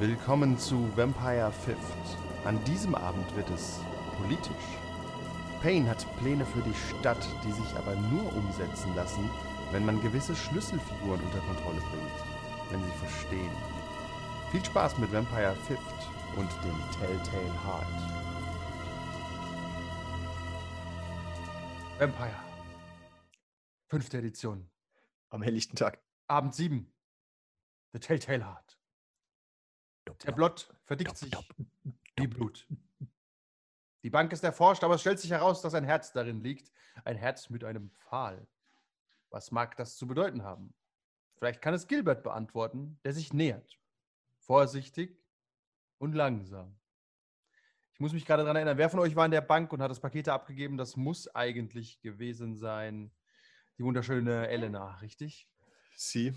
Willkommen zu Vampire Fifth. An diesem Abend wird es politisch. Payne hat Pläne für die Stadt, die sich aber nur umsetzen lassen, wenn man gewisse Schlüsselfiguren unter Kontrolle bringt, wenn sie verstehen. Viel Spaß mit Vampire Fifth und dem Telltale Heart. Vampire. Fünfte Edition. Am helllichten Tag. Abend 7. The Telltale Heart. Der Blott verdickt sich wie Blut. Die Bank ist erforscht, aber es stellt sich heraus, dass ein Herz darin liegt. Ein Herz mit einem Pfahl. Was mag das zu bedeuten haben? Vielleicht kann es Gilbert beantworten, der sich nähert. Vorsichtig und langsam. Ich muss mich gerade daran erinnern, wer von euch war in der Bank und hat das Paket abgegeben? Das muss eigentlich gewesen sein. Die wunderschöne Elena, richtig? Sie.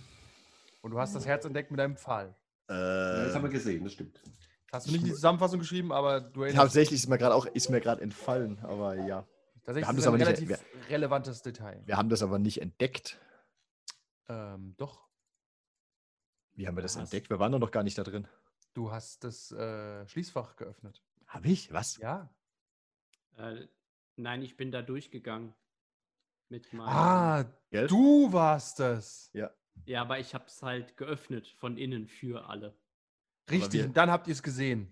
Und du hast das Herz entdeckt mit einem Pfahl. Äh, Ja, das haben wir gesehen, das stimmt. Hast du nicht die Zusammenfassung geschrieben, aber du erinnerst Tatsächlich ist mir gerade auch ist mir gerade entfallen, aber ja. Tatsächlich haben ist das das ein aber nicht- relativ relevantes Detail. Wir haben das aber nicht entdeckt. Ähm, doch, Wie haben wir das Was? entdeckt? Wir waren doch noch gar nicht da drin. du hast das äh, Schließfach geöffnet. Hab ich? Was? Ja. Äh, nein, ich bin da durchgegangen. Mit meinem. Ah, Gell? du warst das. Ja, aber ich habe es halt geöffnet von innen für alle. Richtig, wir- und dann habt ihr es gesehen.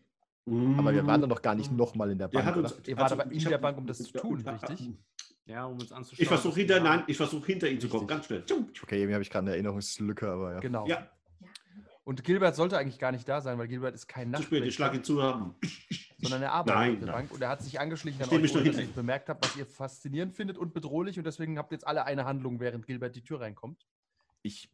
Aber wir waren doch noch gar nicht nochmal in der Bank, oder? uns, Ihr wart also, aber in ich der Bank, um das zu tun, richtig? Ja, um uns anzuschauen. Ich versuche hinter, nein, ich versuche hinter ihn zu kommen, ganz schnell. Okay, irgendwie habe ich gerade eine Erinnerungslücke, aber ja. Genau. Ja, Und Gilbert sollte eigentlich gar nicht da sein, weil Gilbert ist kein zu spät, ich schlage ihn zu haben. sondern er arbeitet Nein, auf der nein. Bank. Und er hat sich angeschlichen an euch, ohne dass es bemerkt habt, was ihr faszinierend findet und bedrohlich. Und deswegen habt ihr jetzt alle eine Handlung, während Gilbert die Tür reinkommt. Ich,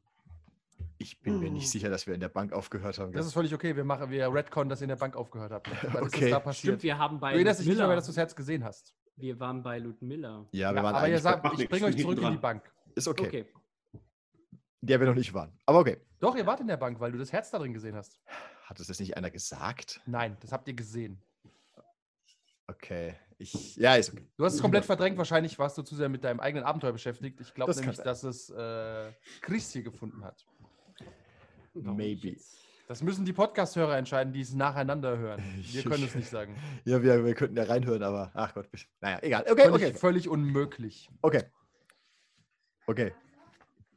ich bin mir nicht sicher, dass wir in der Bank aufgehört haben. Das ist völlig okay. Wir machen wir Redcon, dass ihr in der Bank aufgehört habt. Ist Okay. es da passiert. Stimmt, wir haben bei du erinnerst dich nicht mehr, dass du das Herz gesehen hast. Wir waren bei Ludmilla. ja, wir Ja, waren aber ihr sagt, ich bringe euch zurück in die Bank. Ist okay. Okay. Der wir noch nicht waren. Aber okay. Doch, ihr wart in der Bank, weil du das Herz da drin gesehen hast. Hat es das nicht einer gesagt? Nein, das habt ihr gesehen. Okay. Ich, ja, ist okay. Du hast es komplett verdrängt. Wahrscheinlich warst du zu sehr mit deinem eigenen Abenteuer beschäftigt. Ich glaube nämlich, dass es äh, Chris hier gefunden hat. Maybe. Das müssen die Podcast-Hörer entscheiden, die es nacheinander hören. Wir können es nicht sagen. Ja, wir, wir könnten ja reinhören, aber ach Gott. Naja, egal. Okay, Völlig, okay. völlig unmöglich. Okay. Okay.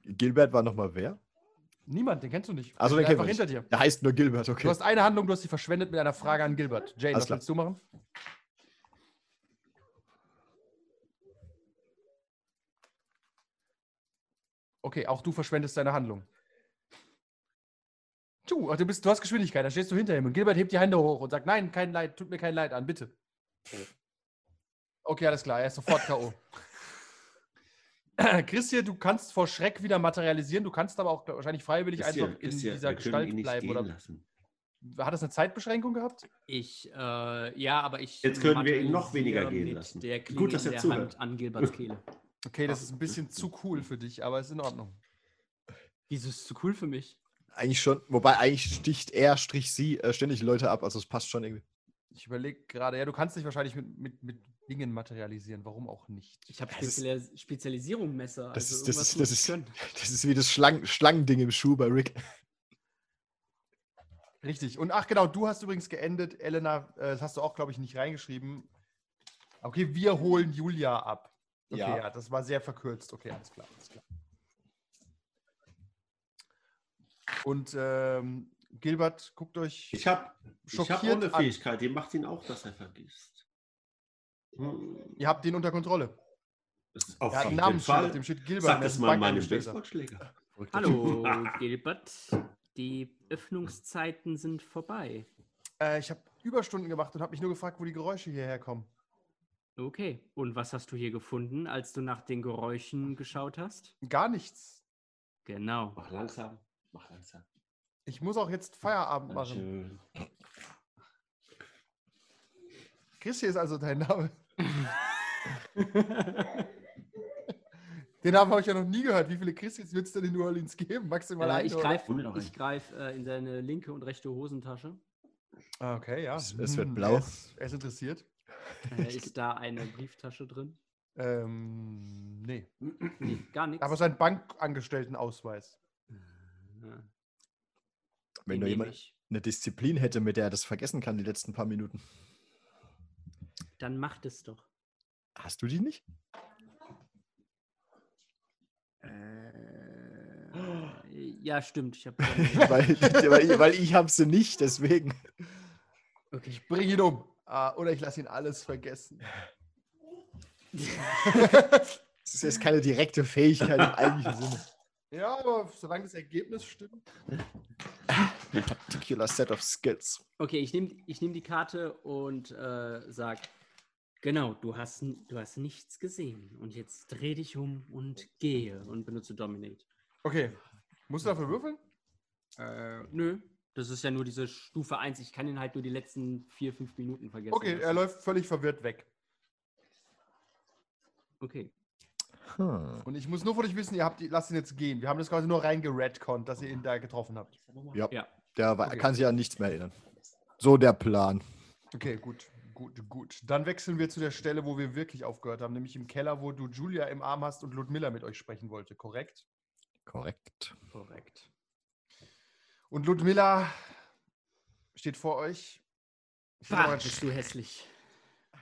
Gilbert war nochmal wer? Niemand, den kennst du nicht. Also, Der den einfach nicht. hinter dir. Der heißt nur Gilbert, okay. Du hast eine Handlung, du hast sie verschwendet mit einer Frage an Gilbert. Jane, Alles was klar. willst du machen? Okay, auch du verschwendest deine Handlung. Du, ach, du, bist, du hast Geschwindigkeit, da stehst du hinter ihm und Gilbert hebt die Hände hoch und sagt, nein, kein Leid, tut mir kein Leid an, bitte. Okay, alles klar, er ist sofort K.O. Christian, du kannst vor Schreck wieder materialisieren, du kannst aber auch wahrscheinlich freiwillig Christian, einfach in Christian, dieser Gestalt ihn nicht bleiben. gehen Oder lassen. hat das eine Zeitbeschränkung gehabt? Ich, äh, ja, aber ich. Jetzt können wir ihn noch weniger gehen lassen. Der Klinge Gut, dass er der zuhört. Hand an Gilberts Kehle. Okay, das ist ein bisschen zu cool für dich, aber ist in Ordnung. Wieso ist es zu cool für mich? Eigentlich schon, wobei eigentlich sticht er, strich sie äh, ständig Leute ab, also es passt schon irgendwie. Ich überlege gerade, ja, du kannst dich wahrscheinlich mit, mit, mit Dingen materialisieren, warum auch nicht? Ich habe Spezialis Spezialisierung Messer. Das also ist, das ist, das ist, das ist wie das Schlang Schlangending im Schuh bei Rick. Richtig. Und ach genau, du hast übrigens geendet, Elena, äh, das hast du auch, glaube ich, nicht reingeschrieben. Okay, wir holen Julia ab. Okay, ja. Ja. das war sehr verkürzt. Okay, alles klar, alles klar. Und ähm, Gilbert, guckt euch. Ich habe ich hab auch Schockiert eine an. Fähigkeit, die macht ihn auch, dass er vergisst. Hm, Ihr habt den unter Kontrolle. Das ist auf Er jeden Namensschild, auf Fall. dem steht Gilbert. Sag das mal meinem. Baseballschläger. Hallo, Gilbert. Die Öffnungszeiten sind vorbei. Äh, ich habe Überstunden gemacht und habe mich nur gefragt, wo die Geräusche hierher kommen. Okay. Und was hast du hier gefunden, als du nach den Geräuschen geschaut hast? Gar nichts. Genau. Mach langsam. Mach langsam. Ich muss auch jetzt Feierabend machen. Schön. Chris hier ist also dein Name. Den Namen habe ich ja noch nie gehört. Wie viele Christis wird es denn in New Orleans geben? Maximal Äh, eine, ich greife ich greif, äh, in seine linke und rechte Hosentasche. Ah, Okay, ja. Es- es wird Hm, blau. Er ist, er ist interessiert. Äh, ist da eine Brieftasche drin? Ähm, nee. Nee, gar nichts. Aber sein Bankangestelltenausweis. Äh, Wenn nur jemand, ich. eine Disziplin hätte, mit der er das vergessen kann, die letzten paar Minuten. Dann macht es doch. Hast du die nicht? Äh, ja, stimmt. Ich habe. weil, weil, weil ich habe sie nicht, deswegen. okay. Ich bringe ihn um. Ah, oder ich lasse ihn alles vergessen. Das ist jetzt keine direkte Fähigkeit im eigentlichen Sinne. Ja, aber solange das Ergebnis stimmt. Particular set of skills. Okay, ich nehme ich nehm die Karte und äh, sag, genau, du hast, du hast nichts gesehen. Und jetzt dreh dich um und gehe und benutze Dominate. Okay. Musst du dafür würfeln? Äh, nö, das ist ja nur diese Stufe 1. Ich kann ihn halt nur die letzten vier, fünf Minuten vergessen. Okay, er lassen. läuft völlig verwirrt weg. Okay. Hm. Und ich muss nur von euch wissen, ihr habt, die- lasst ihn jetzt gehen. Wir haben das quasi nur reingeredconnt, dass ihr ihn da getroffen habt. Ja, Ja. der Okay. kann sich an nichts mehr erinnern. So der Plan. Okay, gut, gut, gut. Dann wechseln wir zu der Stelle, wo wir wirklich aufgehört haben, nämlich im Keller, wo du Julia im Arm hast und Ludmilla mit euch sprechen wollte, korrekt? Korrekt. Korrekt. Und Ludmilla steht vor euch. Steht Bah, bist du hässlich.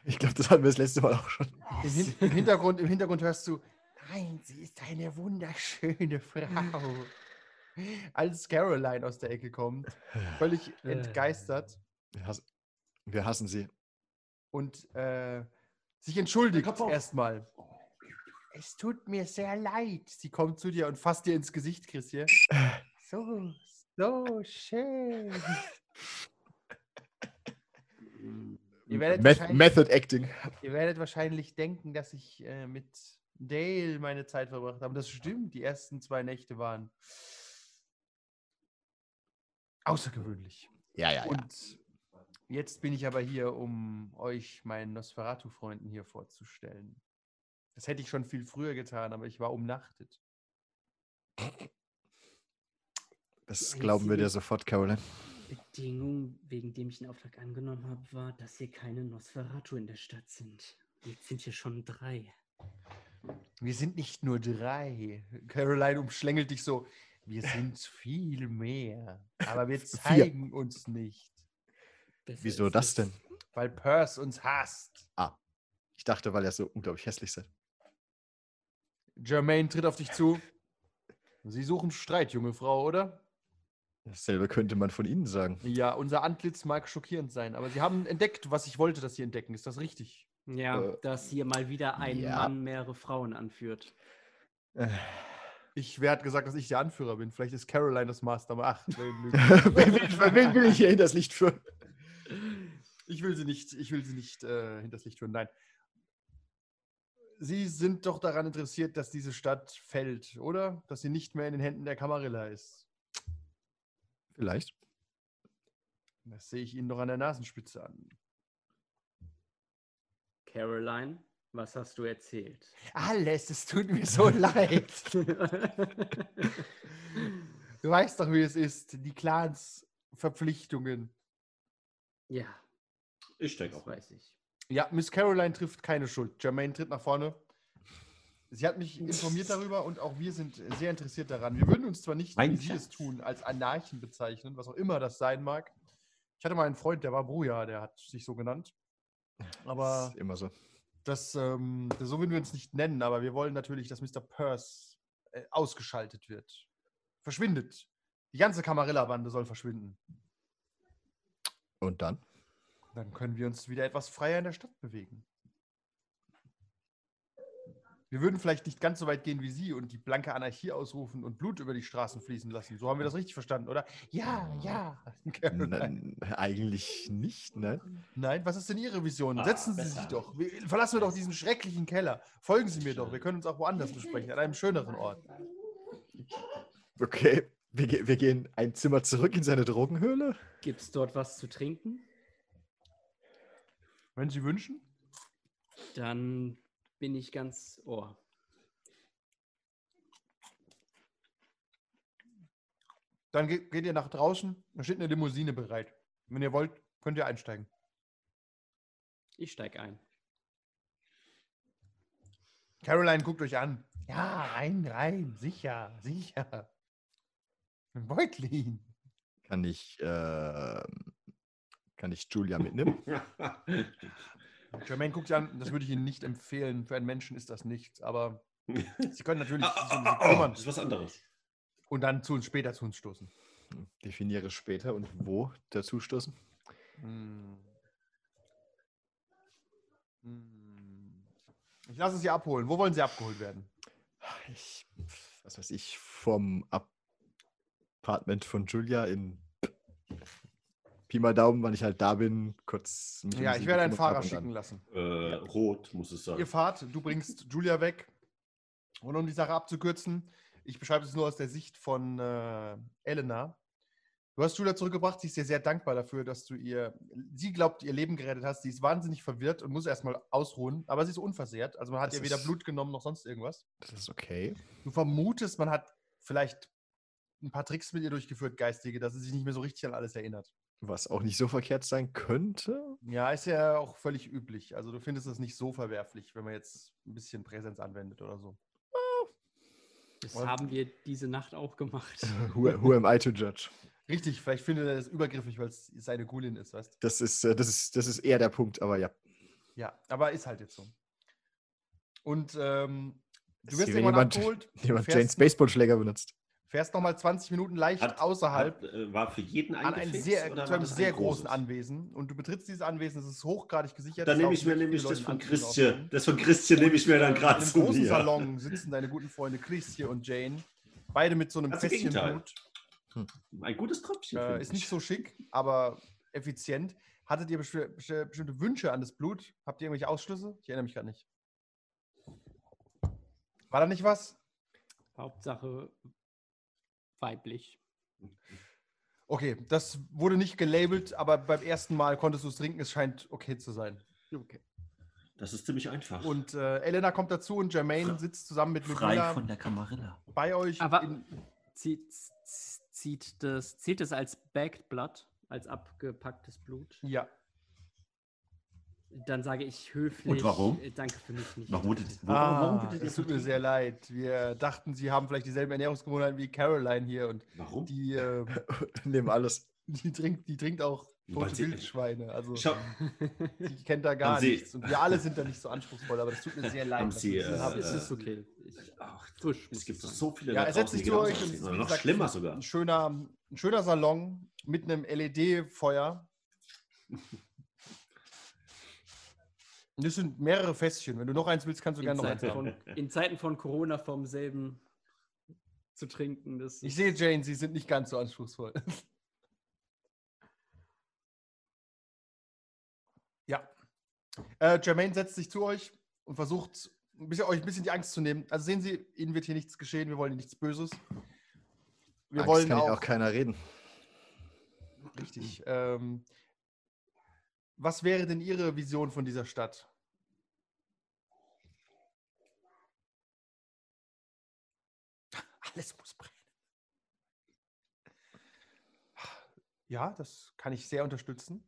Ich glaube, das hatten wir das letzte Mal auch schon. Im, Hin im, Hintergrund, Im Hintergrund hörst du, nein, sie ist eine wunderschöne Frau. Als Caroline aus der Ecke kommt, völlig Äh. entgeistert Wir hassen, wir hassen sie. und äh, sich entschuldigt erstmal. Es tut mir sehr leid. Sie kommt zu dir und fasst dir ins Gesicht, Christian. So, so schön. Ihr werdet, Meth wahrscheinlich, Method Acting. ihr werdet wahrscheinlich denken, dass ich äh, mit Dale meine Zeit verbracht habe. Das stimmt. Die ersten zwei Nächte waren außergewöhnlich. Ja, ja, ja. Und jetzt bin ich aber hier, um euch meinen Nosferatu-Freunden hier vorzustellen. Das hätte ich schon viel früher getan, aber ich war umnachtet. Das glauben wir dir sofort, Caroline. Bedingung, wegen dem ich den Auftrag angenommen habe, war, dass hier keine Nosferatu in der Stadt sind. Jetzt sind hier schon drei. Wir sind nicht nur drei. Caroline umschlängelt dich so. Wir sind viel mehr. Aber wir zeigen uns nicht, Besser Wieso ist das denn? weil Perth uns hasst. Ich dachte, weil er so unglaublich hässlich sei. Jermaine tritt auf dich zu. Sie suchen Streit, junge Frau, oder? Dasselbe könnte man von Ihnen sagen. Ja, unser Antlitz mag schockierend sein, aber Sie haben entdeckt, was ich wollte, dass Sie entdecken. Ist das richtig? Ja, Äh, dass hier mal wieder ein ja. Mann mehrere Frauen anführt. Äh, Ich werde gesagt, dass ich der Anführer bin. Vielleicht ist Caroline das Master. Aber ach, wen wen, will- ich hier in das Licht führen? ich will sie nicht, ich will sie nicht äh, hinters Licht führen. Nein. Sie sind doch daran interessiert, dass diese Stadt fällt, oder? Dass sie nicht mehr in den Händen der Kamarilla ist. Vielleicht. Das sehe ich Ihnen doch an der Nasenspitze an. Caroline, was hast du erzählt? Alles, es tut mir so leid. Du weißt doch, wie es ist. Die Clans Verpflichtungen. ja, Ich das auch. weiß ich. Ja, Miss Caroline trifft keine Schuld. Jermaine tritt nach vorne. Sie hat mich informiert darüber und auch wir sind sehr interessiert daran. Wir würden uns zwar nicht, wie Mein Sie es tun, als Anarchen bezeichnen, was auch immer das sein mag. Ich hatte mal einen Freund, der war Bruja, der hat sich so genannt. Aber ist immer so. das, ähm, so würden wir uns nicht nennen, aber wir wollen natürlich, dass Mr. Purse äh, ausgeschaltet wird. Verschwindet. Die ganze Camarilla-Bande soll verschwinden. Und dann? Dann können wir uns wieder etwas freier in der Stadt bewegen. Wir würden vielleicht nicht ganz so weit gehen wie Sie und die blanke Anarchie ausrufen und Blut über die Straßen fließen lassen. So haben wir das richtig verstanden, oder? Ja, ja. Nein, eigentlich nicht, ne? Nein, was ist denn Ihre Vision? Ah, Setzen Sie besser. sich doch. Wir, verlassen wir doch diesen schrecklichen Keller. Folgen Sie mir doch. Wir können uns auch woanders besprechen, an einem schöneren Ort. Okay, wir, wir gehen ein Zimmer zurück in seine Drogenhöhle. Gibt es dort was zu trinken? Wenn Sie wünschen. Dann bin ich ganz ohr. Dann ge geht ihr nach draußen. Da steht eine Limousine bereit. Wenn ihr wollt, könnt ihr einsteigen. Ich steig ein. Caroline guckt euch an. Ja, rein, rein. Sicher, sicher. Ein Beutlin. Kann ich, äh, kann ich Julia mitnehmen? Jermaine guckt ja an, das würde ich Ihnen nicht empfehlen. Für einen Menschen ist das nichts, aber Sie können natürlich Ah, sich um ah, sie ah, kümmern Das ist was anderes. und dann zu uns später zu uns stoßen. Definiere später und wo dazu stoßen. Hm. Hm. Ich lasse Sie abholen. Wo wollen Sie abgeholt werden? Ich, was weiß ich, vom Apartment von Julia in Pi mal Daumen, wann ich halt da bin, kurz. mich Ja, ich werde einen Fahrer schicken lassen. Äh, rot muss es sein. Ihr fahrt, du bringst Julia weg. Und um die Sache abzukürzen, ich beschreibe es nur aus der Sicht von äh, Elena. Du hast Julia zurückgebracht, sie ist dir sehr dankbar dafür, dass du ihr, sie glaubt, ihr Leben gerettet hast. Sie ist wahnsinnig verwirrt und muss erstmal ausruhen, aber sie ist unversehrt. Also man hat Das ihr weder ist- Blut genommen noch sonst irgendwas. Das ist okay. Du vermutest, man hat vielleicht ein paar Tricks mit ihr durchgeführt, geistige, dass sie sich nicht mehr so richtig an alles erinnert. Was auch nicht so verkehrt sein könnte. Ja, ist ja auch völlig üblich. Also du findest es nicht so verwerflich, wenn man jetzt ein bisschen Präsenz anwendet oder so. Das Und- haben wir diese Nacht auch gemacht. Who, who am I to judge? Richtig, vielleicht findet er das übergriffig, weil es seine Gulin ist, weißt du? Das ist, äh, das, ist, das ist eher der Punkt, aber ja. Ja, aber ist halt jetzt so. Und ähm, du wirst irgendwann jemand- abgeholt, Jemand Janes Baseballschläger benutzt. Fährst nochmal 20 Minuten leicht Hat- außerhalb Hat, äh, war für jeden ein an ein sehr, zu einem das ein sehr großen großes? Anwesen und du betrittst dieses Anwesen, es ist hochgradig gesichert. Dann nehme ich mir nämlich das von Christian. Das von Christian nehme ich mir dann gerade In zu einem großen mir. Salon sitzen deine guten Freunde Christian und Jane. Beide mit so einem im Fässchen. Blut. Ein gutes Tröpfchen. Äh, ist ich. nicht so schick, aber effizient. Hattet ihr besti- besti- bestimmte Wünsche an das Blut? Habt ihr irgendwelche Ausschlüsse? Ich erinnere mich gerade nicht. War da nicht was? Hauptsache weiblich. Okay, das wurde nicht gelabelt, aber beim ersten Mal konntest du es trinken. Es scheint okay zu sein. Okay. Das ist ziemlich einfach. Und äh, Elena kommt dazu und Jermaine sitzt zusammen mit Frei Ludmilla von der Kamarilla. bei euch. Aber in, zieht, zieht das, zählt das als Bagged Blood, als abgepacktes Blut? ja, Dann sage ich höflich. warum? äh, Danke für mich nicht. Warum, bitte. warum, warum ah, es tut mir sehr leid. Wir dachten, sie haben vielleicht dieselben Ernährungsgewohnheiten wie Caroline hier und Warum? die, äh, Nehmen alles. die, trinkt, die trinkt auch tote Wildschweine. Also Schau, die kennt da gar nichts. Und wir alle sind da nicht so anspruchsvoll, aber das tut mir sehr leid. Haben dass Sie, äh, haben. es ist okay. Ich, ach, frisch. es gibt es so viele Ja, er setzt draußen, sich die euch und es ist, noch gesagt, schlimmer ein- sogar. Ein schöner, ein schöner Salon mit einem LED-Feuer. Das sind mehrere Fässchen. Wenn du noch eins willst, kannst du In gerne noch eins haben. von, in Zeiten von Corona vom selben zu trinken. Das Ich sehe, Jane, sie sind nicht ganz so anspruchsvoll. ja. Äh, Jermaine setzt sich zu euch und versucht, ein bisschen, euch ein bisschen die Angst zu nehmen. Also sehen Sie, Ihnen wird hier nichts geschehen. Wir wollen Ihnen nichts Böses. Wir Angst wollen kann auch, ja auch keiner reden. Richtig. Ähm, was wäre denn Ihre Vision von dieser Stadt? Alles muss brennen. Ja, das kann ich sehr unterstützen.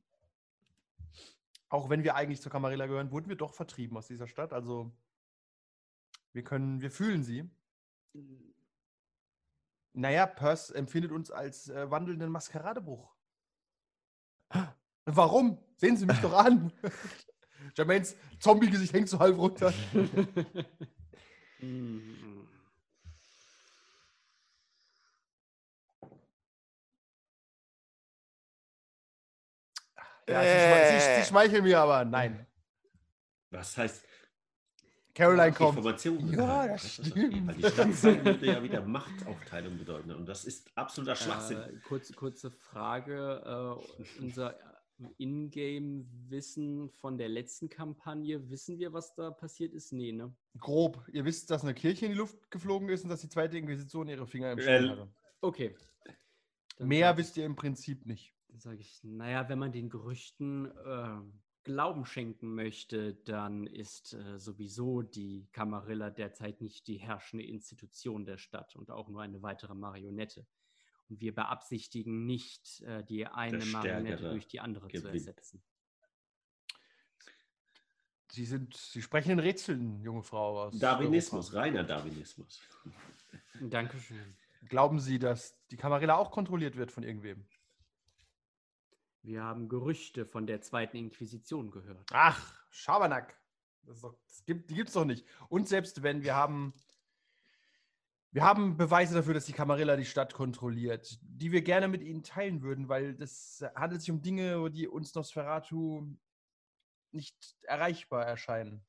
Auch wenn wir eigentlich zur Camarilla gehören, wurden wir doch vertrieben aus dieser Stadt. Also wir können, wir fühlen sie. Naja, Purse empfindet uns als äh, wandelnden Maskeradebruch. Warum? Sehen Sie mich doch an. Jermaines Zombie-Gesicht hängt so halb runter. Ja, sie, sie, sie schmeicheln mir aber. Nein. Was heißt, Caroline kommt. Informationen Ja, das ist okay, stimmt. Weil die Stadt sein würde ja wieder Machtaufteilung bedeuten. Und das ist absoluter Schwachsinn. Äh, kurz, kurze Frage. Äh, unser Ingame-Wissen von der letzten Kampagne, wissen wir, was da passiert ist? Nee, ne? Grob. Ihr wisst, dass eine Kirche in die Luft geflogen ist und dass die zweite Inquisition ihre Finger im Spiel Äh, hatte. Okay. Dann Mehr wisst ihr im Prinzip nicht. Dann sage ich, naja, wenn man den Gerüchten ähm, Glauben schenken möchte, dann ist äh, sowieso die Camarilla derzeit nicht die herrschende Institution der Stadt und auch nur eine weitere Marionette. Und wir beabsichtigen nicht, äh, die eine Marionette durch die andere zu gewinnt. ersetzen. Sie sind, Sie sprechen in Rätseln, junge Frau aus. Darwinismus, Europa. reiner Darwinismus. Dankeschön. Glauben Sie, dass die Camarilla auch kontrolliert wird von irgendwem? Wir haben Gerüchte von der zweiten Inquisition gehört. Ach, Schabernack. Das, doch, das gibt, die gibt es doch nicht. Und selbst wenn wir haben, wir haben Beweise dafür, dass die Camarilla die Stadt kontrolliert, die wir gerne mit ihnen teilen würden, weil das handelt sich um Dinge, die uns Nosferatu nicht erreichbar erscheinen.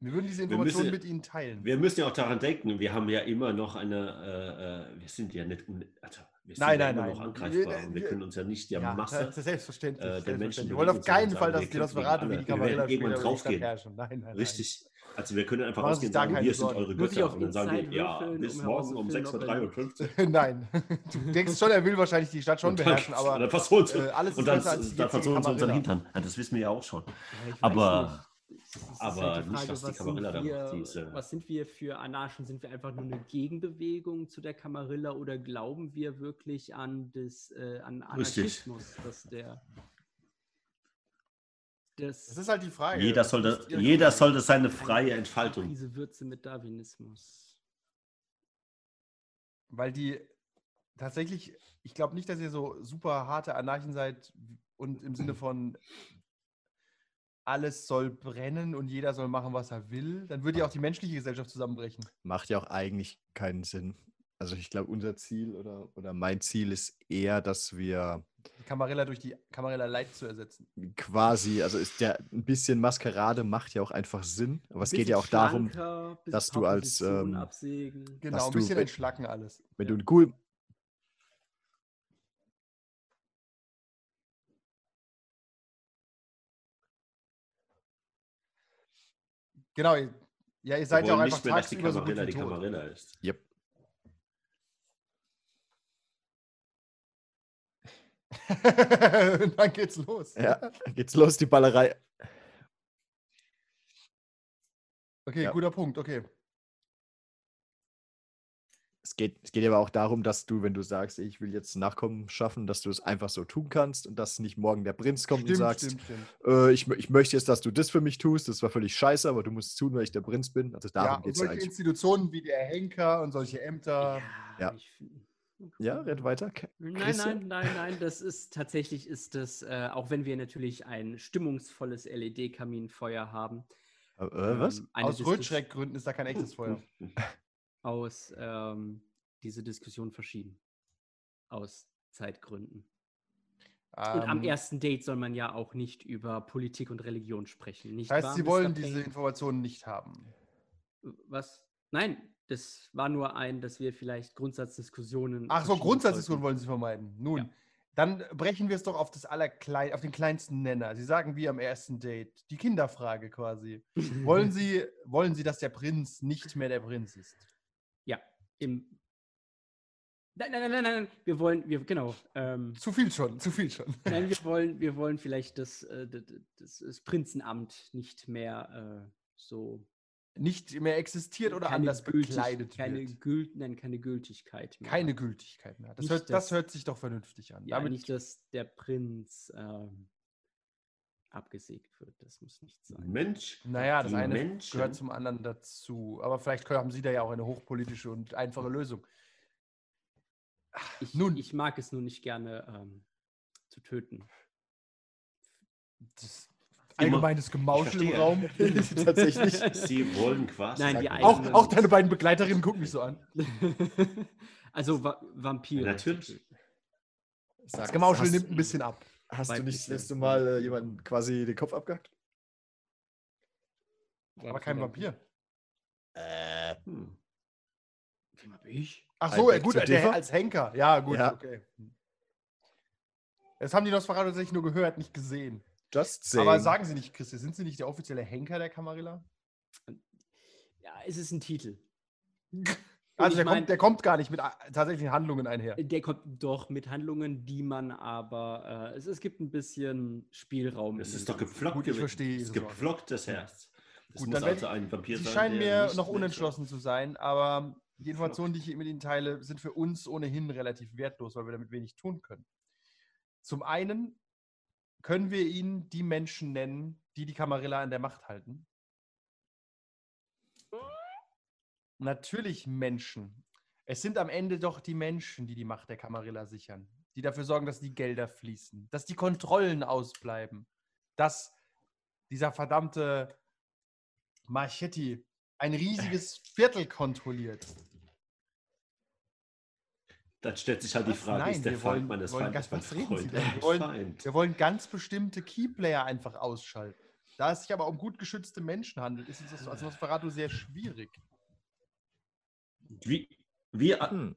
Wir würden diese Informationen mit ihnen teilen. Wir müssen ja auch daran denken, wir haben ja immer noch eine, äh, äh, wir sind ja nicht, un also wir sind Nein, ja nein, immer nein. noch angreifbar Wir- und wir können uns ja nicht der ja, Masse das ist selbstverständlich. äh, der selbstverständlich. Menschen Wir wollen auf keinen Fall, dass die Nosferatu wie die Camarilla irgendwann die Stadt draufgehen. Nein, nein, nein. Also wir können einfach rausgehen und sagen, wir sind eure Götter. Und dann sagen wir, ja, bis morgen um herauszufinden, ob er 6.53 Uhr. Nein, du denkst schon, er will wahrscheinlich die Stadt schon beherrschen, aber dann versuchen sie, äh, alles und dann, besser als die dann jetzige versuchen sie unseren Camarilla. Hintern. Das wissen wir ja auch schon. Aber- aber halt die nicht, was die sind Camarilla da wir, macht, die ist, äh, was sind wir für Anarchen? Sind wir einfach nur eine Gegenbewegung zu der Camarilla oder glauben wir wirklich an, das, äh, an Richtig. Anarchismus, dass der. Das, Das ist halt die Frage. Jeder sollte, jeder sollte seine freie Entfaltung. Diese Würze mit Darwinismus. Weil die tatsächlich, ich glaube nicht, dass ihr so super harte Anarchen seid und im Sinne von alles soll brennen und jeder soll machen, was er will. Dann würde ja auch die menschliche Gesellschaft zusammenbrechen. Macht ja auch eigentlich keinen Sinn. Also ich glaube, unser Ziel oder, oder mein Ziel ist eher, dass wir Die Camarilla durch die Camarilla Light zu ersetzen. quasi, also ist ja ein bisschen Maskerade macht ja auch einfach Sinn, aber es geht ja auch darum, dass du als, ähm, absägen. Genau, Dass ein du, bisschen wenn- entschlacken alles. wenn ja. du ein cool, Genau, ihr- ja, ihr seid ja auch einfach nicht mehr, dass die tagsüber so gut Camarilla wie die. Camarilla ist. yep, dann geht's los. ja, geht's los, die Ballerei. Okay, Ja. guter Punkt, okay. Es geht, es geht aber auch darum, dass du, wenn du sagst, ich will jetzt Nachkommen schaffen, dass du es einfach so tun kannst und dass nicht morgen der Prinz kommt und Stimmt, sagst, stimmt, stimmt. Äh, ich, ich möchte jetzt, dass du das für mich tust. Das war völlig scheiße, aber du musst es tun, weil ich der Prinz bin. Also Ja, darum und geht es ja solche eigentlich. Institutionen wie der Henker und solche Ämter. ja. ich find- Ja, red weiter. K- Nein, Christian? nein, nein, nein, das ist tatsächlich ist das, äh, auch wenn wir natürlich ein stimmungsvolles LED-Kaminfeuer haben. Äh, äh, was? ähm, Aus Rötschreckgründen ist da kein echtes Feuer. Aus ähm, diese Diskussion verschieben. Aus Zeitgründen. Und am Ähm, ersten Date soll man ja auch nicht über Politik und Religion sprechen. Nicht Das heißt, wahr, Sie wollen diese Informationen nicht haben. Was? Nein, das war nur ein, dass wir vielleicht Grundsatzdiskussionen. Ach so, Grundsatzdiskussionen wollen Sie vermeiden. Nun, Ja. dann brechen wir es doch auf, das Allerklein, auf den kleinsten Nenner. Sie sagen wie am ersten Date. Die Kinderfrage quasi. wollen, Sie, wollen Sie, dass der Prinz nicht mehr der Prinz ist? Ja, im. Nein, nein, nein, nein, nein, wir wollen, wir, genau. Ähm, Zu viel schon, zu viel schon. nein, wir wollen, wir wollen vielleicht das, äh, das, das Prinzenamt nicht mehr äh, so. Nicht mehr existiert oder keine anders Gültig- bekleidet keine wird. Gült, nein, keine Gültigkeit mehr. Keine Gültigkeit mehr. Das, Nicht hört, das das- hört sich doch vernünftig an. Ja, Damit nicht, dass der Prinz ähm, abgesägt wird. Das muss nicht sein. Mensch. Naja, das eine Menschen, gehört zum anderen dazu. Aber vielleicht haben Sie da ja auch eine hochpolitische und einfache Lösung. Ich, Nun. ich mag es nur nicht gerne ähm, zu töten. Das allgemeines Gemauschel im. Raum. Tatsächlich. Sie wollen quasi. Nein, die auch, auch deine beiden Begleiterinnen gucken mich so an. also Va Vampire. Ja, natürlich. Das Gemauschel hast, nimmt ein bisschen ab. Hast du nicht das letzte Mal äh, jemanden quasi den Kopf abgehackt? Aber kein Vampir. Äh, Hm. Wem hab ich? Ach so, äh, gut, der, Exotiver? als Henker. Ja, gut, Ja. okay. Das haben die Nosferatu tatsächlich nur gehört, nicht gesehen. Just saying. Aber sagen Sie nicht, Christi, sind Sie nicht der offizielle Henker der Camarilla? Ja, es ist ein Titel. Also der, mein- kommt, der kommt gar nicht mit a- tatsächlichen Handlungen einher. Der kommt doch mit Handlungen, die man aber. Äh, es, es gibt ein bisschen Spielraum. Das in ist doch gepflockt. Gut, ich verstehe Das Ihre ist gepflocktes Herz. Das Gut, muss dann also ein Vampir Sie sein. scheinen mir noch unentschlossen zu sein, aber die Informationen, die ich mit Ihnen teile, sind für uns ohnehin relativ wertlos, weil wir damit wenig tun können. Zum einen können wir Ihnen die Menschen nennen, die die Camarilla an der Macht halten. Natürlich Menschen. Es sind am Ende doch die Menschen, die die Macht der Camarilla sichern. die dafür sorgen, dass die Gelder fließen, dass die Kontrollen ausbleiben, dass dieser verdammte Marchetti ein riesiges Viertel kontrolliert. Dann stellt sich halt die? Frage, Nein, ist der wir Feind wollen- meines wollen Feindes ganz- mein was reden Sie Freund denn? Wir wollen- Feind? Wir wollen ganz bestimmte Keyplayer einfach ausschalten. Da es sich aber um gut geschützte Menschen handelt, ist es das als Nosferatu sehr schwierig. Wie, wie, Hm.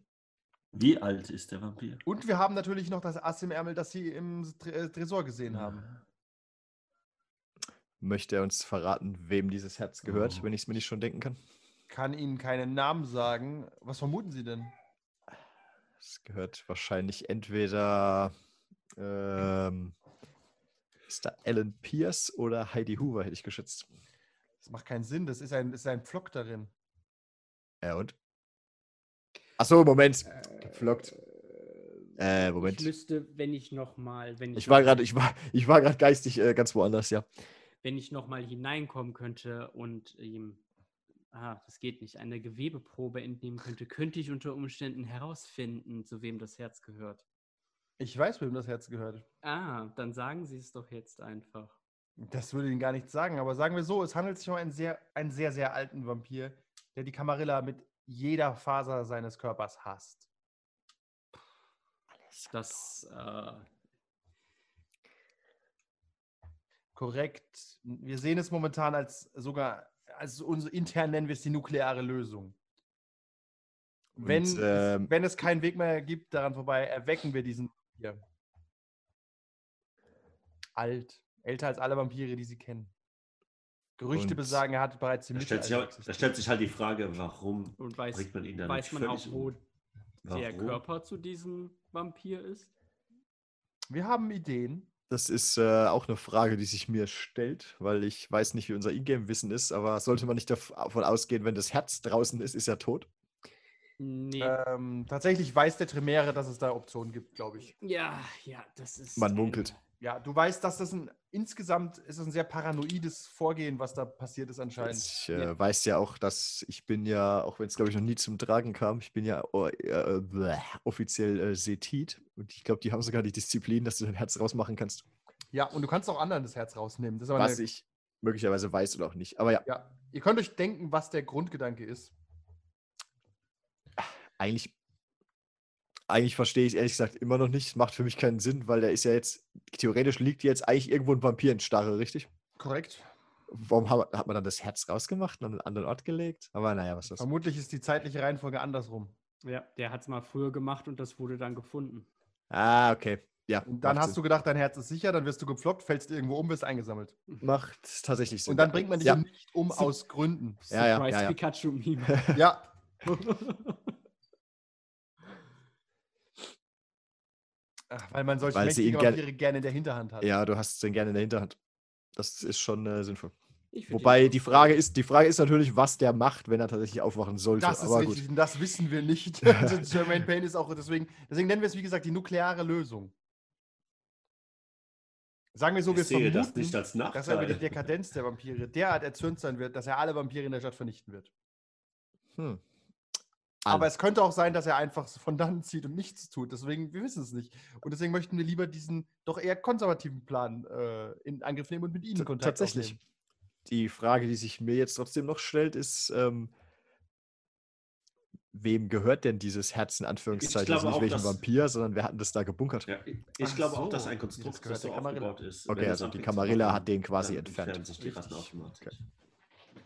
wie alt ist der Vampir? Und wir haben natürlich noch das Ass im Ärmel, das Sie im äh, Tresor gesehen haben. Möchte er uns verraten, wem dieses Herz gehört, Oh. wenn ich es mir nicht schon denken kann? Kann Ihnen keinen Namen sagen. Was vermuten Sie denn? Es gehört wahrscheinlich entweder ähm, ist da Alan Pierce oder Heidi Hoover, hätte ich geschätzt. Das macht keinen Sinn. Das ist ein, ist ein Pflock darin. Ja, und? Achso, Moment. Geflockt. Äh, Ich Moment. müsste, wenn ich noch mal, wenn ich, Ich war gerade, ich war, ich war gerade geistig äh, ganz woanders, ja. wenn ich noch mal hineinkommen könnte und ihm, ah, das geht nicht, eine Gewebeprobe entnehmen könnte, könnte ich unter Umständen herausfinden, zu wem das Herz gehört. Ich weiß, wem das Herz gehört. Ah, dann sagen Sie es doch jetzt einfach. Das würde Ihnen gar nichts sagen, aber sagen wir so, es handelt sich um einen sehr, einen sehr, sehr alten Vampir, der die Camarilla mit jeder Faser seines Körpers hasst. Das, äh, Korrekt. Wir sehen es momentan als sogar, also unsere intern nennen wir es die nukleare Lösung. Wenn, Und, es, ähm, wenn es keinen Weg mehr gibt daran vorbei, erwecken wir diesen Vampir. Alt. Älter als alle Vampire, die sie kennen. Gerüchte Und- besagen, er hat bereits im Da stellt, sich, Mittelalter da stellt sich halt die Frage, warum und weiß, bringt man ihn dann weiß man auch, wo um? der Warum? Körper zu diesem Vampir ist? Wir haben Ideen. Das ist äh, auch eine Frage, die sich mir stellt, weil ich weiß nicht, wie unser Ingame-Wissen ist, aber sollte man nicht dav- davon ausgehen, wenn das Herz draußen ist, ist er tot? Nee. Ähm, tatsächlich weiß der Tremere, dass es da Optionen gibt, glaube ich. ja, ja, das ist. Man ein- munkelt. Ja, du weißt, dass das ein insgesamt ist es ein sehr paranoides Vorgehen, was da passiert ist anscheinend. Ich äh, Ja. weiß ja auch, dass ich bin ja, auch wenn es glaube ich noch nie zum Tragen kam, ich bin ja oh, äh, bläh, offiziell äh, Setit und ich glaube, die haben sogar die Disziplin, dass du dein Herz rausmachen kannst, Ja, und du kannst auch anderen das Herz rausnehmen. Das ist aber was eine, ich möglicherweise weiß oder auch nicht. Aber ja, ja, ihr könnt euch denken, was der Grundgedanke ist. eigentlich, eigentlich verstehe ich es ehrlich gesagt immer noch nicht. Macht für mich keinen Sinn, weil der ist ja jetzt, theoretisch liegt jetzt eigentlich irgendwo ein Vampir in Starre, richtig? Korrekt. Warum hat, man dann das Herz rausgemacht und an einen anderen Ort gelegt? Aber naja, was ist das? Vermutlich ist die zeitliche Reihenfolge andersrum. Ja, der hat es mal früher gemacht und das wurde dann gefunden. Ah, okay. Ja, Und dann hast du gedacht, dein Herz ist sicher, dann wirst du gepflockt, fällst irgendwo um, wirst eingesammelt. Sinn. Macht tatsächlich Sinn. Und dann bringt man dich ja. nicht um aus Gründen. Ja, ja, Surprise ja, ja. Pikachu-Meme. Ja, ach, weil man solche Weil sie mächtigen Vampire gerne in der Hinterhand hat. Ja, du hast es dann gerne in der Hinterhand. Das ist schon äh, sinnvoll. Wobei den die. Frage ist, die Frage ist natürlich, was der macht, wenn er tatsächlich aufwachen sollte. Das ist Aber richtig, gut. und das wissen wir nicht. Also Jermaine Payne ist auch deswegen, deswegen nennen wir es wie gesagt die nukleare Lösung. Sagen wir so, wir ich sehe das vermuten, nicht als dass er über die Nachteil. Dekadenz der Vampire derart erzürnt sein wird, dass er alle Vampire in der Stadt vernichten wird. Hm. Aber es könnte auch sein, dass er einfach von dann zieht und nichts tut. Deswegen, wir wissen es nicht. Und deswegen möchten wir lieber diesen doch eher konservativen Plan äh, in Angriff nehmen und mit Ihnen T- Kontakt Tatsächlich. aufnehmen. Die Frage, die sich mir jetzt trotzdem noch stellt, ist, ähm, wem gehört denn dieses Herz in Anführungszeichen? also nicht auch, welchem Vampir, sondern wer hat denn das da gebunkert? Ja, ich ich glaube auch, dass so, ein das Konstrukt, gehört das so aufgebaut ist. Okay, also die Camarilla hat den quasi entfernt. sich die Ratten.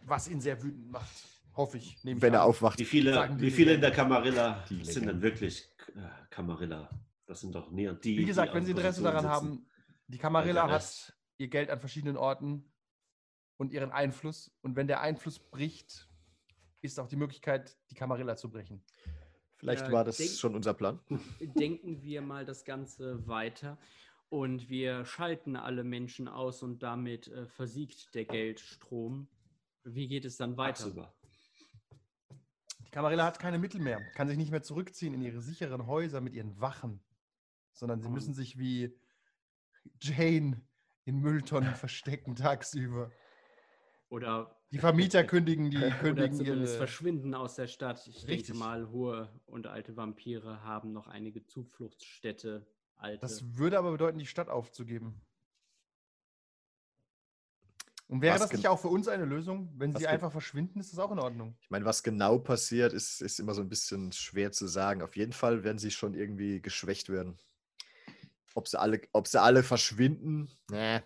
Was ihn sehr wütend macht. Hoffe ich. Nehme ich Wenn er an. aufwacht. Wie viele, wie viele in der. Camarilla Die sind dann wirklich äh, Camarilla? Das sind doch näher die. Wie gesagt, die wenn Sie Interesse daran sitzen. haben, die Camarilla hat ihr Geld an verschiedenen Orten und ihren Einfluss. Und wenn der Einfluss bricht, ist auch die Möglichkeit, die Camarilla zu brechen. Vielleicht Ja, war das denk- schon unser Plan. denken wir mal das Ganze weiter und wir schalten alle Menschen aus und damit äh, versiegt der Geldstrom. Wie geht es dann weiter? Tagsüber. Camarilla hat keine Mittel mehr, kann sich nicht mehr zurückziehen in ihre sicheren Häuser mit ihren Wachen, sondern sie Oh. müssen sich wie Jane in Mülltonnen verstecken tagsüber. Oder, Die Vermieter kündigen die oder kündigen zumindest ihre, verschwinden aus der Stadt. Ich Richtig. denke mal, hohe und alte Vampire haben noch einige Zufluchtsstätte alte. Das würde aber bedeuten, die Stadt aufzugeben. Und wäre Was das nicht auch für uns eine Lösung? Wenn sie einfach verschwinden, ist das auch in Ordnung. Ich meine, was genau passiert, ist, ist immer so ein bisschen schwer zu sagen. Auf jeden Fall werden sie schon irgendwie geschwächt werden. Ob sie alle, ob sie alle verschwinden, nee.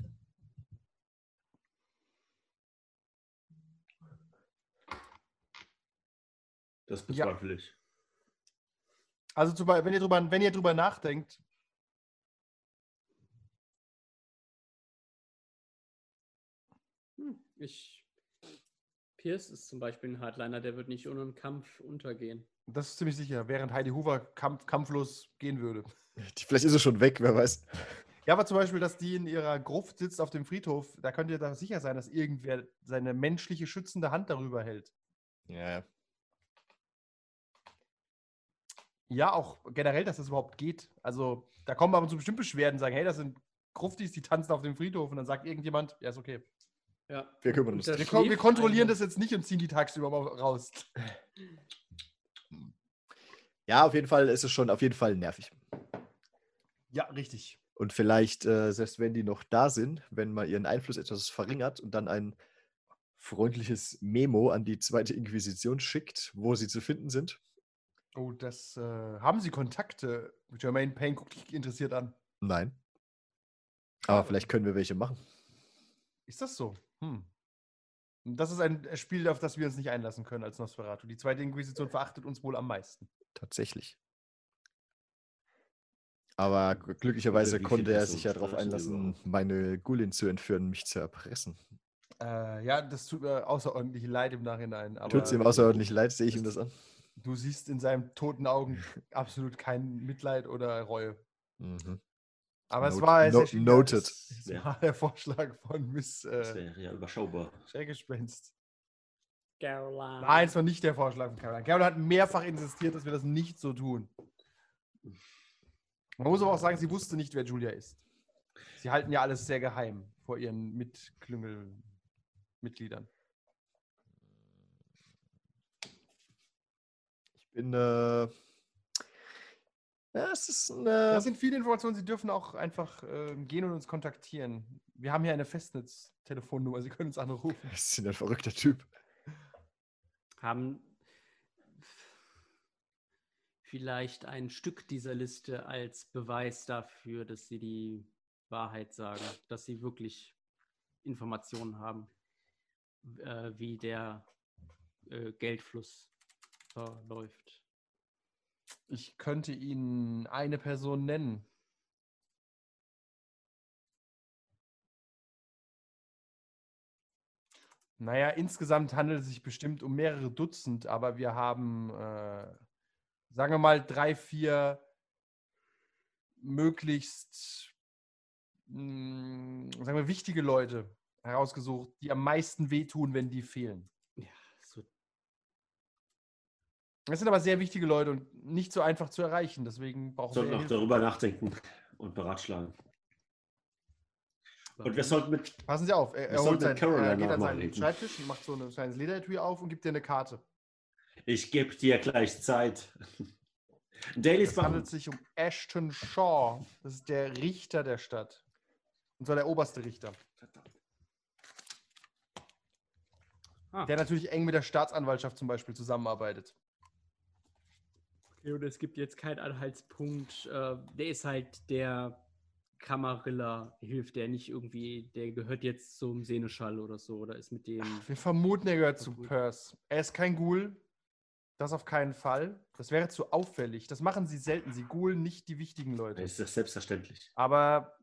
Das Ja. bezweifle ich. Also zum Beispiel, wenn ihr drüber, wenn ihr drüber nachdenkt, ich. Pierce ist zum Beispiel ein Hardliner, der wird nicht ohne einen Kampf untergehen. das ist ziemlich sicher, während Heidi Hoover kampf, kampflos gehen würde. Die- Vielleicht ist er schon weg, wer weiß. Ja, aber zum Beispiel, dass die in ihrer Gruft sitzt auf dem Friedhof, da könnt ihr da sicher sein, dass irgendwer seine menschliche schützende Hand darüber hält. Ja, ja. Auch generell, dass das überhaupt geht. Also, da kommen aber so bestimmt Beschwerden, sagen, hey, das sind Gruftis, die tanzen auf dem Friedhof. Und dann sagt irgendjemand, ja, ist okay. Ja. Wir kümmern uns Wir, wir kontrollieren das jetzt nicht und ziehen die tagsüber mal raus. Ja, auf jeden Fall ist es schon auf jeden Fall nervig. Ja, richtig. Und vielleicht, äh, selbst wenn die noch da sind, wenn man ihren Einfluss etwas verringert und dann ein freundliches Memo an die zweite Inquisition schickt, wo sie zu finden sind. Oh, das äh, haben Sie Kontakte? Jermaine Payne guckt dich interessiert an. Nein. Aber vielleicht können wir welche machen. Ist das so? Hm. Das ist ein Spiel, auf das wir uns nicht einlassen können als Nosferatu. Die zweite Inquisition verachtet uns wohl am meisten. Tatsächlich. Aber gl- glücklicherweise konnte er sich ja darauf einlassen, meine Gulin zu entführen, mich zu erpressen. Äh, ja, das tut mir außerordentlich leid im Nachhinein. Tut es ihm außerordentlich leid, sehe ich ihm das an. Du siehst in seinen toten Augen absolut kein Mitleid oder Reue. Mhm. Aber es Not- war es no- noted. Es, es Ja. war der Vorschlag von Miss Das äh, wäre ja überschaubar. Schreckgespenst. Caroline. Nein, es war nicht der Vorschlag von Caroline. Caroline hat mehrfach insistiert, dass wir das nicht so tun. Man muss aber auch sagen, sie wusste nicht, wer Julia ist. Sie halten ja alles sehr geheim vor ihren Mitklüngelmitgliedern. Ich bin, äh, ja, es ist ein, äh, Das sind viele Informationen. Sie dürfen auch einfach äh, gehen und uns kontaktieren. Wir haben hier eine Festnetztelefonnummer. Sie können uns anrufen. das ist ein verrückter Typ. Haben vielleicht ein Stück dieser Liste als Beweis dafür, dass sie die Wahrheit sagen, dass sie wirklich Informationen haben, äh, wie der äh, Geldfluss verläuft. Ich könnte Ihnen eine Person nennen. Naja, insgesamt handelt es sich bestimmt um mehrere Dutzend, aber wir haben, äh, sagen wir mal, drei, vier möglichst, mh, sagen wir, wichtige Leute herausgesucht, die am meisten wehtun, wenn die fehlen. Ja, so Das sind aber sehr wichtige Leute und nicht so einfach zu erreichen. Deswegen brauchen Sollten wir auch Hilfe. darüber nachdenken und beratschlagen. Und wir sollten mit Passen Sie auf, er, er, holt sollten sein, mit Caroline er geht an seinen reden. Schreibtisch und macht so ein kleines Lederetui auf und gibt dir eine Karte. Ich gebe dir gleich Zeit. Dailies Es handelt sich um Ashton Shaw. Das ist der Richter der Stadt. Und zwar der oberste Richter. Ah, Der natürlich eng mit der Staatsanwaltschaft zum Beispiel zusammenarbeitet. Okay, und es gibt jetzt keinen Anhaltspunkt. Äh, der ist halt der Kamarilla, hilft der nicht irgendwie, der gehört jetzt zum Seneschall oder so, oder ist mit dem. Wir vermuten, er gehört zu. Perth. Er ist kein Ghoul. Das auf keinen Fall. Das wäre zu auffällig. Das machen sie selten. Sie ghoulen nicht die wichtigen Leute. ist das selbstverständlich. aber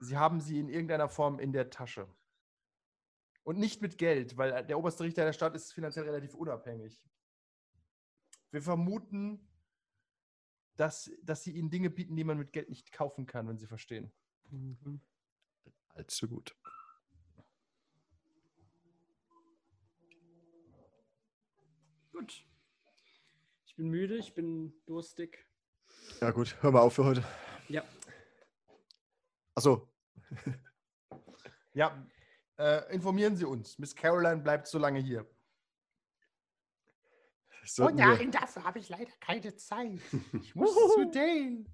sie haben sie in irgendeiner Form in der Tasche. Und nicht mit Geld, weil der oberste Richter der Stadt ist finanziell relativ unabhängig. Wir vermuten, dass, dass sie ihnen Dinge bieten, die man mit Geld nicht kaufen kann, wenn sie verstehen. Mhm. Allzu gut. Gut. Ich bin müde, ich bin durstig. Ja, gut, hör mal auf für heute. Ja, Achso, Ja, äh, informieren Sie uns. Miss Caroline bleibt so lange hier. Sollten wir, dafür habe ich leider keine Zeit. Ich muss zu Dane.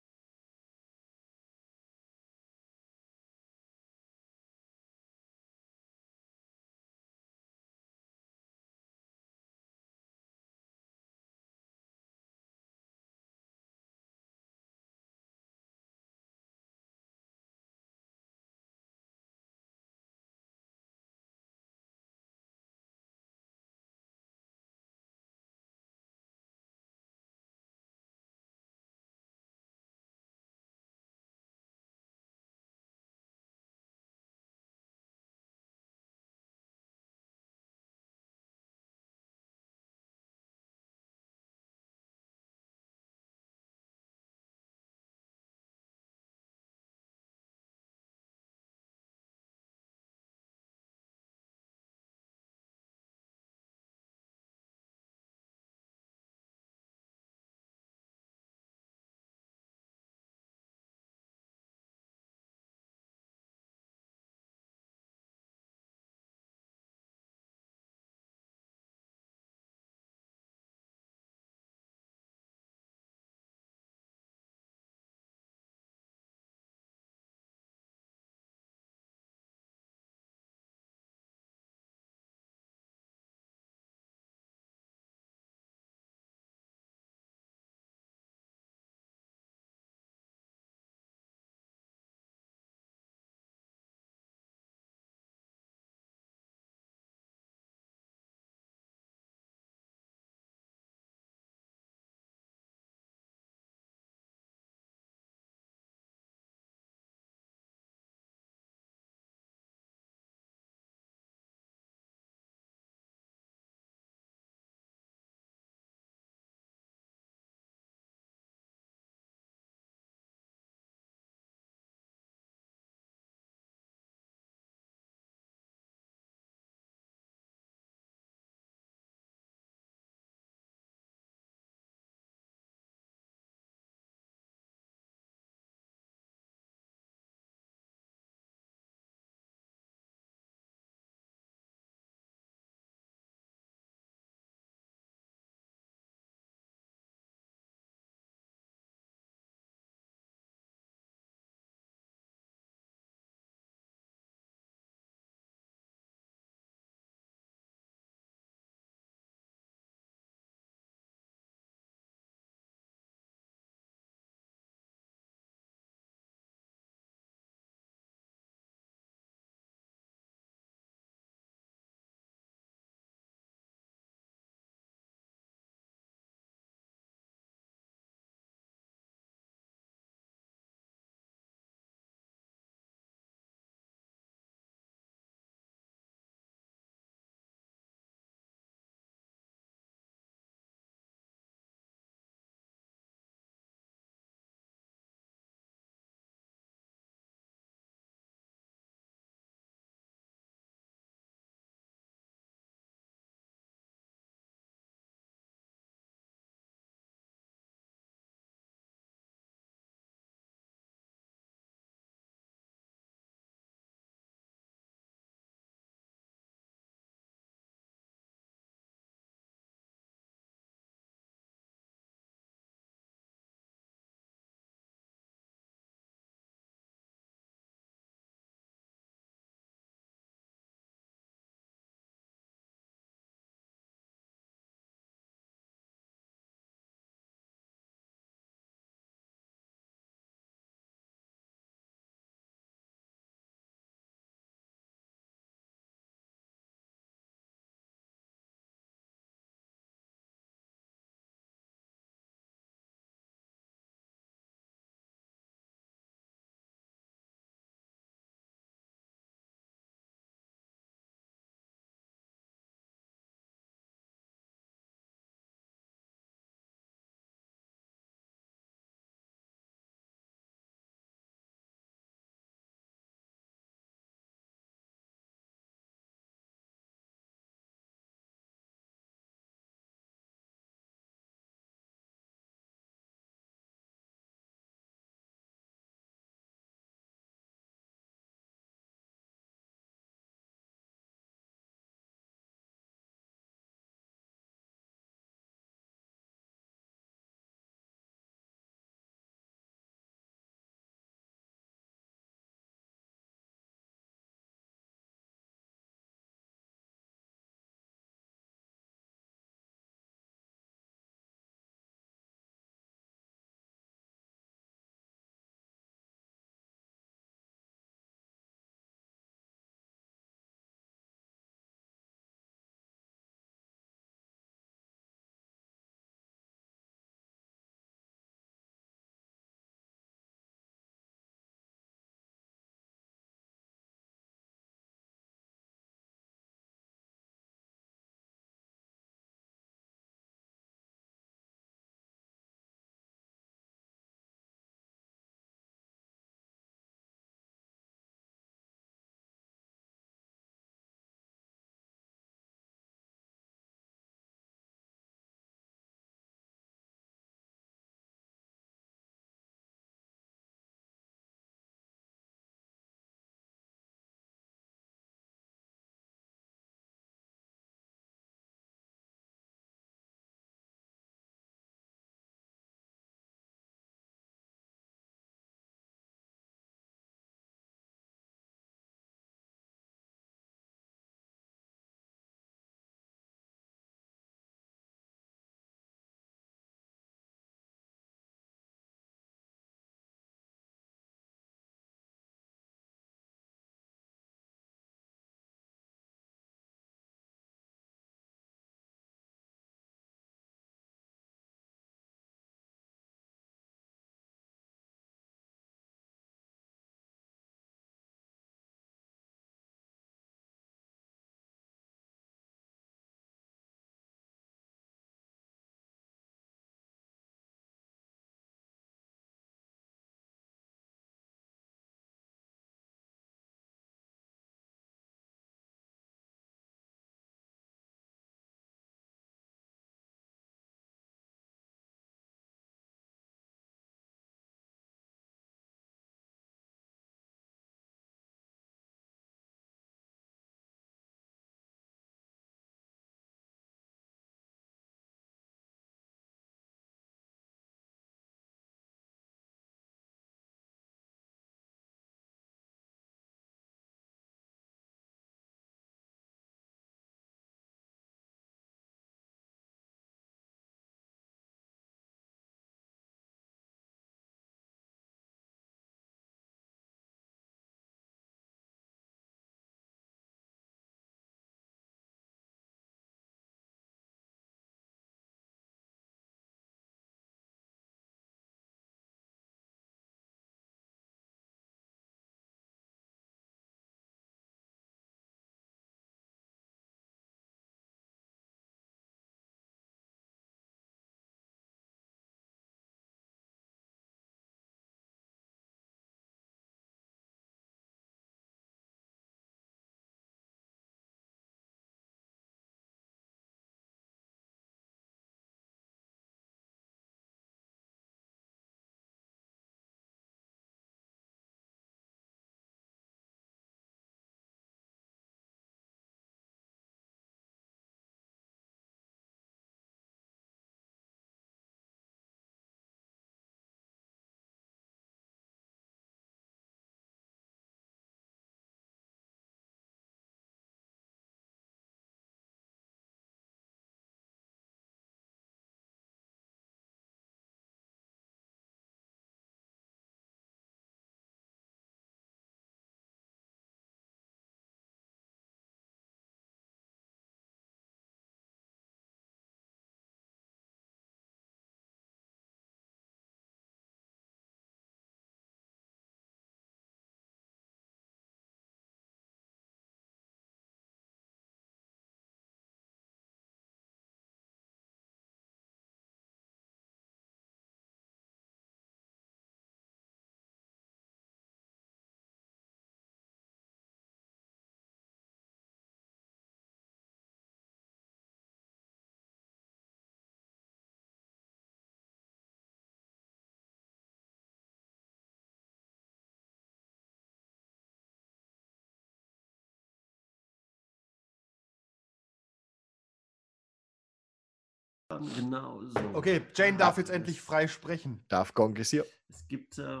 Dann genau so. Okay, Jane darf Ja, jetzt endlich frei sprechen. Darf Gong ist hier. Es gibt, äh,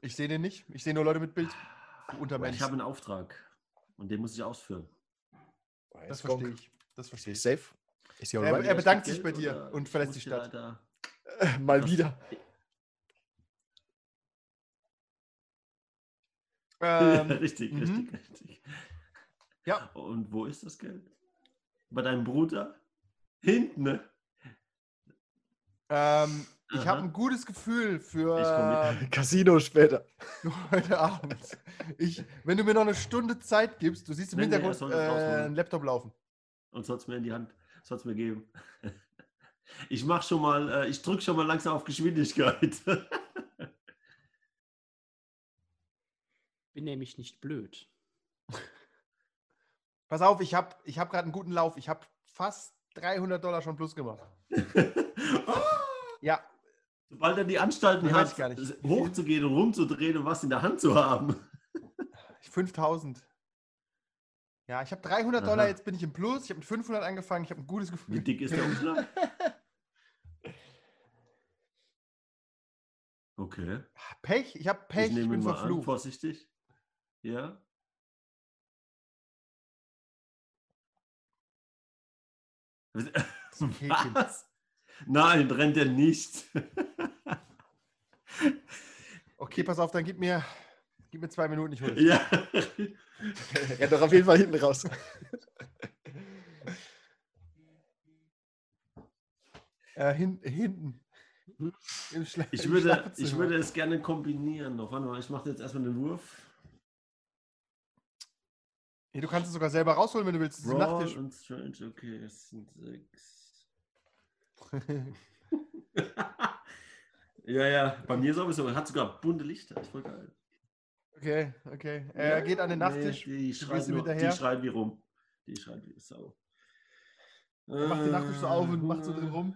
Ich sehe den nicht. Ich sehe nur Leute mit Bild. Ich habe einen Auftrag und den muss ich ausführen. Das verstehe ich. Das verstehe he ich. safe? Ist Er, er bedankt Geld sich bei dir und verlässt die Stadt. Mal das- wieder. Ähm, richtig, mhm. richtig, richtig. Ja. Und wo ist das Geld? Bei deinem Bruder? Hinten, ne? Ähm, ich habe ein gutes Gefühl für. Casino später. heute Abend. Ich, wenn du mir noch eine Stunde Zeit gibst, du siehst im Nee, nee, er Hintergrund rausholen. äh, einen Laptop laufen. Und es mir in die Hand, es mir geben. Ich mach schon mal, äh, ich drücke schon mal langsam auf Geschwindigkeit. Bin nämlich nicht blöd. Pass auf, ich habe ich hab gerade einen guten Lauf. Ich habe fast 300 Dollar schon plus gemacht. Ja, Sobald er die Anstalten Ich hat, hochzugehen und rumzudrehen und was in der Hand zu haben. 5000. Ja, ich habe 300 Aha. Dollar, jetzt bin ich im Plus. Ich habe mit 500 angefangen. Ich habe ein gutes Wie Gefühl. dick ist der Umschlag? Okay. Pech, ich habe Pech, ich ich, bin mal an, verflucht. vorsichtig. Ja. Was? Nein, rennt er nicht. Okay, pass auf, dann gib mir, gib mir zwei Minuten, ich hole es. ja. Er doch auf jeden Fall hinten raus. Äh, hin, hinten. Ich würde, ich würde es gerne kombinieren noch. Warte mal, ich mache jetzt erstmal den Wurf. Nee, du kannst es sogar selber rausholen, wenn du willst. Das ist Brawl und Strange, okay, es sind sechs. ja, ja, bei mir sowieso. Hat sogar bunte Lichter, ist voll geil. okay, okay. Er geht an den Nachttisch. Nee, die, schreien nur, die schreien wie rum. Die schreien wie Sau. Er macht den Nachttisch so auf und macht so drin rum.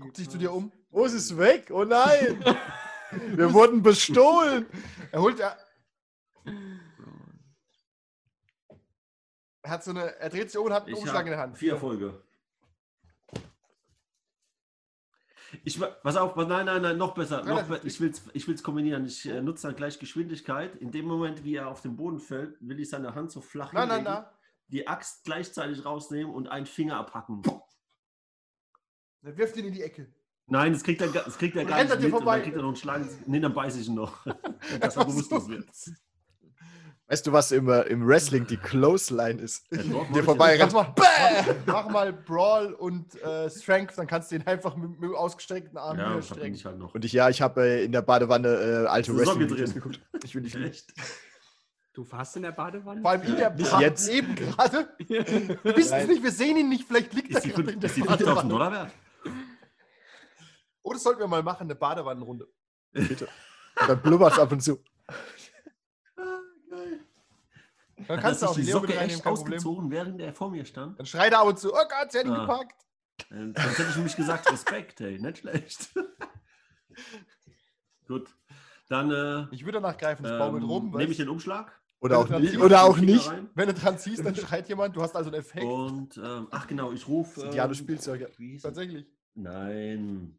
Guckt sich zu dir um. Oh, es ist weg. Oh nein. Wir wurden bestohlen. Er holt ja. Brawl. Er hat so eine. Er dreht sich um und hat einen Ich Umschlag in der Hand. Vier Erfolge. Ich, pass auf, nein, nein, nein, noch besser. Noch be ich will es ich will's kombinieren. Ich äh, nutze dann gleich Geschwindigkeit. In dem Moment, wie er auf den Boden fällt, will ich seine Hand so flach Nein, nein, hinlegen, nein. die Axt gleichzeitig rausnehmen und einen Finger abhacken. Er wirft ihn in die Ecke. Nein, das kriegt er, das kriegt er Und gar nicht mit. Und vorbei. dann kriegt er noch einen Schlag. Nee, dann beiße ich ihn noch. Dass er bewusstlos wird. Weißt du, was im, äh, im Wrestling die Clothesline ist? Ja, wollte vorbei. Mach mal, mach mal Brawl und äh, Strength, dann kannst du ihn einfach mit, mit ausgestreckten Arm Ja, strecken. ich halt noch. Und ich, ja, ich habe äh, in der Badewanne äh, alte Ist Wrestling-Videos geguckt. Ich will nicht. Echt? Du warst in der Badewanne? Vor allem in der Nicht Bad jetzt. eben gerade. Wir wissen es nicht, wir sehen ihn nicht. Vielleicht liegt er Ist die, gerade in der ist die 5000 Badewanne. Dollar wert? Oh, das sollten wir mal machen, eine Badewannenrunde. Bitte. Und dann blubbert's ab und zu. Dann kannst du auch die Leo Socke mit reinnehmen, echt kein Problem. ausgezogen, während er vor mir stand. Dann schreit er ab und zu, oh Gott, sie hat ihn Ah. gepackt. Äh, Sonst hätte ich nämlich gesagt, Respekt, ey, nicht schlecht. Gut, dann äh, Ich würde danach greifen, ich baue mit ähm, rum. nehme ich den Umschlag. Oder auch du nicht. Oder den auch nicht. rein Wenn du dran ziehst, dann schreit jemand, du hast also einen Effekt. Und, ähm, ach genau, ich rufe... sind ja wie hieß es? Tatsächlich. Nein,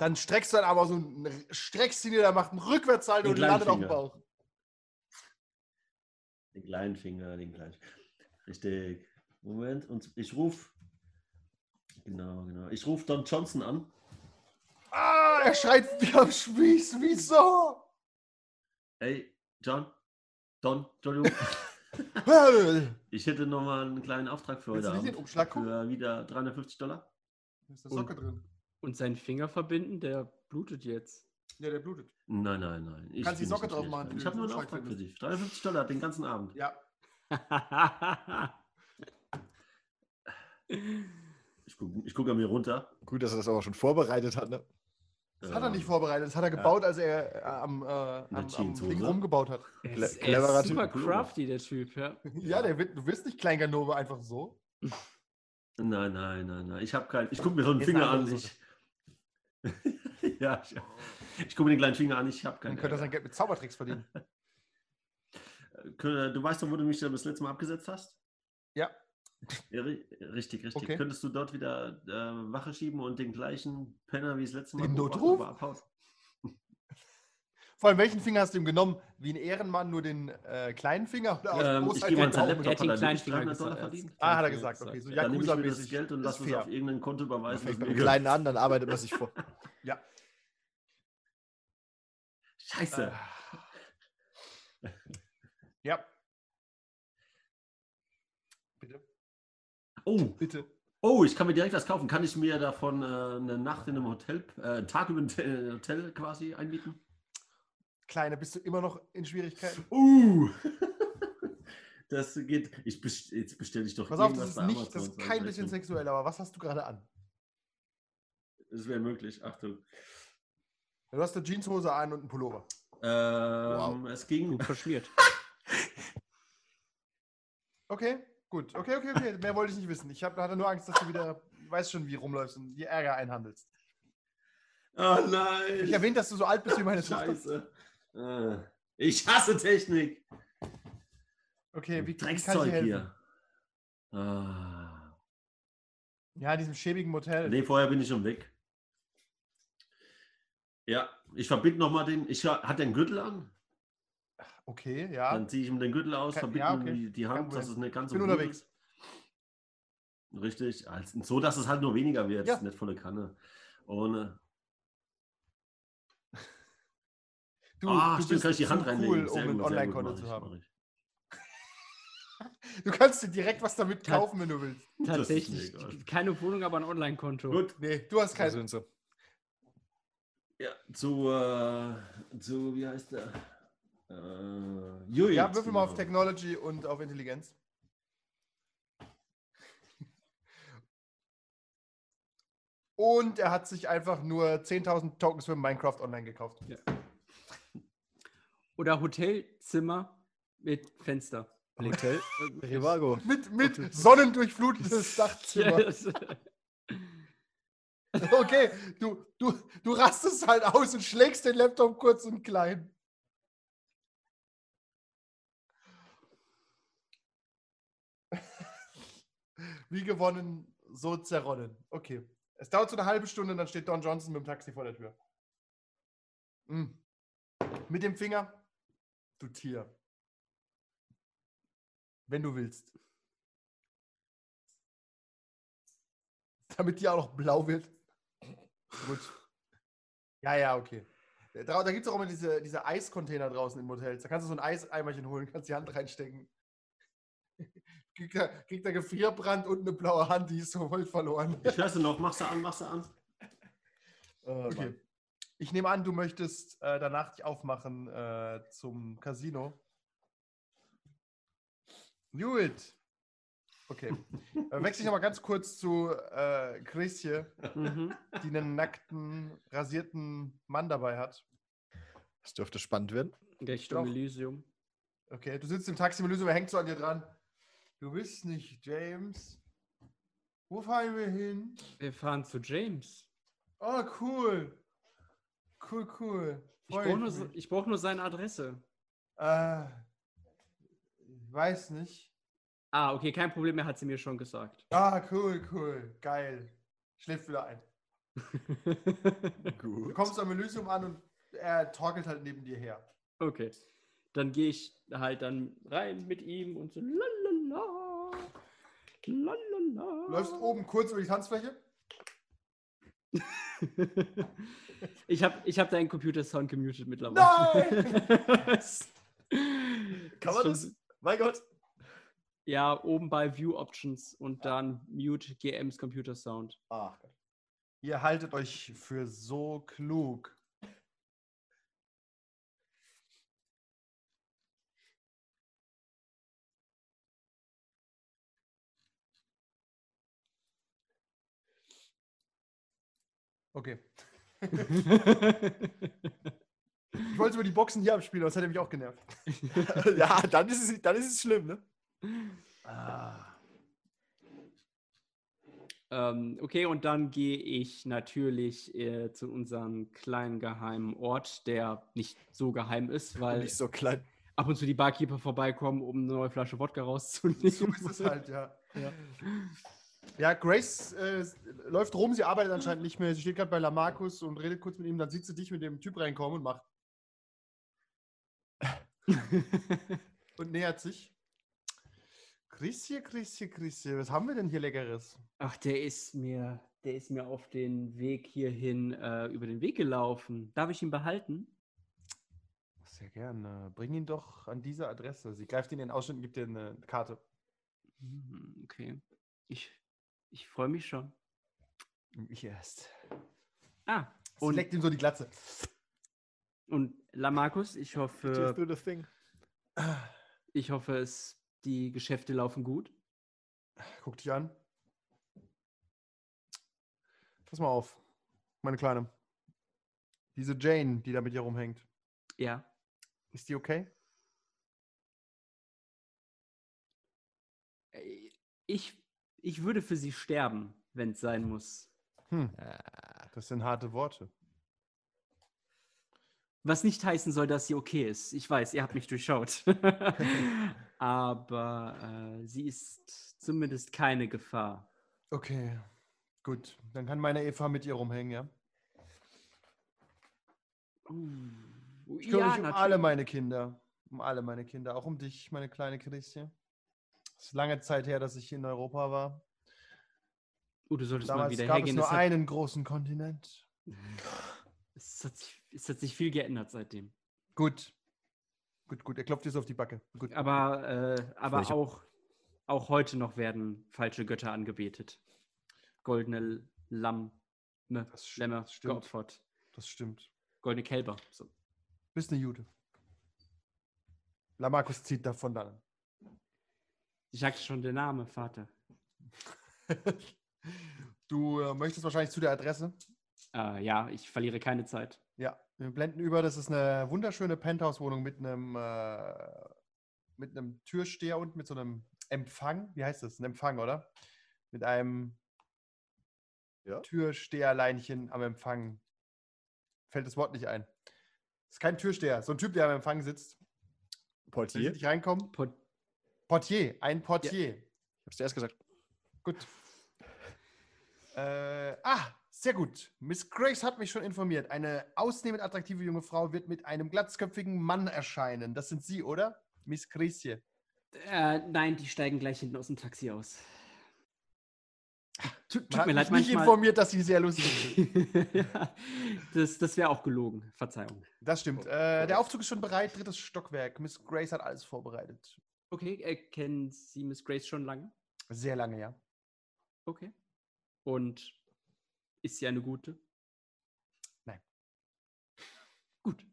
Dann streckst du dann aber so, einen- streckst ihn dir, der macht einen Rückwärtssalto Den und landet auf dem kleinen Bauch. Den kleinen Finger, den kleinen. Richtig. Moment, und ich rufe... Genau, genau. Ich rufe Don Johnson an. Ah, er schreit wie am Spieß. Wieso? Ey, John, Don, Entschuldigung. Ich hätte noch mal einen kleinen Auftrag für heute Abend. Umschlag? Für wieder 350 Dollar. Da ist eine Socke drin. Und seinen Finger verbinden, der blutet jetzt. Ja, der blutet. Nein, nein, nein. Ich Kannst die Socke drauf machen, Ich habe nur einen Auftrag für dich. 350 Dollar den ganzen Abend. Ja. Ich gucke ich guck an mir runter. Gut, dass er das aber schon vorbereitet hat. Ne? Das hat er nicht Ähm, vorbereitet. Das hat er gebaut, als er äh, am, äh, am, am. Ding rumgebaut hat. Er ist, er cleverer ist Typ. super crafty, der Typ, ja. Ja, der wird, du wirst nicht Kleinganove einfach so. Nein, nein, nein, nein. Ich habe keinen. Ich gucke mir so einen Ist eine Finger an. Ich, ja, ich, ich gucke mir den kleinen Finger an. Ich habe Dann keinen. könnte er sein Geld mit Zaubertricks verdienen. Du weißt doch, wo du mich da das letzte Mal abgesetzt hast? Ja. Ja, ri- richtig, richtig. Okay. Könntest du dort wieder äh, Wache schieben und den gleichen Penner wie das letzte Mal Den Notruf? Vor allem, welchen Finger hast du ihm genommen? Wie ein Ehrenmann nur den äh, kleinen Finger? Oder Ähm, ich gebe mal Er hat den kleinen nicht Finger 300 Dollar gesagt. verdient? Ah, hat er gesagt. Okay, so Dann nehme ich mir das. Geld und lasse es auf irgendein Konto überweisen. Mit gehört. Kleinen an, dann arbeitet man sich vor. Ja. Scheiße. Äh, ja. Bitte. Oh, Bitte. oh, ich kann mir direkt was kaufen. Kann ich mir davon äh, eine Nacht in einem Hotel, äh, einen Tag über ein Hotel, Hotel quasi einmieten? Kleine, bist du immer noch in Schwierigkeiten? Uh! Das geht. Ich best, jetzt bestelle ich doch Pass auf, das ist nicht, Amazon das ist kein bisschen sexuell, aber was hast du gerade an? Das wäre möglich. Achtung. Du hast eine Jeanshose an und einen Pullover. Ähm, Es ging. Gut verschmiert. Okay, gut. Okay, okay, okay. Mehr wollte ich nicht wissen. Ich hab, hatte nur Angst, dass du wieder, weißt schon, wie rumläufst und die Ärger einhandelst. Oh nein! Ich erwähnt, dass du so alt bist wie meine Tochter. Scheiße. Äh, Ich hasse Technik. Okay, wie, wie kann ich Dreckszeug dir helfen? hier. Ah. Ja, in diesem schäbigen Motel. Nee, vorher bin ich schon weg. Ja, ich verbinde nochmal den. Ich ha- hat den Gürtel an. Okay, ja. Dann ziehe ich ihm den Gürtel aus, verbinde ja, ihm okay. die, die Hand, dass es nicht ganz Bin so blut unterwegs. ist. Richtig, als, so dass es halt nur weniger wird, Ja. nicht volle Kanne. Und äh, Du, ah, du stimmt, kann ich die Hand reinlegen. cool, Sehr um ein gut, sehr gut, Online-Konto zu ich, haben. ich. Du kannst dir direkt was damit kaufen, wenn du willst. Tatsächlich. Keine Wohnung, aber ein Online-Konto. Gut, Nee, du hast Da kein. Ja, zu, äh, zu, wie heißt der? Äh, Jui, Ja, würfel mal auf. Technology und auf Intelligenz. Und er hat sich einfach nur 10.000 Tokens für Minecraft Online gekauft. Oder Hotelzimmer mit Fenster. Hotel Rivago. Mit, mit sonnendurchflutetes Dachzimmer. Okay, du, du, du rastest halt aus und schlägst den Laptop kurz und klein. Wie gewonnen, so zerronnen. Okay. Es dauert so eine halbe Stunde und dann steht Don Johnson mit dem Taxi vor der Tür. Mm. Mit dem Finger, du Tier. Wenn du willst. Damit die auch noch blau wird. Gut. Ja, ja, okay. Da, da gibt es auch immer diese, diese Eiscontainer draußen im Hotel. Da kannst du so ein Eiseimerchen holen, kannst die Hand reinstecken. Kriegt er, kriegt er Gefrierbrand und eine blaue Hand, die ist so voll verloren. Ich höre sie noch, machst du an, machst du an. Okay. Ich nehme an, du möchtest äh, danach dich aufmachen äh, zum Casino. Gut. Okay. äh, wechsle ich nochmal ganz kurz zu äh, Chris hier, mhm. die einen nackten, rasierten Mann dabei hat. Das dürfte spannend werden. Richtung. Elysium. Okay, du sitzt im Taxi mit Lösung, wer hängt so an dir dran? Du bist nicht James. Wo fahren wir hin? Wir fahren zu James. Oh, cool. Cool, cool. Ich brauche nur, ich brauch nur seine Adresse. Äh, ich weiß nicht. Ah, okay, kein Problem, er hat sie mir schon gesagt. Ah, cool, cool. Geil. Schläft wieder ein. Du Gut. kommst am Elysium an und er torkelt halt neben dir her. okay. Dann gehe ich halt dann rein mit ihm und so lalala. Lalala. Du läufst oben kurz über die Tanzfläche. ich habe ich hab deinen Computer-Sound gemutet mittlerweile. Nein! Kann man das? Mein Gott. Ja, oben bei View Options und dann Mute GMs Computer Sound. Ach Gott. Ihr haltet euch für so klug. Okay. Ich wollte über die Boxen hier abspielen, das hätte mich auch genervt. ja, dann ist, es, dann ist es schlimm, ne? Ähm, okay, und dann gehe ich natürlich äh, zu unserem kleinen geheimen Ort, der nicht so geheim ist, weil Nicht so klein. ab und zu die Barkeeper vorbeikommen, um eine neue Flasche Wodka rauszunehmen. So ist es halt, ja. Ja, ja Grace äh, läuft rum, sie arbeitet anscheinend nicht mehr. Sie steht gerade bei Lamarcus und redet kurz mit ihm. Dann sieht sie dich mit dem Typ reinkommen und macht und nähert sich. Chrissy, Chrissy, Chrissy, was haben wir denn hier Leckeres? Ach, der ist mir, der ist mir auf den Weg hierhin äh, über den Weg gelaufen. Darf ich ihn behalten? Sehr gerne. Bring ihn doch an diese Adresse. Sie greift ihn in den Ausschnitt und gibt dir eine Karte. Hm, Okay. Ich, ich freue mich schon. Ich erst. Ah, Sie und, leckt ihm so die Glatze. und Lamarcus, ich Just hoffe, do the thing. ich hoffe, es, die Geschäfte laufen gut. Guck dich an. Pass mal auf, meine Kleine. Diese Jane, die da mit dir rumhängt, Ja. ist die okay? Äh, Ich, ich würde für sie sterben, wenn es sein muss. Hm, das sind harte Worte. Was nicht heißen soll, dass sie okay ist. Ich weiß, ihr habt mich durchschaut. Aber äh, sie ist zumindest keine Gefahr. Okay, gut. Dann kann meine Eva mit ihr rumhängen, ja? Uh, Ich kümmere ja, mich um natürlich. alle meine Kinder. Um alle meine Kinder. Auch um dich, meine kleine Christi. Es ist lange Zeit her, dass ich in Europa war. Oh, du solltest mal Damals wieder gab es hergehen. nur Es hat, einen großen Kontinent. es, hat sich, es hat sich viel geändert seitdem. Gut. Gut, gut. Er klopft so auf die Backe. Gut. Aber, äh, aber auch, auch heute noch werden falsche Götter angebetet. Goldene Lamm, ne, Lämmer das stimmt. geopfert. Das stimmt. Goldene Kälber. So. Bist eine Jude. Lamarcus zieht davon dann. Ich sagte schon der Name, Vater. Du äh, möchtest wahrscheinlich zu der Adresse. Äh, ja, ich verliere keine Zeit. Ja, wir blenden über. Das ist eine wunderschöne Penthouse-Wohnung mit einem, äh, mit einem Türsteher und mit so einem Empfang. Wie heißt das? Ein Empfang, oder? Mit einem Ja. Türsteherleinchen am Empfang. Fällt das Wort nicht ein. Das ist kein Türsteher, so ein Typ, der am Empfang sitzt. Portier? nicht reinkommen. Pot Portier, ein Portier. Ich hab's zuerst gesagt. Gut. Äh, ah, sehr gut. Miss Grace hat mich schon informiert. Eine ausnehmend attraktive junge Frau wird mit einem glatzköpfigen Mann erscheinen. Das sind Sie, oder? Miss Grace hier. äh, nein, die steigen gleich hinten aus dem Taxi aus. Tut, tut mir mich leid, nicht manchmal. informiert, dass Sie sehr lustig sind. ja, das das wäre auch gelogen. Verzeihung. Das stimmt. Äh, der Aufzug ist schon bereit. Drittes Stockwerk. Miss Grace hat alles vorbereitet. Okay, äh, kennen Sie Miss Grace schon lange? Sehr lange, ja. Okay. Und ist sie eine gute? Nein. Gut.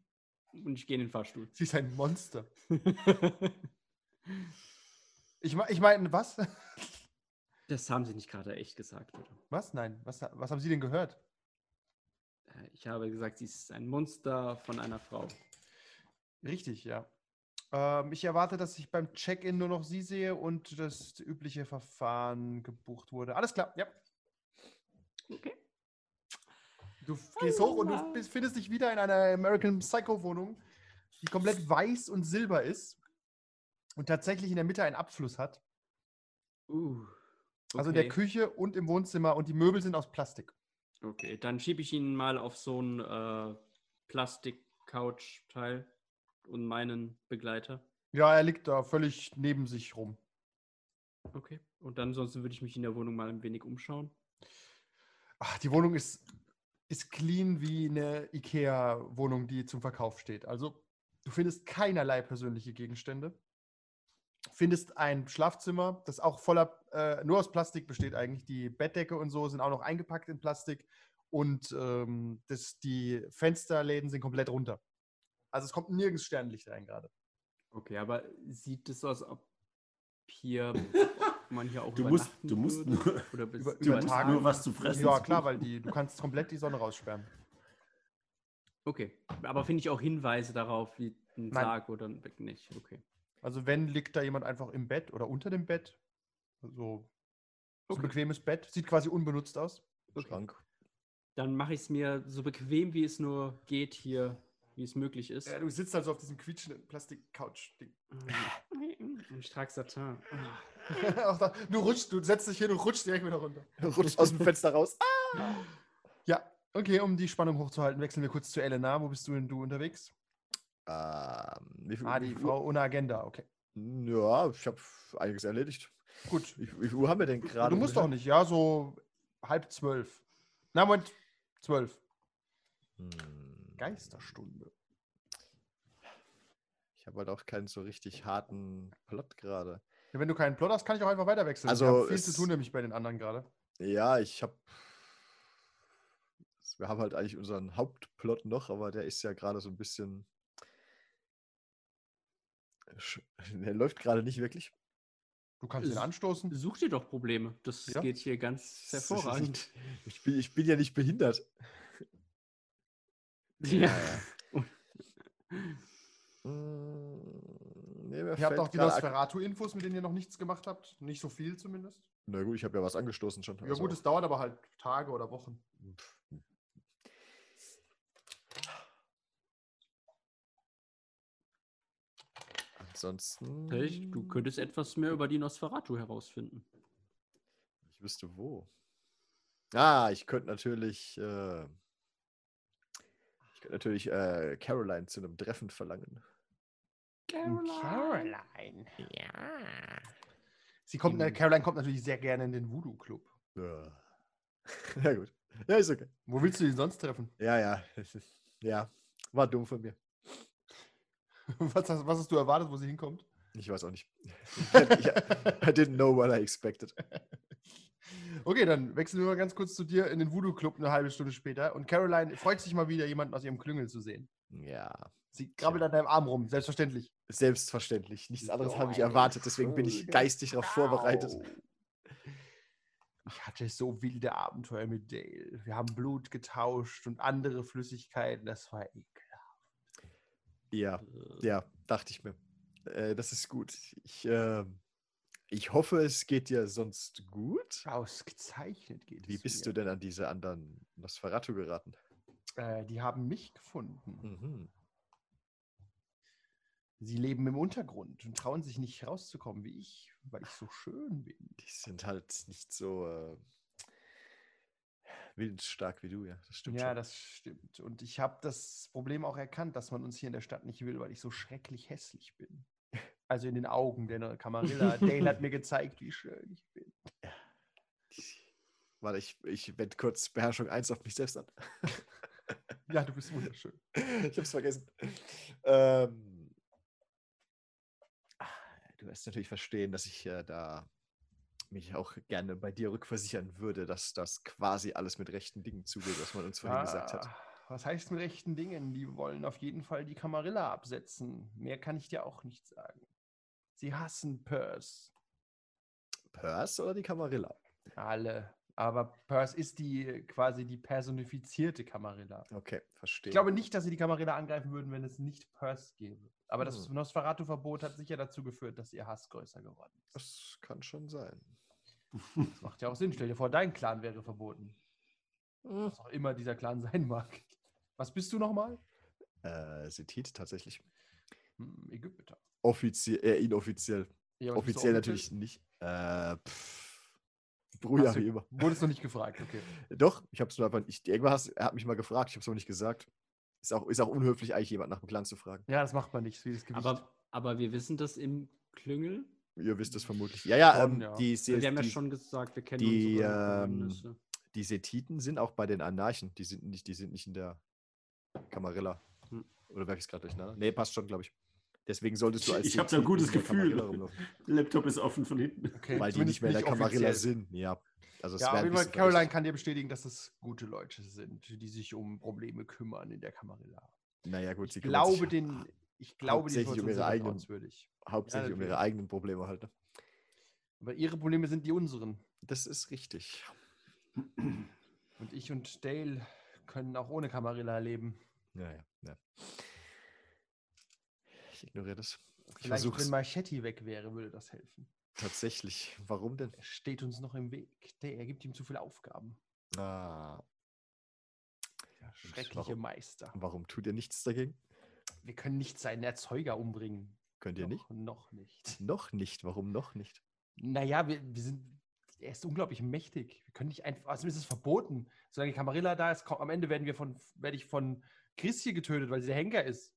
Und ich gehe in den Fahrstuhl. Sie ist ein Monster. Ich, ich meine, was? das haben Sie nicht gerade echt gesagt, oder? Was? Nein. Was, was haben Sie denn gehört? Äh, Ich habe gesagt, sie ist ein Monster von einer Frau. Richtig, ja. Ähm, ich erwarte, dass ich beim Check-in nur noch Sie sehe und das übliche Verfahren gebucht wurde. Alles klar, ja. Okay. Du gehst hoch und du bist, findest dich wieder in einer American Psycho-Wohnung, die komplett weiß und silber ist und tatsächlich in der Mitte einen Abfluss hat. Uh, Also in der okay. Küche und im Wohnzimmer und die Möbel sind aus Plastik. Okay, dann schiebe ich ihn mal auf so ein äh, Plastik-Couch-Teil und meinen Begleiter. Ja, er liegt da völlig neben sich rum. Okay. Und dann sonst würde ich mich in der Wohnung mal ein wenig umschauen. Ach, die Wohnung ist, ist clean wie eine IKEA-Wohnung, die zum Verkauf steht. Also du findest keinerlei persönliche Gegenstände. Findest ein Schlafzimmer, das auch voller, äh, nur aus Plastik besteht eigentlich. Die Bettdecke und so sind auch noch eingepackt in Plastik. Und ähm, das, die Fensterläden sind komplett runter. Also es kommt nirgends Sternlicht rein gerade. Okay, aber sieht es so aus, ob hier man hier auch Du musst, du musst nur, Oder bis über- du über musst Tage. nur was zu fressen. Ja, klar, weil die, du kannst komplett die Sonne raussperren. Okay, aber finde ich auch Hinweise darauf, wie ein Nein. Sarg oder ein nicht. Okay. Also wenn liegt da jemand einfach im Bett oder unter dem Bett. So, so ein Okay. bequemes Bett. Sieht quasi unbenutzt aus. Okay. Schrank. Dann mache ich es mir so bequem, wie es nur geht, hier wie es möglich ist. Ja, du sitzt also auf diesem quietschenden Plastik-Couch-Ding. Ich trage Satin. Da- du rutschst, du setzt dich hin und rutschst direkt wieder runter. Rutscht aus dem Fenster raus. Ja, okay, um die Spannung hochzuhalten, wechseln wir kurz zu Elena. Wo bist du denn du unterwegs? Ähm, wie viel, Ah, die wie viel Frau ohne Agenda, okay. Ja, ich habe einiges erledigt. Gut. Wie, wie viel Uhr haben wir denn gerade? du musst doch nicht, ja, so halb zwölf. Na, Moment, zwölf. Hm. Geisterstunde. Ich habe halt auch keinen so richtig harten Plot gerade. Ja, wenn du keinen Plot hast, kann ich auch einfach weiter wechseln. Also, viel zu tun, nämlich bei den anderen gerade. Ja, ich habe. Wir haben halt eigentlich unseren Hauptplot noch, aber der ist ja gerade so ein bisschen. sch- Der läuft gerade nicht wirklich. Du kannst ihn anstoßen. Such dir doch Probleme. Das Ja. geht hier ganz hervorragend. Ich bin, ich bin ja nicht behindert. Ja. Mm, Nee, Ihr habt auch die Nosferatu-Infos, mit denen ihr noch nichts gemacht habt. Nicht so viel zumindest. Na gut, ich habe ja was angestoßen schon. Ja also- gut, es dauert aber halt Tage oder Wochen. Ansonsten. Hey, Du könntest etwas mehr über die Nosferatu herausfinden. Ich wüsste wo. Ah, ich könnte natürlich. Äh, könnte natürlich äh, Caroline zu einem Treffen verlangen. Caroline. Ja. Sie kommt, äh, Hm. Caroline kommt natürlich sehr gerne in den Voodoo-Club. Ja. ja, gut. Ja, ist okay. Wo willst du ihn sonst treffen? Ja, ja. es ist- Ja, war dumm von mir. Was hast, was hast du erwartet, wo sie hinkommt? Ich weiß auch nicht. ich, I didn't know what I expected. Okay, dann wechseln wir mal ganz kurz zu dir in den Voodoo-Club eine halbe Stunde später. Und Caroline freut sich mal wieder, jemanden aus ihrem Klüngel zu sehen. Ja, Sie krabbelt an deinem Arm rum, selbstverständlich. selbstverständlich. Nichts anderes So habe ich erwartet, deswegen bin ich geistig darauf vorbereitet. Ich hatte so wilde Abenteuer mit Dale. Wir haben Blut getauscht und andere Flüssigkeiten. Das war ekelhaft. Ja, Äh, ja, dachte ich mir. Äh, das ist gut. Ich, ähm, ich hoffe, es geht dir sonst gut. Ausgezeichnet geht Wie es bist mir. du denn an diese anderen Nosferatu geraten? Äh, die haben mich gefunden. Mhm. Sie leben im Untergrund und trauen sich nicht rauszukommen wie ich, weil ich so schön bin. Die sind halt nicht so äh, willensstark wie du, ja. Das stimmt ja, schon. das stimmt. Und ich habe das Problem auch erkannt, dass man uns hier in der Stadt nicht will, weil ich so schrecklich hässlich bin. Also in den Augen der Kamarilla. Dale hat mir gezeigt, wie schön ich bin. Warte, ich, ich wende kurz Beherrschung 1 auf mich selbst an. Ja, du bist wunderschön. ich hab's vergessen. Ähm, ah, du wirst natürlich verstehen, dass ich äh, da mich auch gerne bei dir rückversichern würde, dass das quasi alles mit rechten Dingen zugeht, was man uns vorhin gesagt hat. Ah, Was heißt mit rechten Dingen? Die wollen auf jeden Fall die Kamarilla absetzen. Mehr kann ich dir auch nicht sagen. Sie hassen Purse. Purse oder die Camarilla? Alle. Aber Purse ist die äh, quasi die personifizierte Kamarilla. Okay, verstehe. Ich glaube nicht, dass sie die Kamarilla angreifen würden, wenn es nicht Purse gäbe. Aber das Hm. Nosferatu-Verbot hat sicher dazu geführt, dass ihr Hass größer geworden ist. das kann schon sein. Das macht ja auch Sinn. Stell dir vor, dein Clan wäre verboten. Hm. Was auch immer dieser Clan sein mag. Was bist du nochmal? Äh, Setit tatsächlich. Hm, Ägypter. Offiziell, äh, inoffiziell. Ja, du Offiziell natürlich nicht. Äh, du- wie immer. Wurdest noch nicht gefragt, okay. Doch, ich habe es nur einfach nicht. Irgendwann hast, er hat mich mal gefragt, ich habe es aber nicht gesagt. Ist auch, ist auch unhöflich, eigentlich jemand nach dem Clan zu fragen. Ja, das macht man nicht, wie das Gewicht. Aber, aber wir wissen das im Klüngel. Ihr wisst es vermutlich. Ja, ja, ähm, ja. Die, Se- wir haben ja die, schon gesagt, wir kennen die, unsere ähm, die Setiten sind auch bei den Anarchen. Die sind nicht, die sind nicht in der Camarilla. Hm. Oder werfe ich es gerade durcheinander? Nee, passt schon, glaube ich. Deswegen solltest du Ich- als ich hab da ein gutes Gefühl. Laptop ist offen von hinten. okay, Weil die nicht mehr in der Camarilla offiziell. sind. Ja. Also es Ja, auf jeden Fall, Caroline kann dir bestätigen, dass es gute Leute sind, die sich um Probleme kümmern in der Camarilla. Naja, gut, Ich sie kümmert glaube, sich den, ich glaube, die hauptsächlich um Informationen ihre sind eigenen- vertrauenswürdig. hauptsächlich um ihre eigenen Probleme halt. Ne? Aber ihre Probleme sind die unseren. Das ist richtig. Und ich und Dale können auch ohne Camarilla leben. Ja, ja, ja. Ich ignoriere das. Ich Vielleicht, versuche wenn es Marchetti weg wäre, würde das helfen. tatsächlich. Warum denn? Er steht uns noch im Weg. Der, er gibt ihm zu viele Aufgaben. Ah, schreckliche warum? Meister. Warum tut ihr nichts dagegen? Wir können nicht seinen Erzeuger umbringen. Könnt ihr nicht? Noch, noch nicht. Noch nicht. Warum noch nicht? Naja, wir, wir sind. Er ist unglaublich mächtig. Wir können nicht einfach. Also ist es verboten. Solange Camarilla da ist, kommt, am Ende werden wir von, werde ich von Chris hier getötet, weil sie der Henker ist.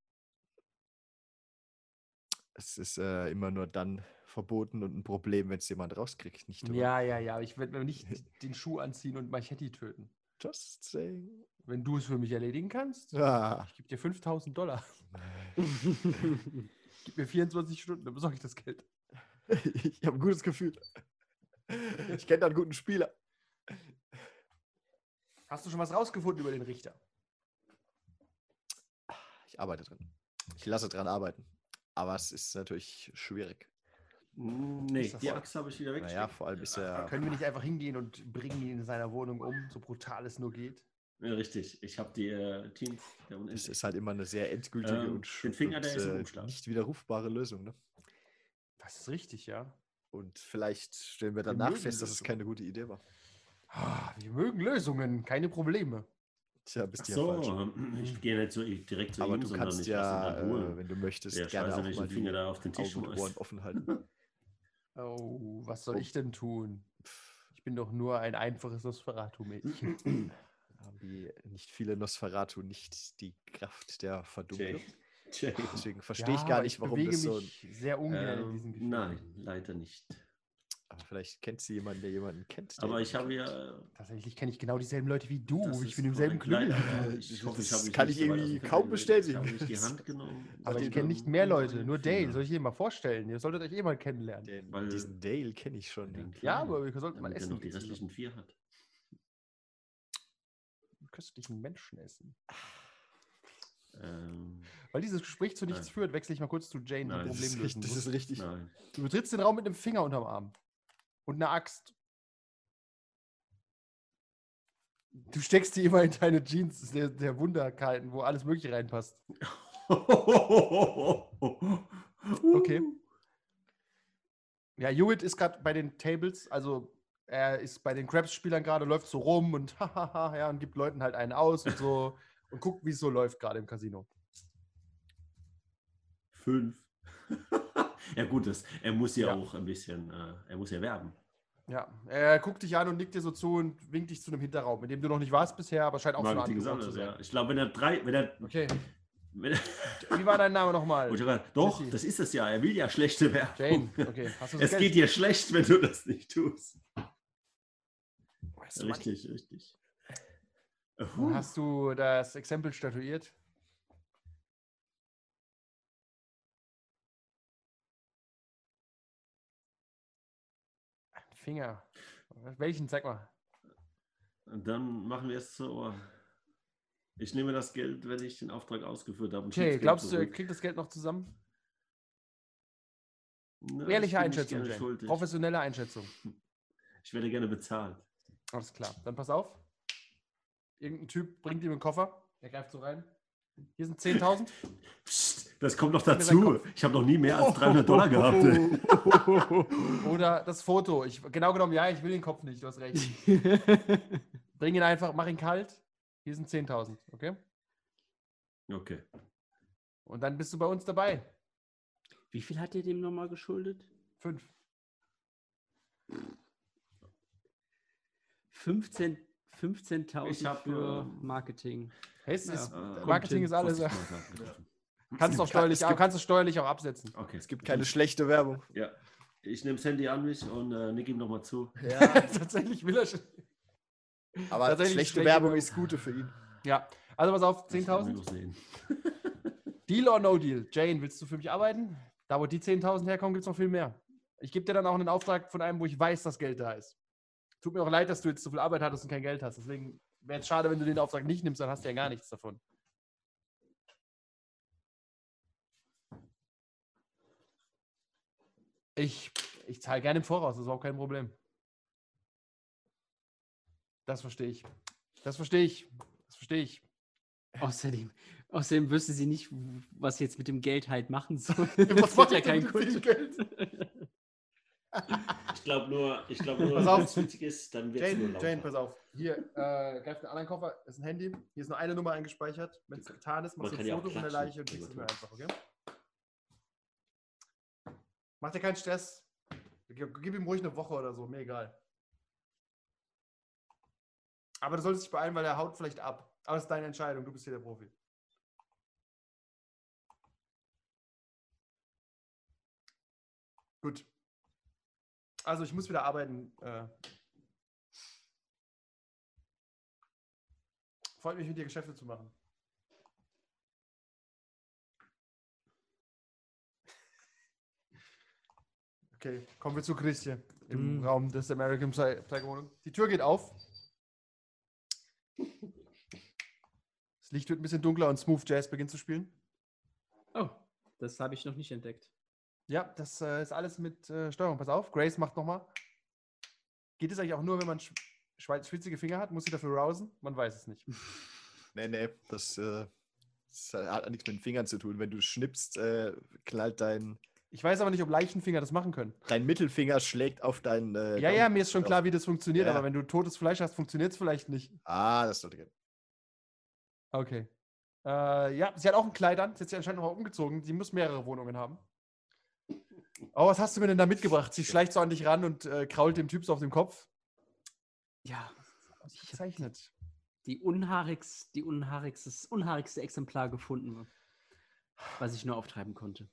Es ist äh, immer nur dann verboten und ein Problem, wenn es jemand rauskriegt. Nicht. Ja, ja, ja. Ich werde mir nicht den Schuh anziehen und Machetti töten. Just saying. Wenn du es für mich erledigen kannst, Ah. ich gebe dir 5000 Dollar. Gib mir 24 Stunden, dann besorge ich das Geld. ich habe ein gutes Gefühl. Ich kenne da einen guten Spieler. Hast du schon was rausgefunden über den Richter? Ich arbeite dran. Ich lasse dran arbeiten. Aber es ist natürlich schwierig. Hm, Nee, das die? Axt habe ich wieder Naja, weggesteckt. vor allem ist er. Können wir nicht einfach hingehen und bringen ihn in seiner Wohnung um, so brutal es nur geht? Ja, richtig. Ich habe die äh, Teams der Es Unendlichen. ist halt immer eine sehr endgültige Ähm, und, den Finger, der und, ist im äh, nicht widerrufbare Lösung. Ne? Das ist richtig, ja. Und vielleicht stellen wir Wir danach mögen fest, dass es keine gute Idee war. Ah, Wir mögen Lösungen, keine Probleme. Tja, bist ja so, falsch. ähm, ich gehe nicht so direkt zu Aber ihm, du sondern kannst ich ja, äh, wenn du möchtest, Wäre gerne scheiße, auch wenn ich mal den Finger die da auf den Tisch Augen und. Ohren offen halten. Oh, was soll Oh. ich denn tun? Ich bin doch nur ein einfaches Nosferatu-Mädchen. Haben die nicht viele Nosferatu nicht die Kraft der Verdunklung? Deswegen verstehe ich Ja, gar aber nicht, warum bewege das so. mich sehr ungern in diesen Ähm, Gefühlen. nein, leider nicht. Aber vielleicht kennt sie jemanden, der jemanden kennt. der Aber ich habe ja. Tatsächlich kenne ich genau dieselben Leute wie du. Ich bin im selben. Klüngel. Ich hoffe, ich Das kann ich irgendwie kaum bestätigen. Ich habe die Hand genommen. Aber ich kenne nicht mehr Leute, nur Dale. Soll ich ihn mal vorstellen? Ihr solltet euch eh mal kennenlernen. Den, Weil- diesen Dale kenne ich schon. Den Ja. Aber wir sollten mal essen. noch die restlichen vier hat. köstlichen Menschen essen. Ähm, Weil dieses Gespräch zu nichts Nein. führt, wechsle ich mal kurz zu Jane, Nein, die Das ist, richtig, das ist richtig. nein. Du betrittst den Raum mit einem Finger unterm Arm und einer Axt. Du steckst die immer in deine Jeans, das ist der, der Wunderkalten, wo alles Mögliche reinpasst. okay. Ja, Hewitt ist gerade bei den Tables, also er ist bei den Crabs-Spielern gerade, läuft so rum und hahaha, ja, und gibt Leuten halt einen aus und so und guckt, wie es so läuft gerade im Casino. Fünf. ja, gut, das, er muss ja, Ja. auch ein bisschen, äh, er muss ja werben. Ja, er guckt dich an und nickt dir so zu und winkt dich zu einem Hinterraum, in dem du noch nicht warst bisher, aber scheint auch Marketing ist angekommen zu sein. ja. Ich glaube, wenn er drei, wenn er, Okay, wenn er wie war dein Name nochmal? Doch, Jesse. das ist es ja, er will ja schlechte Werbung. Jane, okay. Hast du das Es geht dir schlecht, wenn du das nicht tust. Weißt du, Richtig, richtig. Hast du das Exempel statuiert? Finger. Welchen? Zeig mal. Dann machen wir es so. Ich nehme das Geld, wenn ich den Auftrag ausgeführt habe. Okay, glaubst du, er zurück. kriegt das Geld noch zusammen? Na, Ehrliche Einschätzung. Professionelle Einschätzung. Ich werde gerne bezahlt. Alles klar. Dann pass auf. Irgendein Typ bringt ihm einen Koffer. Er greift so rein. Hier sind 10.000. Das kommt noch dazu. Ich habe noch nie mehr als 300 Dollar gehabt. Oder das Foto. Ich, genau genommen, ja, ich will den Kopf nicht. Du hast recht. Bring ihn einfach, mach ihn kalt. Hier sind 10.000, okay? Okay. Und dann bist du bei uns dabei. Wie viel hat ihr dem nochmal geschuldet? Fünf. 15 Ich 15.000 hab, für ähm, Marketing. Hey, ist, Äh, Marketing hin. ist alles. 50 Mal getroffen. Kannst, auch Es steuerlich, gibt- kannst du steuerlich auch absetzen. Okay. Es gibt keine schlechte Werbung. Ja. Ich nehme das Handy an mich und äh, nick ihm nochmal zu. Ja, Tatsächlich will er schon. aber schlechte schlechte Werbung ist gute für ihn. Ja, also pass auf, Das werden wir 10.000. noch sehen. Deal or no deal? Jane, willst du für mich arbeiten? Da, wo die 10.000 herkommen, gibt es noch viel mehr. Ich gebe dir dann auch einen Auftrag von einem, wo ich weiß, dass Geld da ist. Tut mir auch leid, dass du jetzt so viel Arbeit hattest und kein Geld hast. Deswegen wäre es schade, wenn du den Auftrag nicht nimmst, dann hast du ja gar nichts davon. Ich, ich zahle gerne im Voraus, das ist auch kein Problem. Das verstehe ich. Das verstehe ich. Das verstehe ich. Außerdem, außerdem wüsste sie nicht, was sie jetzt mit dem Geld halt machen soll. Was Das macht wird ihr mit dem Geld? Ich glaube nur, ich glaube nur, Pass auf. wenn es witzig ist, dann wird es nur Jane. Jane, pass auf. Hier, äh, greift einen anderen Koffer, ist ein Handy. Hier ist nur eine Nummer eingespeichert. Wenn es getan ist, machst du ein ja Foto von der. Leiche und schickst es mir einfach, okay? Mach dir keinen Stress. Gib ihm ruhig eine Woche oder so, mir egal. Aber du solltest dich beeilen, weil er haut vielleicht ab. Aber es ist deine Entscheidung, du bist hier der Profi. Gut. Also ich muss wieder arbeiten. Äh. Freut mich, mit dir Geschäfte zu machen. Okay, kommen wir zu Christian im Mm. Raum des American Psy Psycho. Die Tür geht auf. Das Licht wird ein bisschen dunkler und Smooth Jazz beginnt zu spielen. Oh, das habe ich noch nicht entdeckt. Ja, das äh, ist alles mit äh, Steuerung. Pass auf, Grace macht nochmal. Geht es eigentlich auch nur, wenn man sch schwitzige Finger hat? Muss sie dafür rousen? Man weiß es nicht. Nee, nee, das, äh, das hat nichts mit den Fingern zu tun. Wenn du schnippst, äh, knallt dein, Ich weiß aber nicht, ob Leichenfinger das machen können. dein Mittelfinger schlägt auf deinen. Äh, Ja, ja, mir ist schon klar, wie das funktioniert, Ja. aber wenn du totes Fleisch hast, funktioniert es vielleicht nicht. Ah, das sollte gehen. Okay. Äh, ja, sie hat auch ein Kleid an. Sie hat sich anscheinend nochmal umgezogen. Sie muss mehrere Wohnungen haben. Oh, was hast du mir denn da mitgebracht? Sie schleicht so an dich ran und äh, krault dem Typ so auf dem Kopf. Ja, Ausgezeichnet. die unhaarigst, die unhaarigstes, unhaarigste Exemplar gefunden, was ich nur auftreiben konnte.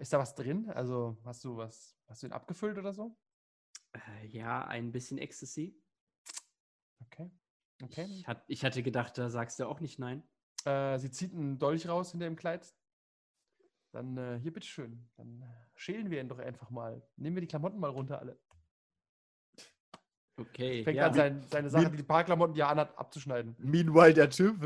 Ist da was drin? Also hast du was, hast du ihn abgefüllt oder so? Äh, ja, ein bisschen Ecstasy. Okay. Okay. Ich, hat, ich hatte gedacht, da sagst du auch nicht nein. Äh, sie zieht einen Dolch raus hinter dem Kleid. Dann äh, hier, bitteschön. Dann äh, schälen wir ihn doch einfach mal. Nehmen wir die Klamotten mal runter, alle. Okay, Fängt ja. an, sein, seine Sachen, die paar Klamotten, die er anhat, abzuschneiden. Meanwhile, der Typ.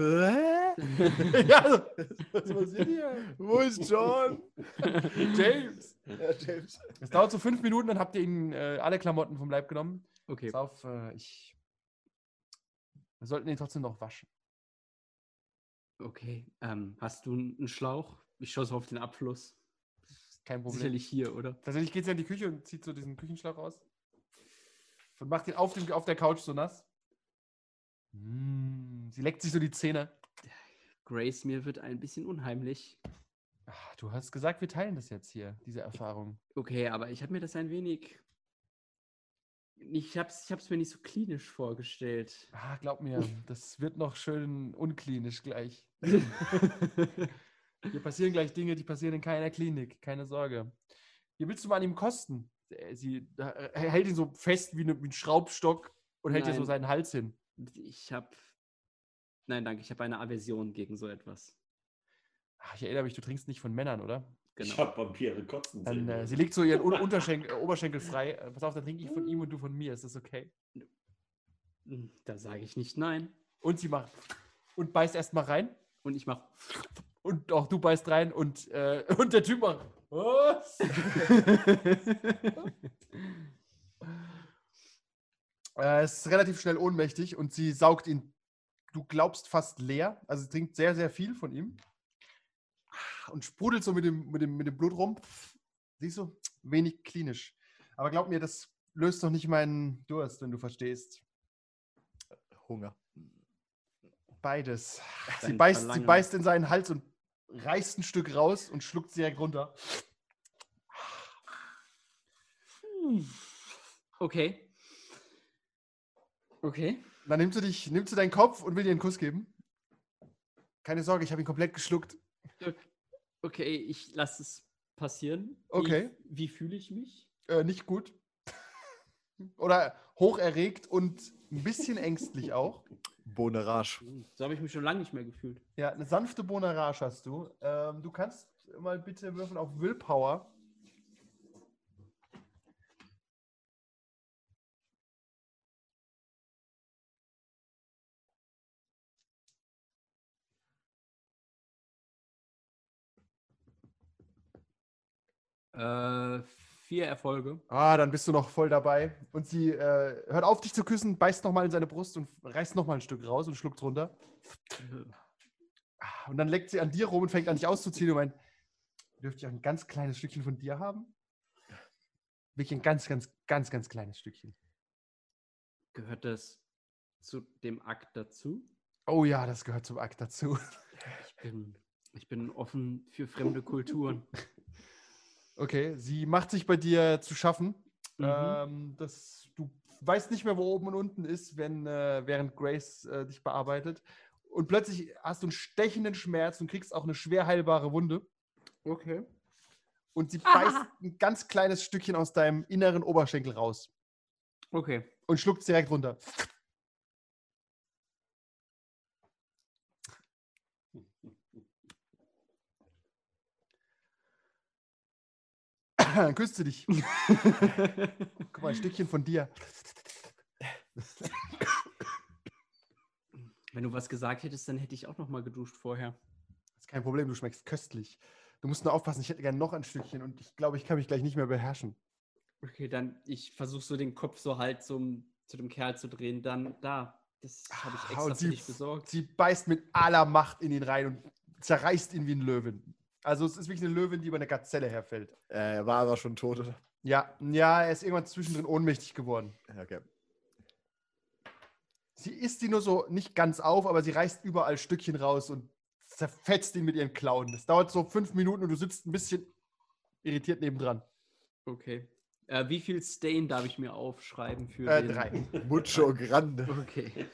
Hä? ja, was passiert hier? Wo ist John? James! ja, James. Es dauert so fünf Minuten, dann habt ihr ihn äh, alle Klamotten vom Leib genommen. okay. Pass auf, äh, ich. Wir sollten ihn trotzdem noch waschen. Okay. Ähm, hast du einen Schlauch? Ich schaue so auf den Abfluss. Kein Problem. Sicherlich hier, oder? Tatsächlich geht sie in die Küche und zieht so diesen Küchenschlauch raus. Und macht ihn auf, dem, auf der Couch so nass. Mm, sie leckt sich so die Zähne. Grace, mir wird ein bisschen unheimlich. Ach, du hast gesagt, wir teilen das jetzt hier, diese Erfahrung. Okay, aber ich habe mir das ein wenig. Ich habe es ich hab's mir nicht so klinisch vorgestellt. Ah, glaub mir, das wird noch schön unklinisch gleich. Hier passieren gleich Dinge, die passieren in keiner Klinik. Keine Sorge. Wie willst du mal an ihm kosten? Äh, Sie äh, hält ihn so fest wie, ne, wie ein Schraubstock und hält dir so seinen Hals hin. Ich habe. Nein, danke, ich habe eine Aversion gegen so etwas. Ach, ich erinnere mich, du trinkst nicht von Männern, oder? Ich Genau. habe Vampire kotzen Dann, sehen. äh, also. sie legt so ihren Un Unterschenkel, äh, Oberschenkel frei. Äh, pass auf, dann trinke ich von ihm und du von mir. Ist das okay? Hm, Da sage ich nicht nein. Und sie macht und beißt erstmal rein. Und ich mache. Und auch du beißt rein und, äh, und der Typ macht. Was? Äh, es ist relativ schnell ohnmächtig und sie saugt ihn, du glaubst, fast leer. Also sie trinkt sehr, sehr viel von ihm. Und sprudelt so mit dem, mit dem, mit dem Blut rum. Siehst du? Wenig klinisch. Aber glaub mir, das löst doch nicht meinen Durst, wenn du verstehst. Hunger. Beides. Sie beißt, sie beißt in seinen Hals und reißt ein Stück raus und schluckt es direkt runter. Okay. Okay. Dann nimmst du dich, nimmst du deinen Kopf und will dir einen Kuss geben. Keine Sorge, ich habe ihn komplett geschluckt. Okay, ich lasse es passieren. Okay. Wie, wie fühle ich mich? Äh, nicht gut. Oder hoch erregt und ein bisschen ängstlich auch. Bonerage. So habe ich mich schon lange nicht mehr gefühlt. Ja, eine sanfte Bonarage hast du. Ähm, du kannst mal bitte würfeln auf Willpower. Äh, vier Erfolge. Ah, dann bist du noch voll dabei. Und sie äh, hört auf, dich zu küssen, beißt nochmal in seine Brust und reißt nochmal ein Stück raus und schluckt runter. Ah, Und dann leckt sie an dir rum und fängt an, dich auszuziehen und meint, dürfte ich auch ein ganz kleines Stückchen von dir haben? Wirklich ein ganz, ganz, ganz, ganz kleines Stückchen. Gehört das zu dem Akt dazu. Oh ja, das gehört zum Akt dazu. Ich bin, ich bin offen für fremde Kulturen. Okay, sie macht sich bei dir zu schaffen. Mhm. Ähm, das, du weißt nicht mehr, wo oben und unten ist, wenn, äh, während Grace äh, dich bearbeitet. Und plötzlich hast du einen stechenden Schmerz und kriegst auch eine schwer heilbare Wunde. Okay. Und sie beißt ein ganz kleines Stückchen aus deinem inneren Oberschenkel raus Okay. und schluckt es direkt runter. Dann küsst sie dich. Guck mal, ein Stückchen von dir. Wenn du was gesagt hättest, dann hätte ich auch noch mal geduscht vorher. Das ist kein Problem, du schmeckst köstlich. Du musst nur aufpassen, ich hätte gerne noch ein Stückchen und ich glaube, ich kann mich gleich nicht mehr beherrschen. Okay, dann ich versuche so den Kopf so halt zum, zu dem Kerl zu drehen. Dann da. Das habe ich Ah, extra und für sie- dich besorgt. Sie beißt mit aller Macht in ihn rein und zerreißt ihn wie ein Löwen. Also es ist wirklich eine Löwin, die über eine Gazelle herfällt. Äh, er war aber schon tot, oder? Ja, ja, er ist irgendwann zwischendrin ohnmächtig geworden. Okay. Sie isst die nur so nicht ganz auf, aber sie reißt überall Stückchen raus und zerfetzt ihn mit ihren Klauen. Das dauert so fünf Minuten und du sitzt ein bisschen irritiert nebendran. Okay. Äh, wie viel Stain darf ich mir aufschreiben für Äh, den? drei. Mucho grande. Okay.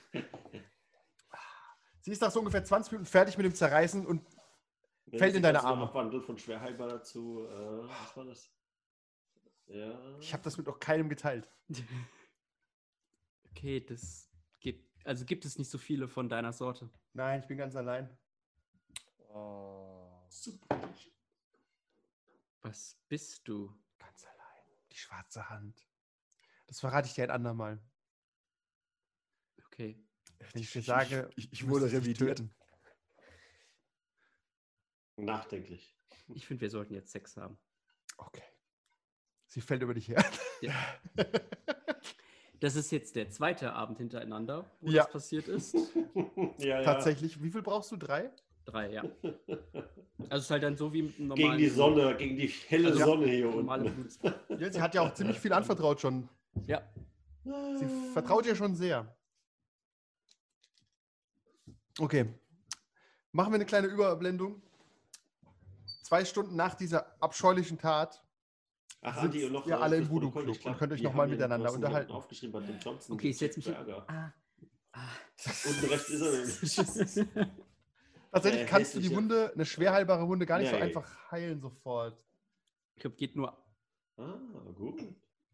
Sie ist nach so ungefähr 20 Minuten fertig mit dem Zerreißen und Fällt in deine Arme. Abwandel von schwer heilbar dazu. Äh, was war das? Ja. ich habe das mit noch keinem geteilt. Okay, das gibt. Also gibt es nicht so viele von deiner Sorte. Nein, ich bin ganz allein. Oh. Super. Was bist du? Ganz allein. Die schwarze Hand. Das verrate ich dir ein andermal. Okay. Wenn ich dir sage, ich, ich du wurde revidiert. Nachdenklich. Ich finde, wir sollten jetzt Sex haben. Okay. Sie fällt über dich her. Ja. Das ist jetzt der zweite Abend hintereinander, wo Ja. das passiert ist. ja, ja. Tatsächlich. Wie viel brauchst du? Drei? Drei, ja. Also es ist halt dann so wie mit einem Gegen normalen die Sonne, gegen die helle Also, Sonne hier unten. Ja, sie hat ja auch ziemlich viel anvertraut schon. Ja. Sie vertraut ihr schon sehr. Okay. Machen wir eine kleine Überblendung. Zwei Stunden nach dieser abscheulichen Tat. Ach, Andi, und noch ihr alle im Voodoo Club und könnt euch wir noch mal haben hier miteinander unterhalten. Aufgeschrieben bei dem Johnson. Okay, ich setz mich. Ah. Ah. Unten rechts ist er. Tatsächlich Äh, kannst du die Wunde, eine schwer heilbare Wunde, gar nicht so einfach heilen sofort. Ich glaube, geht nur Ah, gut.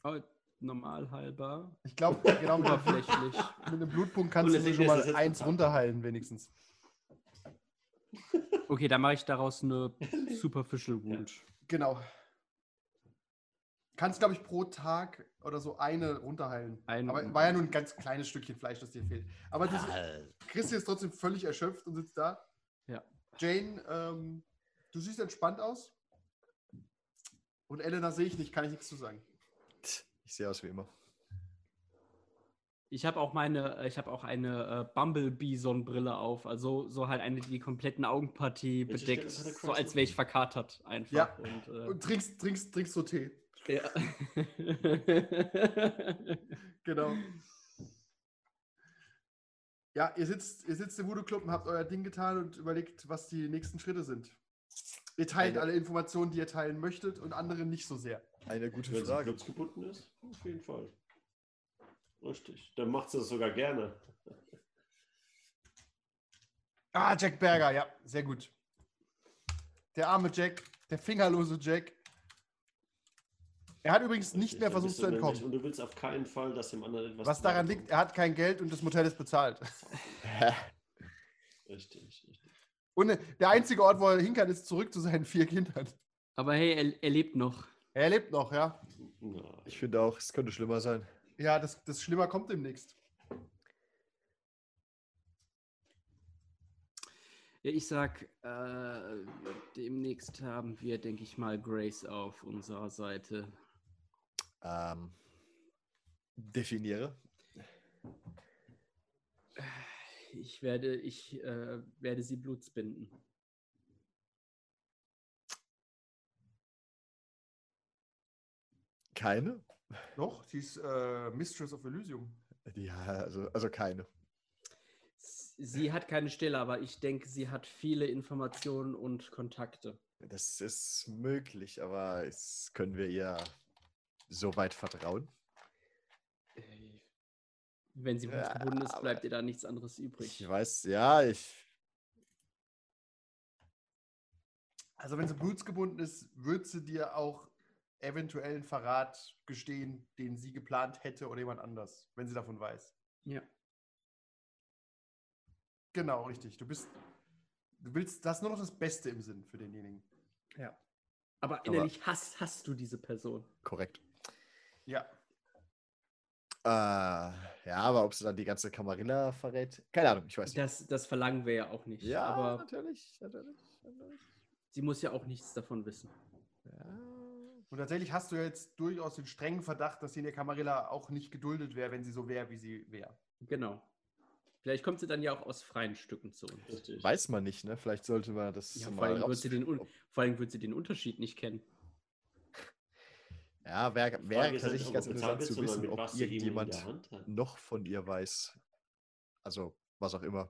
oh, normal heilbar. Ich glaube, genau mit, mit einem Blutpunkt kannst du schon mal eins runterheilen, wenigstens. Okay, dann mache ich daraus eine Superficial Wound. Genau. Kannst, glaube ich, pro Tag oder so eine runterheilen. Eine Aber war ja nur ein ganz kleines Stückchen Fleisch, das dir fehlt. Aber du, Christi ist trotzdem völlig erschöpft und sitzt da. Ja. Jane, ähm, du siehst entspannt aus. Und Elena sehe ich nicht, kann ich nichts zu sagen. Ich sehe aus wie immer. Ich habe auch meine, äh, ich habe auch eine äh, Bumblebee-Sonnenbrille auf, also so halt eine, die die kompletten Augenpartie Welche bedeckt, so als wäre ich verkatert einfach. Ja. Und, äh, Und trinkst, trinkst, trinkst so Tee. ja. Genau. Ja, ihr sitzt, ihr sitzt im Voodoo Club und habt euer Ding getan und überlegt, was die nächsten Schritte sind. Ihr teilt Eine- alle Informationen, die ihr teilen möchtet und andere nicht so sehr. Eine gute Wenn Frage. blutsgebunden ist, auf jeden Fall. Richtig. Dann macht sie das sogar gerne. Ah, Jack Berger, ja, sehr gut. Der arme Jack, der fingerlose Jack. Er hat übrigens nicht Richtig, mehr dann versucht zu entkommen. Und du willst auf keinen Fall, dass dem anderen etwas Was daran liegt, er hat kein Geld und das Motel ist bezahlt. Richtig, richtig. Und der einzige Ort, wo er hin kann, ist zurück zu seinen vier Kindern. Aber hey, er, er lebt noch. Er lebt noch, ja. Ich finde auch, es könnte schlimmer sein. Ja, das, das Schlimmer kommt demnächst. Ja, ich sag, äh, demnächst haben wir, denke ich mal, Grace auf unserer Seite. Ähm, definiere. Ich werde, ich äh, werde sie blutsbinden. Keine? Doch, sie ist äh, Mistress of Elysium. Ja, also, also keine. Sie hat keine Stelle, aber ich denke, sie hat viele Informationen und Kontakte. Das ist möglich, aber es können wir ihr so weit vertrauen? Äh, Wenn sie Ja, gebunden ist, bleibt ihr da nichts anderes übrig. Ich weiß, ja, ich. Also wenn sie blutsgebunden ist, wird sie dir auch eventuell einen Verrat gestehen, den sie geplant hätte oder jemand anders, wenn sie davon weiß. Ja. Genau, richtig. Du bist, du willst, das nur noch das Beste im Sinn für denjenigen. ja. Aber innerlich hast, hast du diese Person. Korrekt. Ja. Äh, ja, aber ob sie dann die ganze Kamarilla verrät? Keine Ahnung, ich weiß nicht. Das, das verlangen wir ja auch nicht. ja, Aber natürlich, natürlich, natürlich. sie muss ja auch nichts davon wissen. Ja. Und tatsächlich hast du jetzt durchaus den strengen Verdacht, dass sie in der Camarilla auch nicht geduldet wäre, wenn sie so wäre, wie sie wäre. Genau. Vielleicht kommt sie dann ja auch aus freien Stücken zu uns. Richtig. Weiß man nicht, ne? Vielleicht sollte man das Ja, vor, mal allem wird sie den, vor allem wird sie den Unterschied nicht kennen. Ja, wäre wär tatsächlich ganz er interessant zu wissen, ob irgendjemand noch von ihr weiß. Also, was auch immer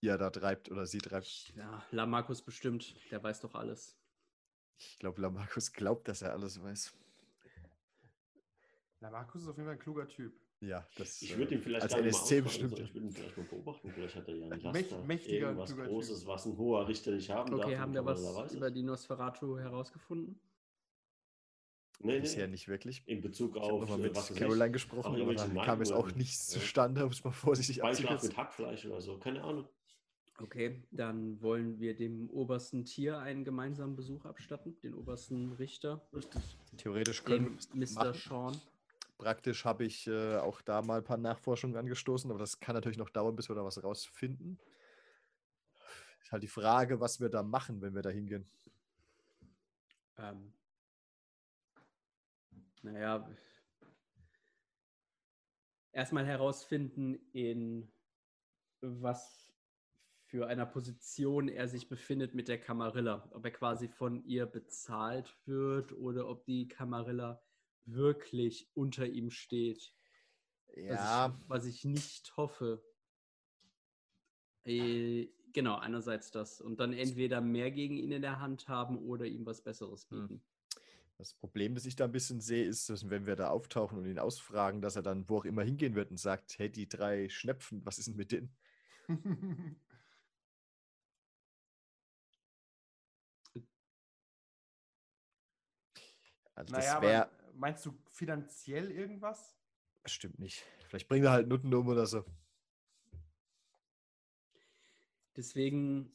ihr da treibt oder sie treibt. Ja, Lamarcus bestimmt, der weiß doch alles. Ich glaube, Lamarcus glaubt, dass er alles weiß. Na, Markus ist auf jeden Fall ein kluger Typ. Ja, das Ich würde äh, ihn vielleicht als nicht NSC ausfragen, bestimmt. Ich würde ihn vielleicht mal beobachten. Vielleicht hat er ja einen Mächt- Laster. mächtiger, irgendwas kluger Großes, Typ. was ein hoher Richter nicht haben darf. Okay, haben wir was über es. die Nosferatu herausgefunden? Nee, Bisher nee. nicht wirklich. In Bezug Ich habe auf, äh, mit was Caroline ich, gesprochen, aber da kam jetzt auch nichts ja. zustande, um es mal vorsichtig abzukürzen. mit Hackfleisch oder so. Keine Ahnung. Okay, dann wollen wir dem obersten Tier einen gemeinsamen Besuch abstatten, den obersten Richter, Theoretisch können wir Mr. machen. Sean. Praktisch habe ich äh, auch da mal ein paar Nachforschungen angestoßen, aber das kann natürlich noch dauern, bis wir da was rausfinden. Ist halt die Frage, was wir da machen, wenn wir da hingehen. Ähm, naja, erstmal herausfinden, in was für einer Position er sich befindet mit der Kamarilla. Ob er quasi von ihr bezahlt wird oder ob die Kamarilla wirklich unter ihm steht. Ja, Was, ich, was ich nicht hoffe. Äh, genau, einerseits das. Und dann entweder mehr gegen ihn in der Hand haben oder ihm was Besseres Hm. bieten. das Problem, das ich da ein bisschen sehe, ist, dass wenn wir da auftauchen und ihn ausfragen, dass er dann wo auch immer hingehen wird und sagt, hey, die drei Schnepfen, was ist denn mit denen? Also naja, das aber wäre meinst du finanziell irgendwas? bestimmt nicht. Vielleicht bringen wir halt Nutten um oder so. Deswegen,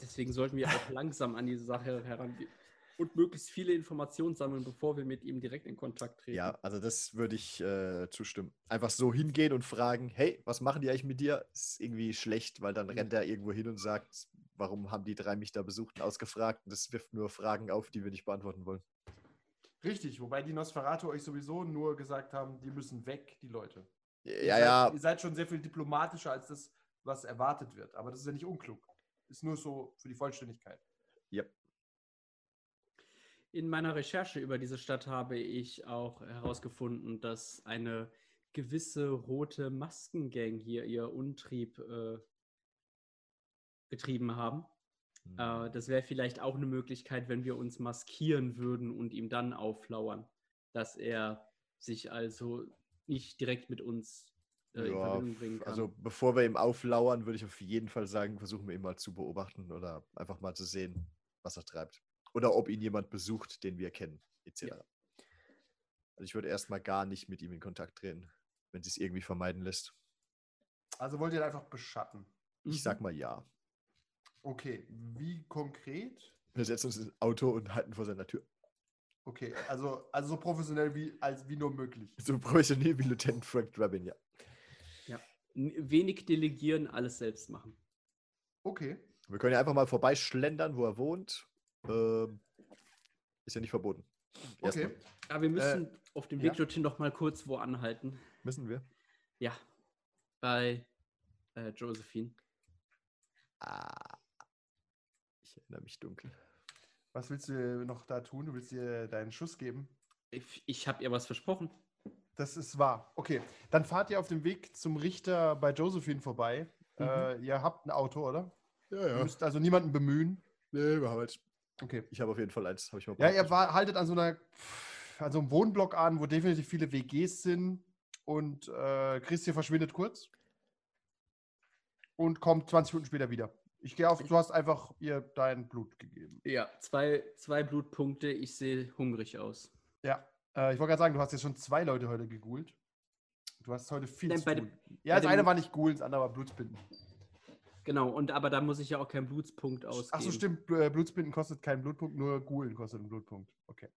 deswegen sollten wir auch langsam an diese Sache herangehen und möglichst viele Informationen sammeln, bevor wir mit ihm direkt in Kontakt treten. Ja, also das würde ich äh, zustimmen. Einfach so hingehen und fragen, hey, was machen die eigentlich mit dir? Ist irgendwie schlecht, weil dann Mhm. rennt er irgendwo hin und sagt, warum haben die drei mich da besucht und ausgefragt? Und das wirft nur Fragen auf, die wir nicht beantworten wollen. Richtig, wobei die Nosferatu euch sowieso nur gesagt haben, die müssen weg, die Leute. Ihr Ja, seid, ja, Ihr seid schon sehr viel diplomatischer als das, was erwartet wird. Aber das ist ja nicht unklug. Ist nur so für die Vollständigkeit. ja. In meiner Recherche über diese Stadt habe ich auch herausgefunden, dass eine gewisse rote Maskengang hier ihr Untrieb äh, getrieben haben. Hm. Äh, das wäre vielleicht auch eine Möglichkeit, wenn wir uns maskieren würden und ihm dann auflauern, dass er sich also nicht direkt mit uns äh, in Ja, Verbindung bringen kann. also bevor wir ihm auflauern, würde ich auf jeden Fall sagen, versuchen wir ihn mal zu beobachten oder einfach mal zu sehen, was er treibt. Oder ob ihn jemand besucht, den wir kennen, etc. Ja. Also ich würde erstmal gar nicht mit ihm in Kontakt treten, wenn sie es irgendwie vermeiden lässt. Also wollt ihr ihn einfach beschatten. Ich Mhm. sag mal ja. Okay, wie konkret? Wir setzen uns ins Auto und halten vor seiner Tür. Okay, also, also so professionell wie, als, wie nur möglich. So professionell wie Lieutenant Frank Drabin, ja. N- Wenig delegieren, alles selbst machen. Okay. Wir können ja einfach mal vorbeischlendern, wo er wohnt. Ähm, ist ja nicht verboten. Erstmal. Okay. Aber wir müssen auf dem Weg ja. dorthin noch mal kurz wo anhalten. Müssen wir? Ja, bei äh, Josephine. Ah. Erinnere mich dunkel. Was willst du noch da tun? Du willst ihr deinen Schuss geben? Ich, ich habe ihr was versprochen. Das ist wahr. Okay, dann fahrt ihr auf dem Weg zum Richter bei Josephine vorbei. Äh, ihr habt ein Auto, oder? Ja, Ihr müsst also niemanden bemühen. Nee, wir haben jetzt. Okay. Ich habe auf jeden Fall eins. Ich mal Ja, ihr war, haltet an so einer, an so einem Wohnblock an, wo definitiv viele WGs sind. Und äh, Christian verschwindet kurz. Und kommt 20 Minuten später wieder. Ich gehe auf, du hast einfach ihr dein Blut gegeben. Ja, zwei, zwei Blutpunkte. Ich sehe hungrig aus. Ja. Äh, ich wollte gerade sagen, du hast jetzt schon zwei Leute heute gegoolt. Du hast heute viel Nein, zu tun. dem- ja, das eine war nicht Ghoul, das andere war Blutsbinden. Genau, und aber da muss ich ja auch keinen Blutspunkt ausgeben. Ach so, stimmt. Äh, Blutsbinden kostet keinen Blutpunkt, nur Ghoulen kostet einen Blutpunkt. Okay.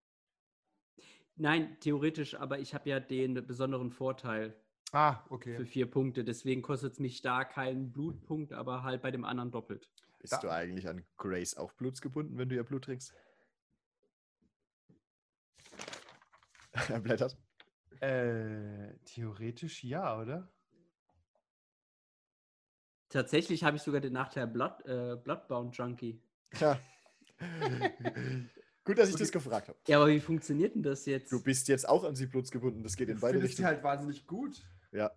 Nein, theoretisch, aber ich habe ja den besonderen Vorteil Ah, okay. für vier Punkte. Deswegen kostet es mich da keinen Blutpunkt, aber halt bei dem anderen doppelt. Bist Da- du eigentlich an Grace auch blutsgebunden, wenn du ihr Blut trinkst? er blättert. Äh, theoretisch ja, oder? Tatsächlich habe ich sogar den Nachteil Blood, äh, Bloodbound Junkie. Ja. Gut, dass ich das gefragt habe. Ja, aber wie funktioniert denn das jetzt? Du bist jetzt auch an sie blutsgebunden. Das geht in beide Findest die Richtungen. halt wahnsinnig gut. Ja.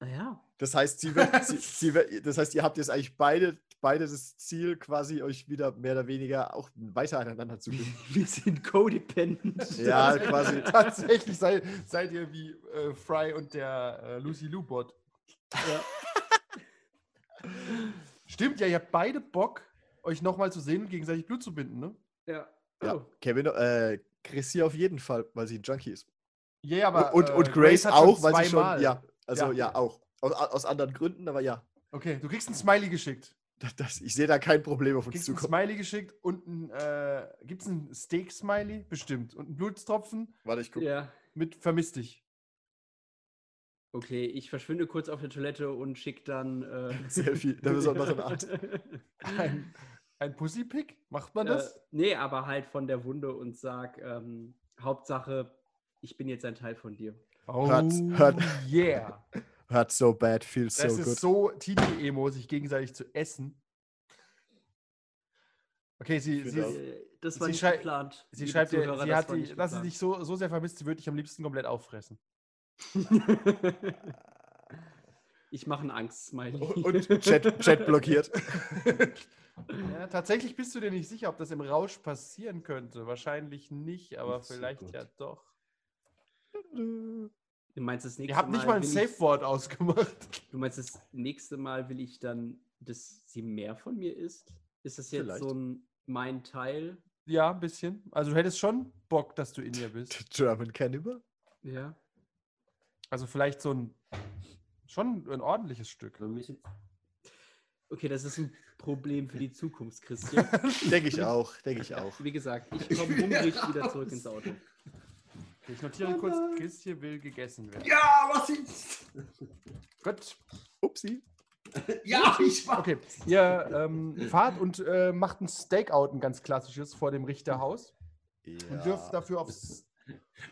Ah ja. Das heißt, sie wird, sie, sie wird, das heißt, ihr habt jetzt eigentlich beide, beide das Ziel, quasi euch wieder mehr oder weniger auch weiter aneinander zu binden. Wir sind codependent. Ja, quasi. Tatsächlich seid, seid ihr wie äh, Fry und der äh, Lucy Lou Bot. Ja. Stimmt, ja, ihr habt beide Bock, euch nochmal zu sehen und gegenseitig Blut zu binden, ne? ja. Ja. Oh. Kevin, äh, Chrissy auf jeden Fall, weil sie ein Junkie ist. Ja, aber. und, äh, und Grace, hat schon auch, weil sie schon. Ja, also Ja. ja, auch. Aus, aus anderen Gründen, aber ja. Okay, du kriegst ein Smiley geschickt. Das, das, ich sehe da kein Problem auf Du uns kriegst ein zukommen. Smiley geschickt und ein. Äh, Gibt es ein Steak-Smiley? Bestimmt. Und ein Blutstropfen Warte, ich gucke. ja. mit Vermiss dich. Okay, ich verschwinde kurz auf der Toilette und schicke dann. Äh, Selfie, der besonderen Art. Ein, ein Pussypick? Macht man das? Äh, nee, aber halt von der Wunde und sag, ähm, Hauptsache, ich bin jetzt ein Teil von dir. oh, hört's- hört- yeah. Hurt so bad, feels so Das good. ist so Teenie-Emo, sich gegenseitig zu essen. Okay, sie, sie, Das war Sie nicht schrei- geplant. sie schreibt dir, Zuhörer, sie das hat die, dass sie dich so, so sehr vermisst, sie würde dich am liebsten komplett auffressen. ich mache einen Angst-Smiley. Und Chat, Chat blockiert. ja, tatsächlich bist du dir nicht sicher, ob das im Rausch passieren könnte. Wahrscheinlich nicht, aber so vielleicht Gott. ja doch. Du meinst das nächste Ihr habt nicht mal ein will ich- Safe-Wort ausgemacht. Du meinst das nächste Mal will ich dann, dass sie mehr von mir ist? Ist das jetzt Vielleicht. so ein mein Teil? Ja, ein bisschen. Also du hättest schon Bock, dass du in ihr bist. German Cannibal? Ja. Also vielleicht so ein schon ein ordentliches Stück. Okay, das ist ein Problem für die Zukunft, Christian. Denke ich auch, denke ich auch. Wie gesagt, ich komme hungrig wieder zurück ins Auto. Ich notiere kurz, Christian will gegessen werden. Ja, was ist? Gut. Upsi. Ja, ich war. Okay, ihr ähm, fahrt und äh, macht ein Stakeout, ein ganz klassisches, vor dem Richterhaus. Und dürft dafür aufs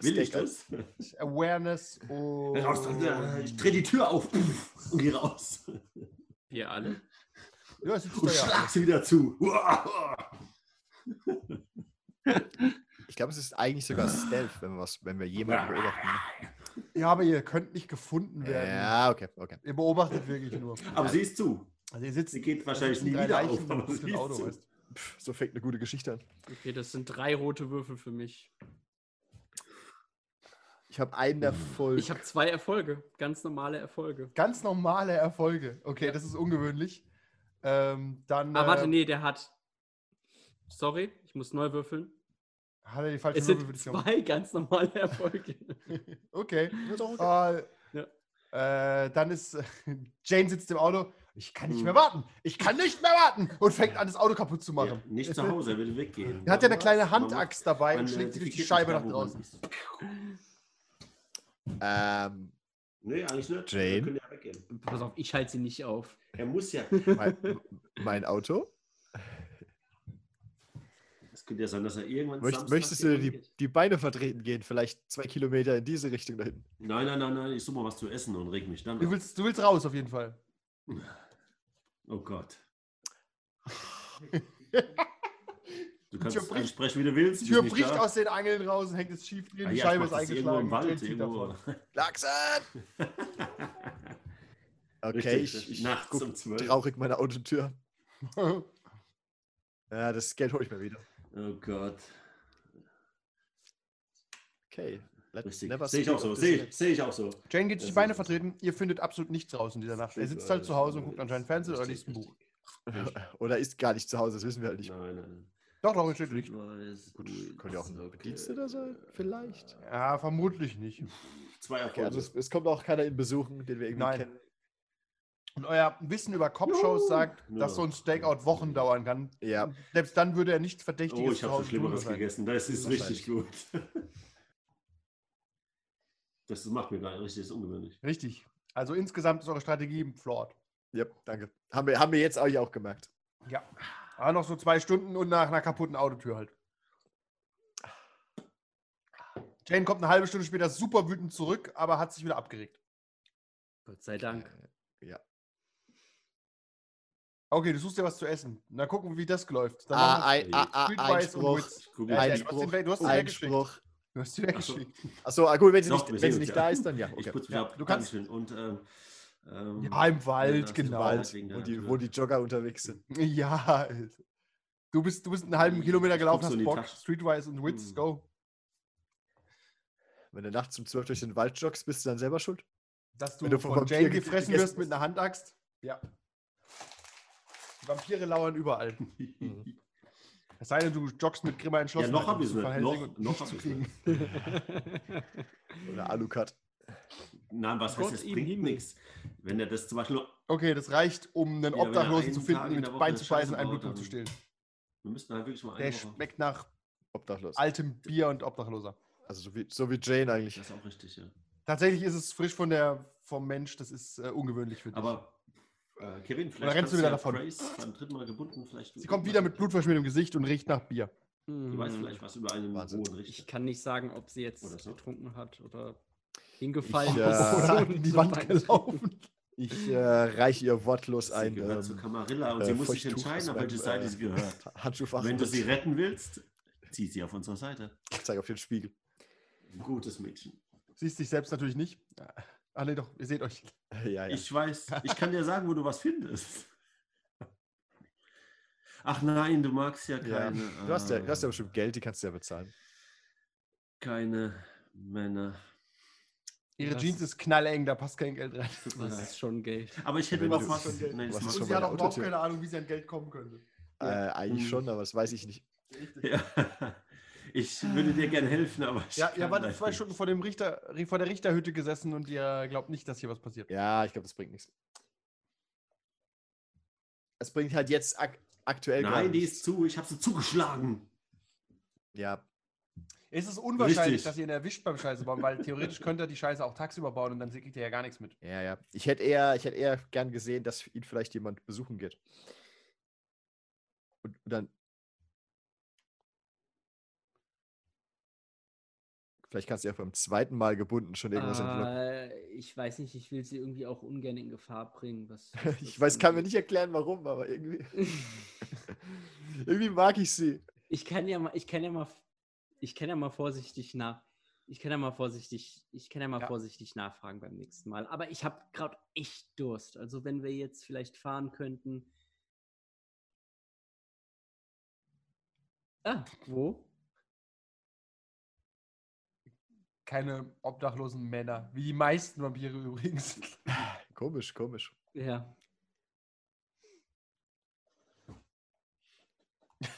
Will ich das? Awareness und. Raus, ja, ich drehe die Tür auf und gehe raus. Wir alle. Ja, Und ja. schlag sie wieder zu. Ich glaube, es ist eigentlich sogar Stealth, wenn wir, was, wenn wir jemanden beobachten. Ja, aber ihr könnt nicht gefunden werden. Ja, okay, okay. Ihr beobachtet wirklich nur. Aber sie ist zu. Also ihr sitzt, Sie geht wahrscheinlich nie wieder Leichen auf, aber im sie ist Auto, zu. weißt du. Pff, so fängt eine gute Geschichte an. Okay, das sind drei rote Würfel für mich. Ich habe einen Erfolg. Ich habe zwei Erfolge, ganz normale Erfolge. Ganz normale Erfolge. Okay, das ist ungewöhnlich. Ähm, dann Ah, warte, äh, nee, der hat. Sorry, ich muss neu würfeln. Hat er die falsche Es sind zwei ganz normale Erfolge. Okay. Ist auch okay. Äh, dann ist Jane sitzt im Auto. Ich kann nicht Hm. mehr warten. Ich kann nicht mehr warten. Und fängt an, das Auto kaputt zu Ja, machen. nicht zu Hause, er will weggehen. Er hat ja eine kleine Handaxt dabei und äh, schlägt sie durch die Scheibe nach draußen. Ähm, Nee, eigentlich nicht. Jane? Wir können ja weggehen. Pass auf, ich halte sie nicht auf. Er muss ja. mein, mein Auto. Es könnte ja sein, dass er irgendwann. Möcht, möchtest du die, die Beine vertreten gehen? Vielleicht zwei Kilometer in diese Richtung da hinten. Nein, nein, nein, nein. Ich suche mal was zu essen und reg mich dann. Du willst, du willst raus auf jeden Fall. Oh Gott. Du Tür kannst bricht- ansprechen, wie du willst. Die Tür bricht da. aus den Angeln raus und hängt es schief drin. Ah die ja, Scheibe ist eingeschlagen. Wald. Irgendwo. Lachsen! Okay, Richtig, ich, ich nachts guck um 12. traurig meine Autotür. Ja, das Geld hole ich mir wieder. Oh Gott. Okay. Sehe ich auch so. Sehe again. ich, auch so. Jane geht sich die Beine vertreten. Ihr findet absolut nichts raus in dieser Nacht. Er sitzt halt zu Hause und guckt anscheinend Fernsehen oder liest ein Buch. Oder ist gar nicht zu Hause, das wissen wir halt nicht. Nein, nein. Doch, doch, steht Licht. Weiß, Gut, könnte ja auch ein okay. Bediensteter sein, vielleicht. Ja, vermutlich nicht. Zwei Okay, Erfolge. also es, es kommt auch keiner in besuchen, den wir irgendwie Nein. kennen. Und euer Wissen über Cop-Shows sagt, Ja. dass so ein Stakeout Wochen dauern kann. Ja. Selbst dann würde er nicht verdächtig oh, ich habe Schlimmeres gegessen. Das ist richtig gut. Das macht mir gar nicht richtig, das ist ungewöhnlich. Richtig. Also insgesamt ist eure Strategie flawed. Ja, danke. Haben wir, haben wir jetzt euch auch gemerkt. Ja. Aber noch so zwei Stunden und nach einer kaputten Autotür halt. Jane kommt eine halbe Stunde später super wütend zurück, aber hat sich wieder abgeregt. Gott sei Dank. Ja. Okay, du suchst dir was zu essen. Na gucken, wie das läuft. Dann Ah, ein, ah, ah, Streetwise und Einspruch. Ich Ja, ja, jetzt- du hast den weg- du hast den weggeschickt. Einspruch. Du hast sie Ach so. weggeschickt. Achso, ah, gut, wenn sie Doch, nicht, wenn sie nicht ja. da ist, dann ja. Ich Okay. putze mich Ja, ab. du kannst- Dankeschön. Und, ähm, ähm, Ja, im Wald, das genau. Wald Wo die, wo die Jogger unterwegs sind. Ja, Alter. Du bist, du bist einen halben Kilometer Ich gelaufen, hast Bock. Streetwise und Wits, Hm. go. Wenn du nachts um 12 durch den Wald joggst, bist du dann selber schuld? Dass du, Wenn du vom von Vampir Jane ge- gefressen wirst mit einer Handaxt. Ja. Die Vampire lauern überall. Es sei denn, du joggst mit grimmer Ja, Entschlossenheit. noch hab um ich's zu nicht. Noch, und noch nicht zu hab ich's kriegen. nicht. Oder Alucard. Nein, was Gott heißt, es bringt nichts. Wenn er das zum Beispiel nur, Okay, das reicht, um einen Ja, Obdachlosen zu finden, mit Bein zu und einen Blutdruck zu stillen. wir müssten halt wirklich mal Der Woche. schmeckt nach Obdachlos. altem Bier und Obdachloser. Also so wie, so wie Jane eigentlich. Das ist auch richtig, ja. Tatsächlich ist es frisch von der, vom Mensch, das ist äh, ungewöhnlich für dich. Aber äh, Kevin, vielleicht rennst du wieder ja davon. Grace beim dritten Mal gebunden, vielleicht. Sie kommt wieder mit blutverschmiertem Gesicht und riecht nach Bier. Du weißt vielleicht was über einen Wahnsinn. hohen Richter. Ich kann nicht sagen, ob sie jetzt Oder so. getrunken hat oder hingefallen Ich, ist. äh, Oder und in die Wand gelaufen. Ich äh, reiche ihr wortlos Sie ein gehört zu ähm, Camarilla und äh, sie muss sich entscheiden, auf welche Seite äh, sie gehört. Wenn du sie retten willst, zieh sie auf unsere Seite. Ich zeige auf den Spiegel. Ein gutes Mädchen. Siehst dich selbst natürlich nicht. Ah, nee, doch, ihr seht euch. Ja, ja. Ich weiß, ich kann dir sagen, wo du was findest. Ach nein, du magst ja ja. keine. Du, hast ja, du hast ja äh, bestimmt Geld, die kannst du ja bezahlen. keine Männer. Ihre Was? Jeans ist knalleng, da passt kein Geld rein. Das ist schon Geld. Aber ich hätte noch was. schon Geld- Nein, das macht- sie hat auch überhaupt keine Ahnung, wie sie an Geld kommen könnte. Äh, eigentlich Hm. schon, aber das weiß ich nicht. Ja. Ich würde dir gerne helfen, aber ich Ja, kann ihr wart zwei nicht. Stunden vor, dem Richter, vor der Richterhütte gesessen und ihr glaubt nicht, dass hier was passiert. Ja, ich glaube, das bringt nichts. Es bringt halt jetzt ak aktuell Nein, die ist zu. Ich habe sie zugeschlagen. Ja, Es ist unwahrscheinlich, Richtig. dass ihr ihn erwischt beim Scheiße bauen, weil theoretisch könnt ihr die Scheiße auch tagsüber bauen und dann kriegt ihr ja gar nichts mit. ja, ja. Ich hätte eher, ich hätte eher gern gesehen, dass ihn vielleicht jemand besuchen geht. Und dann. Vielleicht kannst du ja beim zweiten Mal gebunden schon irgendwas entlocken. Äh, ich weiß nicht, ich will sie irgendwie auch ungern in Gefahr bringen. Was, was Ich weiß, kann mir nicht erklären, warum, aber irgendwie. irgendwie mag ich sie. Ich kann ja mal, ich kann ja mal, ich kann ja mal vorsichtig nach, ich kann ja mal vorsichtig, ich kann ja mal Ja. vorsichtig nachfragen beim nächsten Mal. Aber ich habe gerade echt Durst. Also wenn wir jetzt vielleicht fahren könnten. Ah, wo? Keine obdachlosen Männer, wie die meisten Vampire übrigens. Komisch, komisch. Ja.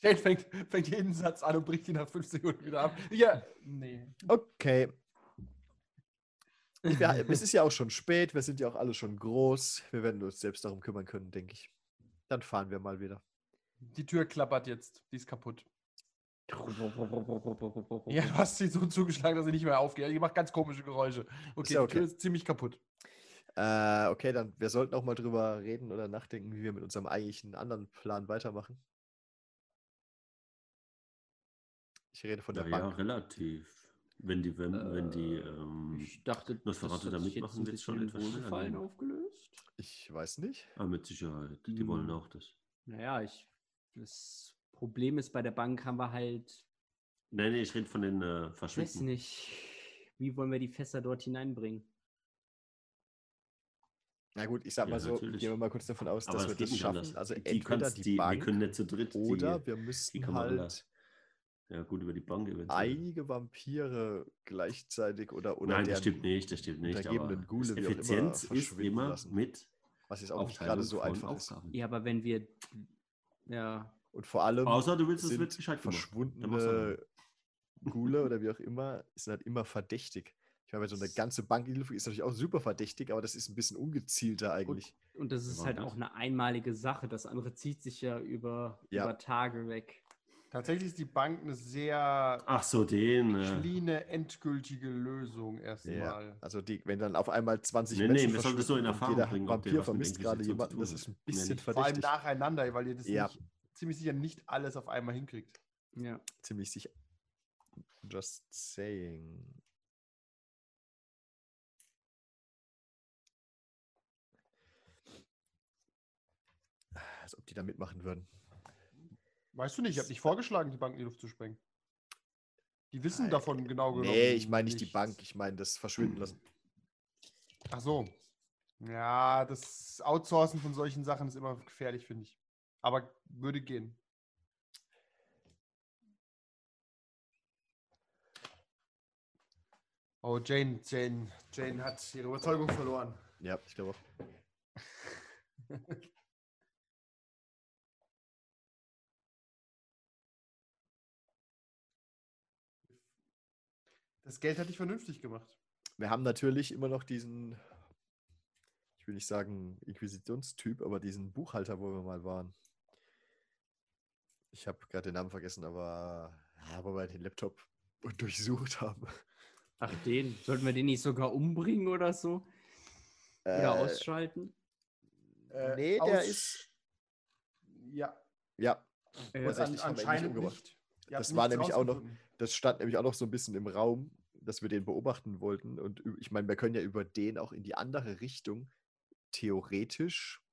Jane fängt, fängt jeden Satz an und bricht ihn nach fünf Sekunden wieder ab. Ja, nee. Okay. Ja, es ist ja auch schon spät, wir sind ja auch alle schon groß. Wir werden uns selbst darum kümmern können, denke ich. Dann fahren wir mal wieder. Die Tür klappert jetzt, die ist kaputt. Ja, du hast sie so zugeschlagen, dass sie nicht mehr aufgeht. Die macht ganz komische Geräusche. Okay, ja die Tür okay. ist ziemlich kaputt. Äh, okay, dann wir sollten auch mal drüber reden oder nachdenken, wie wir mit unserem eigentlichen anderen Plan weitermachen. Ich rede von der Ja, ja, Bank. relativ. Wenn die, wenn, wenn die, Äh, ähm, Ich dachte, Nosferatu da hat sich mitmachen, ein wird's schon etwas schneller Wohlgefallen gehen. aufgelöst. Ich weiß nicht. ah, mit Sicherheit. Die wollen Hm. auch das. Naja, ich, das Problem ist, bei der Bank haben wir halt, Nein, nee, ich rede von den äh, weiß Verschwinden. nicht, wie wollen wir die Fässer dort hineinbringen? Na gut, ich sag Ja, mal so, natürlich. gehen wir mal kurz davon aus, Aber dass das wir das nicht schaffen. anders. Also Die entweder die die- wir Bank können nicht zu dritt oder wir die müssten kann man halt. Ja, gut, über die Bank eventuell. einige Vampire gleichzeitig oder, oder Nein, das stimmt nicht, das stimmt nicht. Aber wie auch immer, Effizienz ist immer lassen. mit was jetzt auch nicht gerade so einfach ist. Ja, aber wenn wir. Ja. Und vor allem Außer du willst, es machst du verschwundene Ghule oder wie auch immer, sind halt immer verdächtig. Ich meine, so eine ganze Bank in die Luft ist natürlich auch super verdächtig, aber das ist ein bisschen ungezielter eigentlich. Und das ist war halt auch eine einmalige Sache. Das andere zieht sich ja über, Ja. über Tage weg. Tatsächlich ist die Bank eine sehr Ach so, den. Äh, cleane, endgültige Lösung erstmal. Also die, wenn dann auf einmal 20 Nee, nee, Menschen wir sollten das so in und Erfahrung jeder bringen, Vampir vermisst gerade jemanden, das ist ein Nee, bisschen nicht. Vor allem verdächtig. nacheinander, weil ihr das Ja. nicht, ziemlich sicher nicht alles auf einmal hinkriegt. Ja. Ziemlich sicher. Just saying. Als ob die da mitmachen würden. Weißt du nicht, ich habe nicht vorgeschlagen, die Bank in die Luft zu sprengen. Die wissen Nein, davon genau genommen. Nee, ich meine nicht die. Bank, ich meine das Verschwinden lassen. Ach so. Ja, das Outsourcen von solchen Sachen ist immer gefährlich, finde ich. Aber würde gehen. Oh, Jane, Jane, Jane hat ihre Überzeugung verloren. Ja, ich glaube auch. Das Geld hat dich vernünftig gemacht. Wir haben natürlich immer noch diesen, ich will nicht sagen Inquisitionstyp, aber diesen Buchhalter, wo wir mal waren. Ich habe gerade den Namen vergessen, aber ja, wo wir den Laptop durchsucht haben. Ach, den. Sollten wir den nicht sogar umbringen oder so? Oder Äh, ausschalten? Äh, nee, der aus- ist, Ja, ja, Äh, an, nicht anscheinend nicht. Ihr Das war nämlich auch noch- das stand nämlich auch noch so ein bisschen im Raum, dass wir den beobachten wollten. Und ich meine, wir können ja über den auch in die andere Richtung theoretisch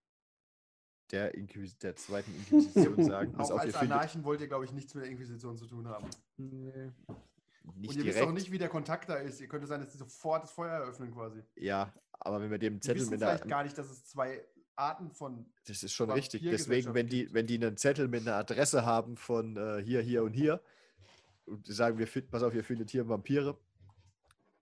der, Inquis der zweiten Inquisition sagen. Auch als findet Anarchen wollt ihr, glaube ich, nichts mit der Inquisition zu tun haben. nee. nicht Und ihr wisst direkt. auch nicht, wie der Kontakt da ist. Ihr könnte sein, dass die sofort das Feuer eröffnen quasi. Ja, aber wenn wir dem Die Zettel wissen mit vielleicht einer, gar nicht, dass es zwei Arten von. das ist schon richtig. Deswegen, wenn die, wenn die einen Zettel mit einer Adresse haben von äh, hier, hier und hier und die sagen, wir finden, pass auf, ihr findet hier Vampire,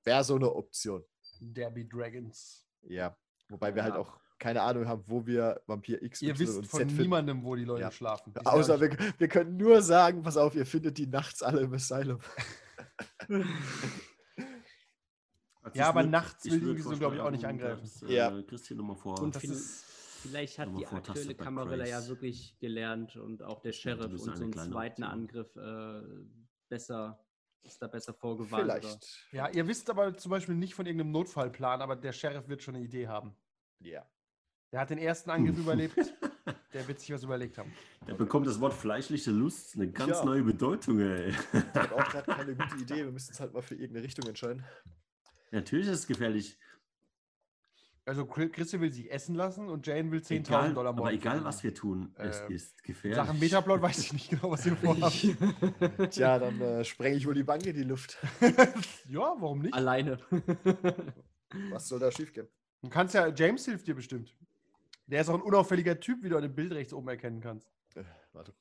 wäre so eine Option. Derby Dragons. Ja. Wobei wir halt Ja. auch keine Ahnung haben, wo wir Vampir X, Ihr Y wisst und von Z finden. niemandem, wo die Leute Ja. schlafen. Die Außer ja wir, wir können nur sagen, pass auf, ihr findet die nachts alle im Asylum. Ja, aber würd- nachts will die würd Inquisition, glaub ich, auch nicht angreifen. dass, Ja. Äh, Christian nochmal vor. Und das ist- vielleicht hat die aktuelle bei Kamarilla ja wirklich gelernt und auch der Sheriff und so einen zweiten Option. Angriff äh, besser, ist da besser vorgewarnt. Oder? Vielleicht. Ja, ihr wisst aber zum Beispiel nicht von irgendeinem Notfallplan, aber der Sheriff wird schon eine Idee haben. Ja. Der hat den ersten Angriff überlebt. Der wird sich was überlegt haben. Da bekommt das Wort fleischliche Lust eine ganz Tja. neue Bedeutung, ey. Ich habe auch gerade keine gute Idee. Wir müssen uns halt mal für irgendeine Richtung entscheiden. Natürlich ist es gefährlich. Also Chri- Christian will sich essen lassen und Jane will 10.000 Egal, Dollar aber morgen egal, was wir tun, es Ähm, ist gefährlich. Sachen Metaplot weiß ich nicht genau, was ihr vorhabt. Tja, dann äh, sprenge ich wohl die Bank in die Luft. ja, warum nicht? Alleine. Was soll da schiefgehen? Du kannst ja, James hilft dir bestimmt. Der ist auch ein unauffälliger Typ, wie du an dem Bild rechts oben erkennen kannst. Äh, warte.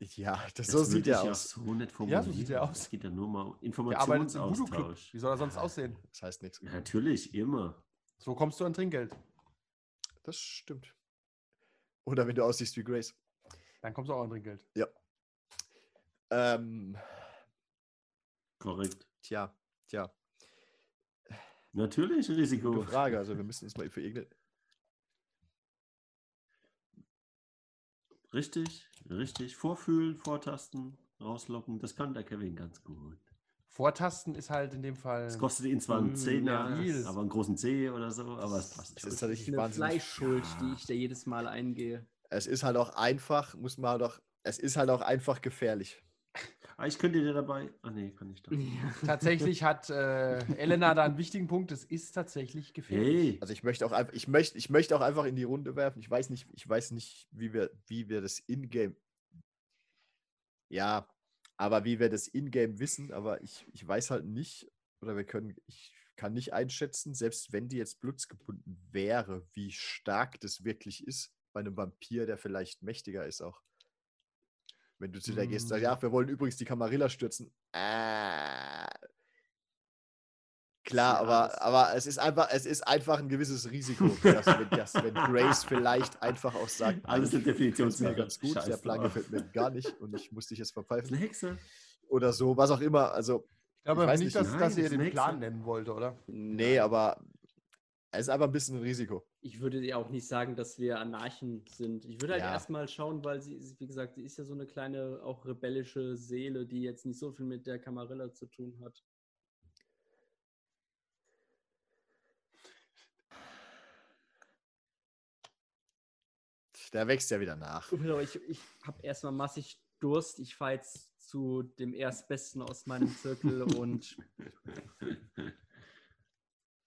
Ja, das, Das so sieht er aus. so Ja, so sieht er aus. Es geht ja nur mal um. Informationsaustausch. Wie soll er sonst aussehen? Das heißt nichts. Ja, Natürlich, immer. So kommst du an Trinkgeld. Das stimmt. Oder wenn du aussiehst wie Grace. Dann kommst du auch an Trinkgeld. Ähm, Korrekt. tja, tja. Natürlich Risiko. Gute Frage. Also wir müssen uns mal für irgendeine. Richtig, richtig. Vorfühlen, vortasten, rauslocken. Das kann der Kevin ganz gut. Vortasten ist halt in dem Fall. Es kostet ihn zwar einen Zehner, ja. aber einen großen C oder so, aber es passt Es schon. ist tatsächlich eine wahnsinnig. Fleischschuld, Ja. die ich da jedes Mal eingehe. Es ist halt auch einfach, muss man halt auch. Es ist halt auch einfach gefährlich. Ah, ich könnte dir dabei. Ah, nee, kann ich doch. Tatsächlich hat äh, Elena da einen wichtigen Punkt. Es ist tatsächlich gefährlich. Hey, Also ich möchte auch einfach, ich möchte, ich möchte auch einfach in die Runde werfen. Ich weiß nicht, ich weiß nicht, wie wir, wie wir das Ingame. Ja, aber wie wir das Ingame wissen, aber ich, ich weiß halt nicht, oder wir können, ich kann nicht einschätzen, selbst wenn die jetzt blutsgebunden wäre, wie stark das wirklich ist bei einem Vampir, der vielleicht mächtiger ist auch. Wenn du zu der gehst, sagst, Mm. ja, wir wollen übrigens die Camarilla stürzen. Äh, klar, Ja, aber, aber es ist einfach, es ist einfach ein gewisses Risiko, dass, wenn, dass, wenn Grace vielleicht einfach auch sagt, Alles eigentlich eine gefällt's mir ganz gut, der Scheiß Plan gefällt mir gar nicht und ich muss dich jetzt ist verpfeifen eine Hexe. oder so, was auch immer. Also, Ich glaube Ich weiß nicht, nicht, dass, nein, dass ihr ist den Plan nennen wollte, oder? nee, aber ist einfach ein bisschen ein Risiko. Ich würde ja auch nicht sagen, dass wir Anarchen sind. Ich würde halt Ja. erstmal schauen, weil sie, wie gesagt, sie ist ja so eine kleine, auch rebellische Seele, die jetzt nicht so viel mit der Camarilla zu tun hat. Der wächst ja wieder nach. Aber ich, ich habe erstmal massig Durst. Ich fahre jetzt zu dem Erstbesten aus meinem Zirkel und.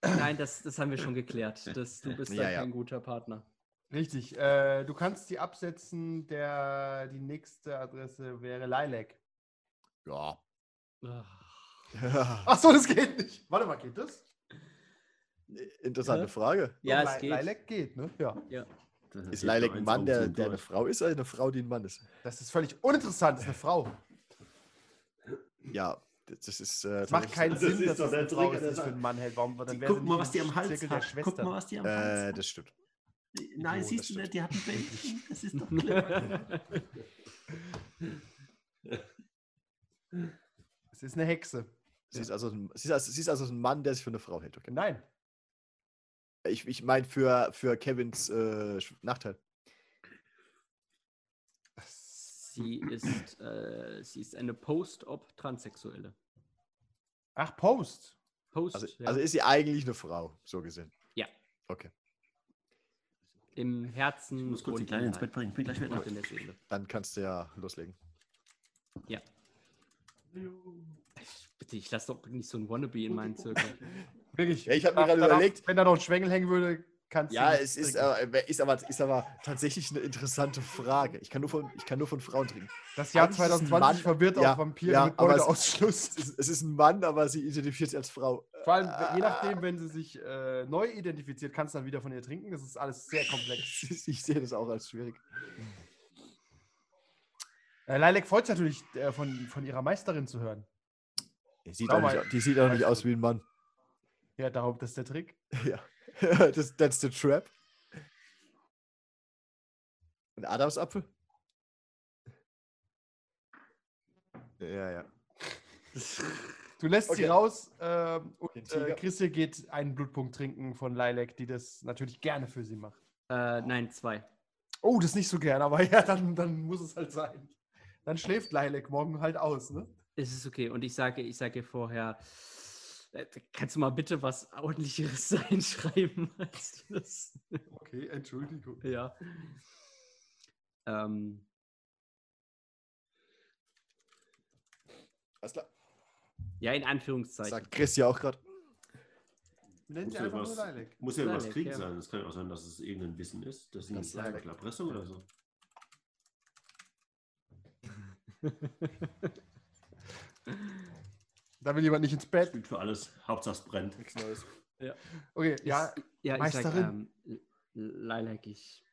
Nein, das, das haben wir schon geklärt. Das, du bist Ja, da ja. kein guter Partner. Richtig. Äh, du kannst die absetzen. Der, die nächste Adresse wäre Lilac. Ja. Ach. Ach so, das geht nicht. Warte mal, geht das? Interessante Ja. Frage. Ja, es geht. Lilac geht, ne? Ja. Ja. Das Ist nur Lilac ein Mann, der, der eine. Frau ist, oder eine Frau, die ein Mann ist? Das ist völlig uninteressant. Das ist eine Frau. Ja, das ist. Äh, Es macht keinen Das Sinn, ist dass der eine Frau ist, es für einen Mann hält. Warum? Dann Guck mal, was die am Hals Zirkel der hat. Guck mal, was die am äh, Hals das stimmt. hat. Nein, Oh, siehst das du nicht, die hat ein Bändchen. Das ist doch clever. Es ist eine Hexe. Sie ist, also ein, sie, ist also, sie ist also ein Mann, der sich für eine Frau hält. Okay. Nein. Ich, ich meine für, für Kevins äh, Nachteil. Sie ist, äh, sie ist eine Post-Op-Transsexuelle. Ach, Post. Post, Also, ja. also ist sie eigentlich eine Frau, so gesehen. Ja. Okay. im Herzen. Ich muss kurz die Kleine ins Bett bringen. Ich bin gleich wieder in der Seele. Dann kannst du ja loslegen. Ja. Bitte, ich lasse doch nicht so ein Wannabe in meinen Zirkel. Wirklich. Ja, ich hab mir gerade überlegt- Wenn da noch ein Schwengel hängen würde, kannst Ja, es ist, äh, ist, aber, ist aber tatsächlich eine interessante Frage. Ich kann nur von, ich kann nur von Frauen trinken. Das Jahr eigentlich ist es ein 2020 Mann- verwirrt ja, auch Vampire ja, mit aber es-. Es ist, es ist ein Mann, aber sie identifiziert sich als Frau. Vor allem, je nachdem, wenn sie sich äh, neu identifiziert, kannst du dann wieder von ihr trinken. Das ist alles sehr komplex. Ich sehe das auch als schwierig. Äh, Lilac freut sich natürlich, äh, von, von ihrer Meisterin zu hören. Die sieht, auch nicht, die sieht auch nicht aus wie ein Mann. Ja, darum, das ist der Trick. Ja. das, that's the trap. Ein Adamsapfel? Ja, ja. Du lässt sie Okay. raus ähm, und äh. Christian geht einen Blutpunkt trinken von Lilac, die das natürlich gerne für sie macht. Äh, nein, zwei. Oh, das nicht so gern, aber ja, dann, dann muss es halt sein. Dann schläft Lilac morgen halt aus, ne? Es ist okay. Und ich sage, ich sage vorher, kannst du mal bitte was ordentlicheres reinschreiben als das? Okay, Entschuldigung. ja. Ähm, Alles klar. ja, in Anführungszeichen. Sagt Chris ja auch gerade. Muss sie ja, einfach was, nur Lilac. muss ja was Lilac, Krieg ja. sein. Es kann ja auch sein, dass es irgendein Wissen ist. Das ist Das eine. Erpressung oder so. Da will jemand nicht ins Bett. Spielt für alles. Hauptsache es brennt. Nichts Neues. Okay, ja, Ich- ja, ich sage, Meisterin. ähm, L- Lilac, ich,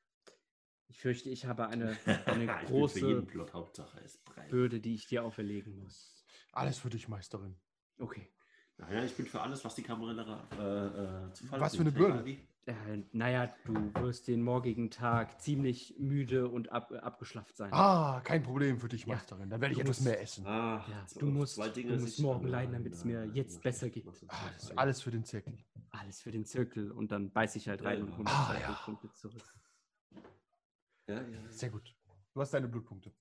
ich fürchte, ich habe eine, eine ich bin für große jeden Plot. Hauptsache es brennt. Bürde, die ich dir auferlegen muss. alles für dich, Meisterin. Okay. Naja, ich bin für alles, was die Kamerilla äh, äh, zu Fall Was für eine Bürde? Wie. Äh, naja, du wirst den morgigen Tag ziemlich müde und ab, abgeschlafft sein. Ah, kein Problem für dich, Ja. Meisterin. Dann werde ich Du etwas musst- mehr essen. Ah, Ja, du musst- du musst morgen leiden, damit es mir Nein, jetzt nein, besser geht. Ah, das ist alles für den Zirkel. Alles für den Zirkel und dann beiß ich halt Ja, rein ja. und hole Ah, ja. Blutpunkte zurück. Ja, ja. Sehr gut. Du hast deine Blutpunkte.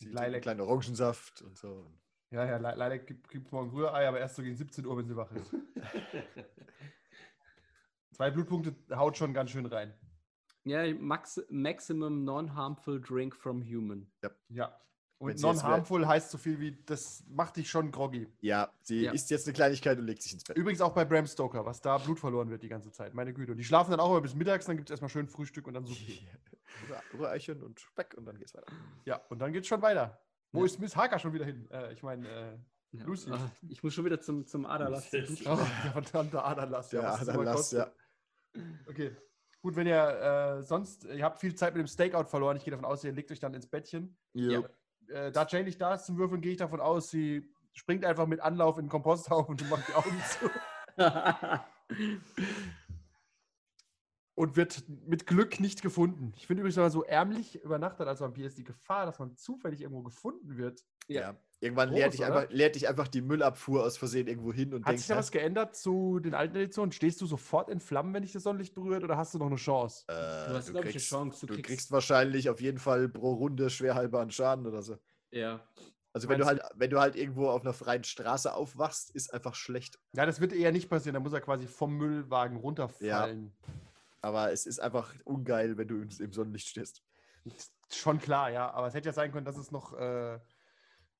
Lilac. trinkt kleinen Orangensaft und so. Ja, ja, Le- Lilac gibt, gibt morgen Rührei, aber erst so gegen 17 Uhr, wenn sie wach ist. Zwei Blutpunkte haut schon ganz schön rein. Ja, max, Maximum Non-Harmful Drink from Human. Ja. Wenn Und non-harmful heißt so viel wie, das macht dich schon groggy. Ja, sie Ja. isst jetzt eine Kleinigkeit und legt sich ins Bett. Übrigens auch bei Bram Stoker, was da Blut verloren wird die ganze Zeit. Meine Güte. Und die schlafen dann auch immer bis mittags, dann gibt es erstmal schön Frühstück und dann Suppe. Rühreichen und Speck und dann geht's weiter. Ja, und dann geht's schon weiter. Wo Ja. ist Miss Harker schon wieder hin? Äh, ich meine, äh, Ja, Lucy. ah, ich muss schon wieder zum, zum Aderlass. Oh, spenden. der verdammte Aderlass. Das immer Aderlass, ja. Okay. Gut, wenn ihr äh, sonst, ihr habt viel Zeit mit dem Stakeout verloren. Ich gehe davon aus, ihr legt euch dann ins Bettchen. Ja. Äh, da Jane nicht da ist zum Würfeln, gehe ich davon aus, sie springt einfach mit Anlauf in den Komposthaufen und macht die Augen zu. Und wird mit Glück nicht gefunden. Ich finde übrigens, wenn man so ärmlich übernachtet als Vampir, ist die Gefahr, dass man zufällig irgendwo gefunden wird. Ja. Irgendwann Groß, leert dich, einfach, leert dich einfach die Müllabfuhr aus Versehen irgendwo hin und Hat denkst, sich da was geändert zu den alten Editionen? Stehst du sofort in Flammen, wenn dich das Sonnenlicht berührt, oder hast du noch eine Chance? äh, Du hast, du, glaub ich, eine kriegst, Chance. Du du kriegst, kriegst- wahrscheinlich auf jeden Fall pro Runde schwer halbaren Schaden oder so. ja. Also wenn du halt, wenn du halt irgendwo auf einer freien Straße aufwachst, ist einfach schlecht. Ja, das wird eher nicht passieren. Da muss er quasi vom Müllwagen runterfallen. Aber es ist einfach ungeil, wenn du im, im Sonnenlicht stehst. Ist Schon klar, ja. Aber es hätte ja sein können, dass es noch, äh,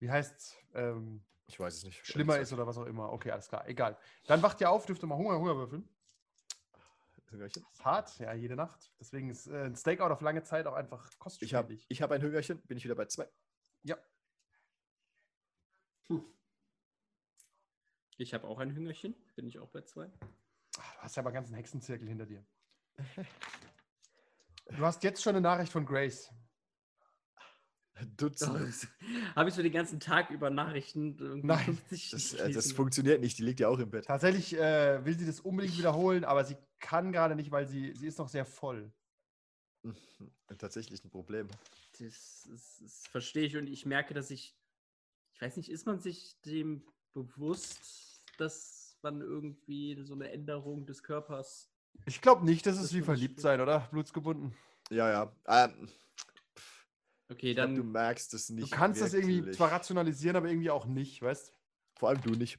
wie heißt ähm, Ich weiß es nicht. schlimmer ist oder was auch immer. Okay, alles klar. Egal. Dann wacht ihr auf, dürft ihr mal Hunger, Hunger würfeln. gesagt. Hüngerchen. Hart, ja, jede Nacht. Deswegen ist äh, ein Stakeout auf lange Zeit auch einfach Ich habe kostspielig. ich hab ein Hüngerchen, bin ich wieder bei zwei. Ja. Ich habe auch ein Hüngerchen. Bin ich auch bei zwei? Ach, du hast ja aber einen ganzen Hexenzirkel hinter dir. Du hast jetzt schon eine Nachricht von Grace. Dutzend. Habe ich so den ganzen Tag über Nachrichten Nein, 50 Das, äh, das funktioniert nicht, die liegt ja auch im Bett. Tatsächlich äh, will sie das unbedingt wiederholen, aber sie kann gerade nicht, weil sie, sie ist noch sehr voll. Tatsächlich ein Problem. Das, das, das verstehe ich und ich merke, dass ich, ich weiß nicht, ist man sich dem bewusst, dass man irgendwie so eine Änderung des Körpers. Ich glaube nicht, das ist wie verliebt sein, oder? Blutsgebunden. Ja, ja. Ähm, Okay, ich glaub, dann. du merkst es Du nicht. kannst das irgendwie wirklich. zwar rationalisieren, aber irgendwie auch nicht, weißt Vor allem du nicht.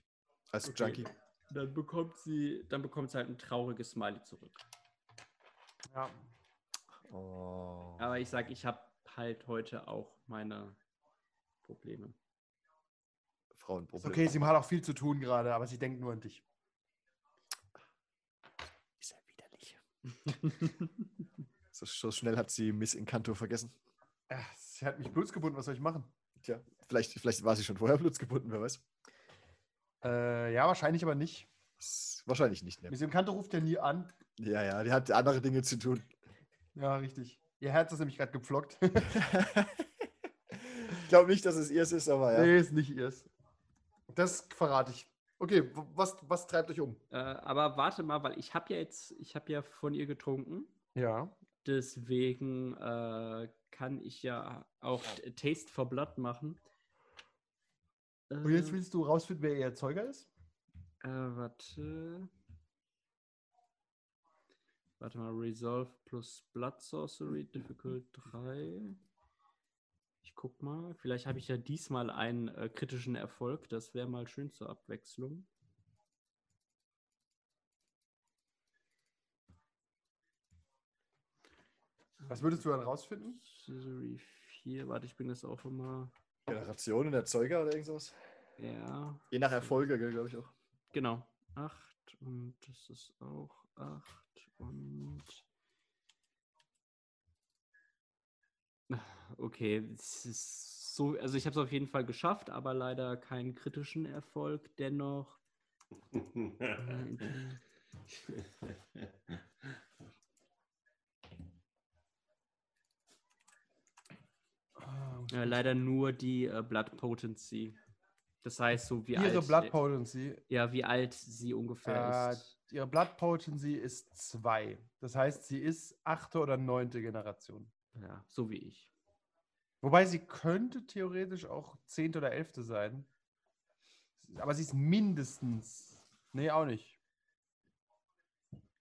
Als Okay. Junkie. Dann bekommt sie, dann bekommt sie halt ein trauriges Smiley zurück. Ja. Oh. Aber ich sag, ich habe halt heute auch meine Probleme. Ist Frauenproblem. okay, sie hat auch viel zu tun gerade, aber sie denkt nur an dich. Ist ja widerlich. So, so schnell hat sie Miss Encanto vergessen. Ja, sie hat mich blutsgebunden, was soll ich machen? Tja, vielleicht, vielleicht war sie schon vorher blutsgebunden, wer weiß. Äh, ja, wahrscheinlich aber nicht. Wahrscheinlich nicht. Ne? Miss Encanto ruft ja nie an. Ja, ja, die hat andere Dinge zu tun. Ja, richtig. Ihr Herz ist nämlich gerade gepflockt. ich glaube nicht, dass es ihrs ist, aber ja. Nee, ist nicht ihrs. Das verrate ich. Okay, was, was treibt euch um? Äh, aber warte mal, weil ich habe ja jetzt, ich habe ja von ihr getrunken. Ja. Deswegen äh, kann ich ja auch Taste for Blood machen. Und jetzt Äh, willst du rausfinden, wer ihr Erzeuger ist? Äh, warte. Warte mal, Resolve plus Blood Sorcery, Difficult 3. Ich guck mal, vielleicht habe ich ja diesmal einen äh, kritischen Erfolg. Das wäre mal schön zur Abwechslung. Was würdest du dann rausfinden? Sorcery 4, warte, ich bin das auch immer. Generationen, Erzeuger oder irgendwas. Ja, Je nach Erfolge, glaube ich auch. genau. 8 und das ist auch 8 und. Okay, es ist so, also ich habe es auf jeden Fall geschafft, aber leider keinen kritischen Erfolg. Dennoch. äh, leider nur die äh, Blood Potency. Das heißt, so wie Ihre alt. Blood Potency. ja, wie alt sie ungefähr Äh, ist. ihre Blood Potency ist 2. Das heißt, sie ist achte oder neunte Generation. Ja, so wie ich. Wobei sie könnte theoretisch auch zehnte oder elfte sein. Aber sie ist mindestens. Nee, auch nicht.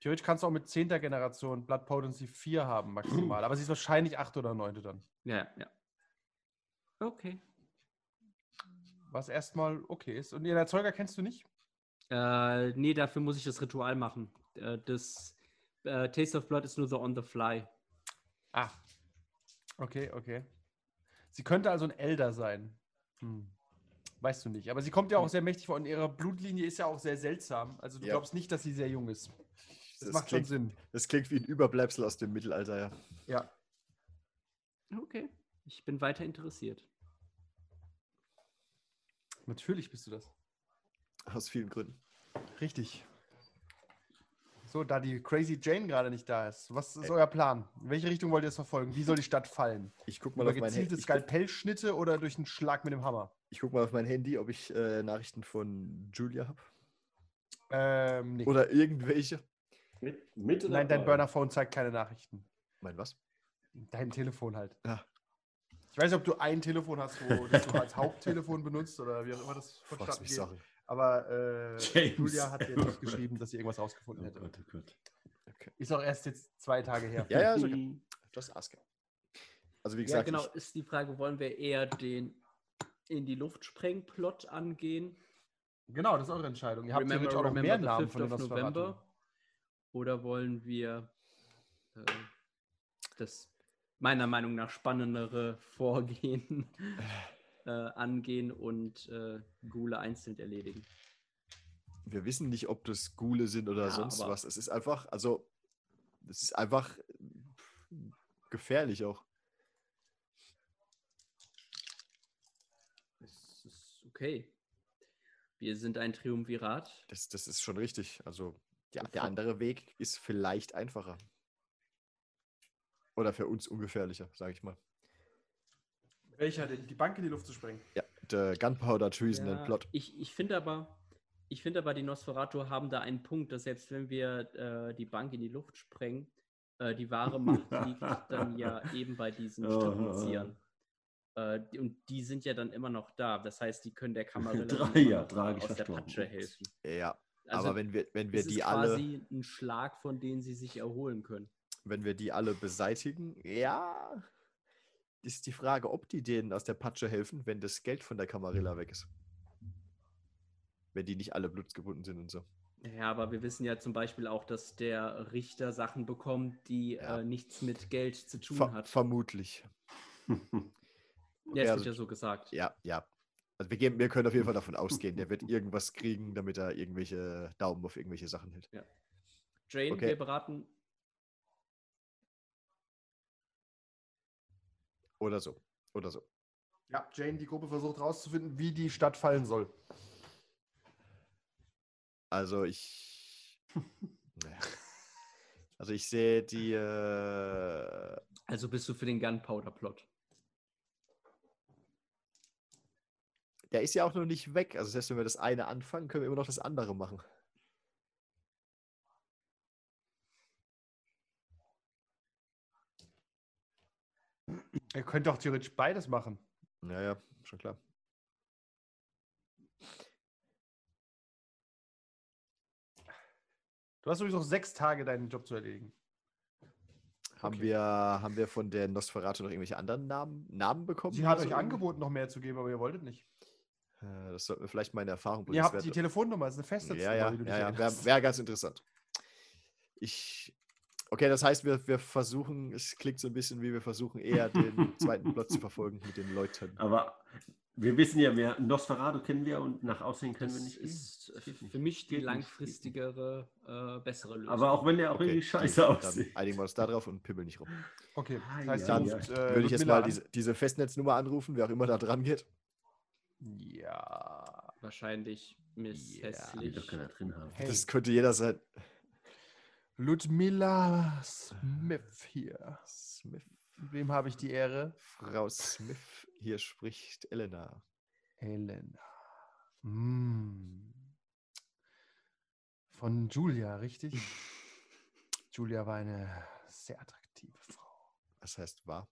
Theoretisch kannst du auch mit zehnter Generation Blood Potency 4 haben, maximal. Aber sie ist wahrscheinlich achte oder neunte dann. Ja, ja. Okay. Was erstmal okay ist. Und ihren Erzeuger kennst du nicht? Äh, nee, dafür muss ich das Ritual machen. Äh, das äh, Taste of Blood ist nur so on the fly. Ah. Okay, okay. Sie könnte also ein Elder sein. Hm. Weißt du nicht. Aber sie kommt ja auch sehr mächtig vor und ihre Blutlinie ist ja auch sehr seltsam. Also du Ja. glaubst nicht, dass sie sehr jung ist. Das, Das macht schon klingt- Sinn. Das klingt wie ein Überbleibsel aus dem Mittelalter, ja. Ja. Okay. Ich bin weiter interessiert. Natürlich bist du das. Aus vielen Gründen. Richtig. So, da die Crazy Jane gerade nicht da ist, was ist Ey. euer Plan? In welche Richtung wollt ihr es verfolgen? Wie soll die Stadt fallen? Ich guck mal Über auf mein Handy. Skalpellschnitte oder durch einen Schlag mit dem Hammer? ich guck mal auf mein Handy, ob ich äh, Nachrichten von Julia habe. Ähm, nee. Oder irgendwelche. Mit, mit oder Nein, dein? Burner-Phone zeigt keine Nachrichten. Mein was? Dein Telefon halt. Ja. Ich weiß nicht, ob du ein Telefon hast, wo das du als Haupttelefon benutzt oder wie auch immer das vonstatten geht. Aber äh. Julia hat dir nicht geschrieben, dass sie irgendwas rausgefunden Oh hätte. Gott, oh Gott. Ist auch erst jetzt zwei Tage her. Ja, ja, ist okay. Just asking. Also wie Ja, gesagt, genau, ich, ist die Frage, wollen wir eher den in die Luft sprengen Plot angehen? Genau, das ist eure Entscheidung. Ihr habt Remember, theoretisch auch noch mehr Namen 5th von. November? Oder wollen wir äh, das meiner Meinung nach spannendere Vorgehen äh, angehen und äh, Gule einzeln erledigen? wir wissen nicht, ob das Gule sind oder Ja, sonst was. Es ist einfach, also, es ist einfach äh, gefährlich auch. Das ist okay. Wir sind ein Triumvirat. Das, das ist schon richtig. Also, der vor- andere Weg ist vielleicht einfacher. Oder für uns ungefährlicher, sage ich mal. Welcher denn? Die Bank in die Luft zu sprengen? Ja, der Gunpowder Treason and Ja, Plot. Ich, ich finde aber, ich finde aber, die Nosferatu haben da einen Punkt, dass selbst wenn wir äh, die Bank in die Luft sprengen, äh, die wahre Macht liegt dann ja eben bei diesen Oh. Strapazieren. Äh, und die sind ja dann immer noch da. Das heißt, die können der Kamarilla Drei, ja, aus der. Patsche helfen. Ja, Also, aber wenn wir, wenn wir ist die alle, quasi ein Schlag, von denen sie sich erholen können. Wenn wir die alle beseitigen, ja, ist die Frage, ob die denen aus der Patsche helfen, wenn das Geld von der Camarilla weg ist. Wenn die nicht alle blutsgebunden sind und so. Ja, aber wir wissen ja zum Beispiel auch, dass der Richter Sachen bekommt, die Ja. äh, nichts mit Geld zu tun Ver hat. vermutlich. Ja, Ja, es also- wird ja so gesagt. Ja, ja. Also wir, gehen, wir können auf jeden Fall davon ausgehen, der wird irgendwas kriegen, damit er irgendwelche Daumen auf irgendwelche Sachen hält. Jane, Okay. wir beraten. Oder so. Oder so. Ja, Jane, die Gruppe versucht herauszufinden, wie die Stadt fallen soll. Also ich. naja. Also ich sehe die. Äh, Also bist du für den Gunpowder-Plot. der ist ja auch noch nicht weg. Also selbst wenn wir das eine anfangen, können wir immer noch das andere machen. Ihr könnt doch theoretisch beides machen. Ja, ja, schon klar. Du hast übrigens noch sechs Tage, deinen Job zu erledigen. Haben, Okay. wir, haben wir von der Nosferatu noch irgendwelche anderen Namen, Namen bekommen? Sie hat euch so? angeboten, noch mehr zu geben, aber ihr wolltet nicht. Äh, Das sollten wir vielleicht mal in Erfahrung bringen. Ihr habt die Telefonnummer, das ist eine Festnetznummer, Ja, ja, wie du dich ja, ja. Wäre wär ganz interessant. Ich. Okay, das heißt, wir, wir versuchen, es klingt so ein bisschen wie wir versuchen, eher den zweiten Plot zu verfolgen mit den Leuten. Aber wir wissen ja, wir, Nosferatu kennen wir und nach Aussehen können Das wir nicht. gehen. ist nicht. für mich die Geht langfristigere, äh, bessere Lösung. Aber auch wenn der auch Okay, irgendwie scheiße Dann aussieht. einigen wir uns da drauf und pimmel nicht rum. Okay, Ah, das heißt, ja, Dann ja. äh, würde ich jetzt mal diese, diese Festnetznummer anrufen, wer auch immer da dran geht. Ja. Wahrscheinlich Miss Ja, Will Hässlich. doch keiner drin haben. Hey. Das könnte jeder sein. Ludmilla Smith hier. Smith. Mit wem habe ich die Ehre? Frau Smith, hier spricht Elena. Helena. Hm. Von Julia, richtig? Julia war eine sehr attraktive Frau. Was heißt war?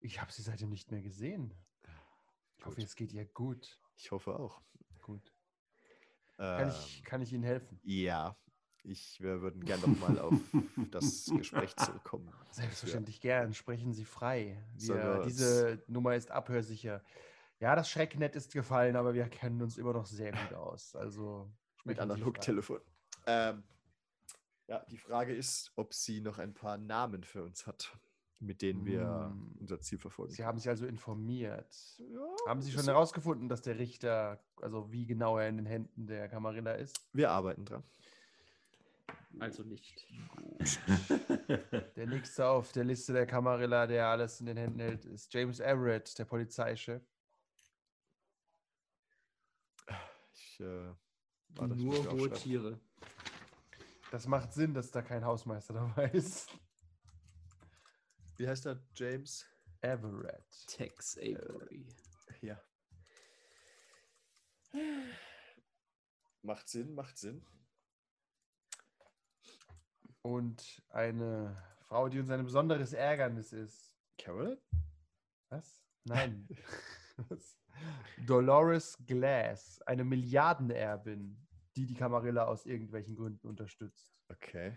Ich habe sie seitdem nicht mehr gesehen. Ich hoffe, Gut. es geht ihr gut. Ich hoffe auch. Gut. Kann, Ähm, ich, kann ich Ihnen helfen? ja, ich, wir würden gerne nochmal auf das Gespräch zurückkommen. Selbstverständlich gern. Sprechen Sie frei. Wir, uns- diese Nummer ist abhörsicher. Ja, das Schrecknet ist gefallen, aber wir kennen uns immer noch sehr gut aus. Also Mit. Analogtelefon. Ähm, ja, die Frage ist, ob sie noch ein paar Namen für uns hat, mit denen wir Hm. unser Ziel verfolgen. Sie haben sich also informiert. Ja, Haben Sie schon herausgefunden, dass der Richter, also wie genau er in den Händen der Kamarilla ist? Wir arbeiten dran. Also nicht. Der nächste auf der Liste der Kamarilla, der alles in den Händen hält, ist James Everett, der Polizeichef. ich. Äh, war das Nur hohe. Tiere. Das macht Sinn, dass da kein Hausmeister dabei ist. Wie heißt er? James? Everett. Tex Avery. Ja. Macht Sinn, macht Sinn. Und eine Frau, die uns ein besonderes Ärgernis ist. Carol? Was? Nein. Was? Dolores Glass, eine Milliardenerbin, die die Camarilla aus irgendwelchen Gründen unterstützt. Okay.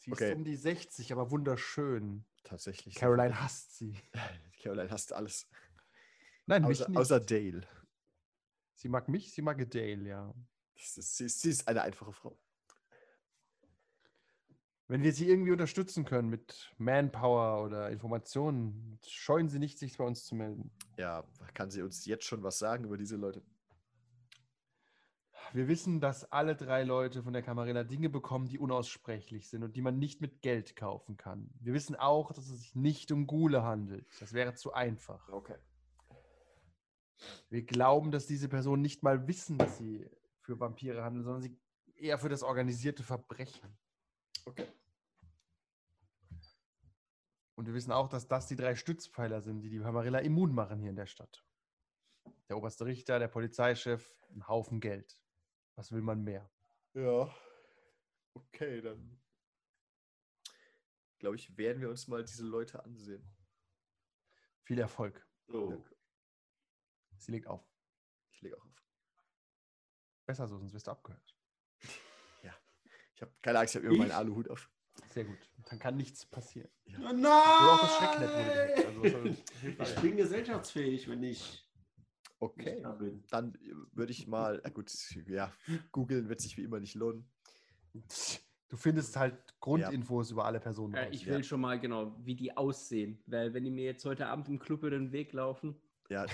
Sie Okay. ist um die 60, aber wunderschön. Tatsächlich. Caroline hasst sie. Caroline hasst alles. Nein, mich Außer, nicht. außer Dale. Sie mag mich, sie mag Dale, ja. Ist, sie, ist, sie ist eine einfache Frau. Wenn wir sie irgendwie unterstützen können mit Manpower oder Informationen, scheuen sie nicht, sich bei uns zu melden. Ja, kann sie uns jetzt schon was sagen über diese Leute? Wir wissen, dass alle drei Leute von der Camarilla Dinge bekommen, die unaussprechlich sind und die man nicht mit Geld kaufen kann. Wir wissen auch, dass es sich nicht um Gule handelt. Das wäre zu einfach. Okay. Wir glauben, dass diese Personen nicht mal wissen, dass sie für Vampire handeln, sondern sie eher für das organisierte Verbrechen. Okay. Und wir wissen auch, dass das die drei Stützpfeiler sind, die die Camarilla immun machen hier in der Stadt. Der oberste Richter, der Polizeichef, ein Haufen Geld. Was will man mehr? Ja. Okay, dann glaube ich, werden wir uns mal diese Leute ansehen. Viel Erfolg. So. Sie legt auf. Ich lege auch auf. Besser so, sonst wirst du abgehört. Ich habe keine Angst, ich habe immer meinen? Aluhut auf. Sehr gut. Dann kann nichts passieren. Oh Oder auch das Schrecknet nein! Also, soll- ich bin gesellschaftsfähig, wenn ich Okay. nicht da bin. Dann würde ich mal, äh, gut, ja, googeln wird sich wie immer nicht lohnen. Du findest halt Grundinfos über alle Personen. Äh, ich ja. will schon mal genau, wie die aussehen. Weil wenn die mir jetzt heute Abend im Club über den Weg laufen, Ja.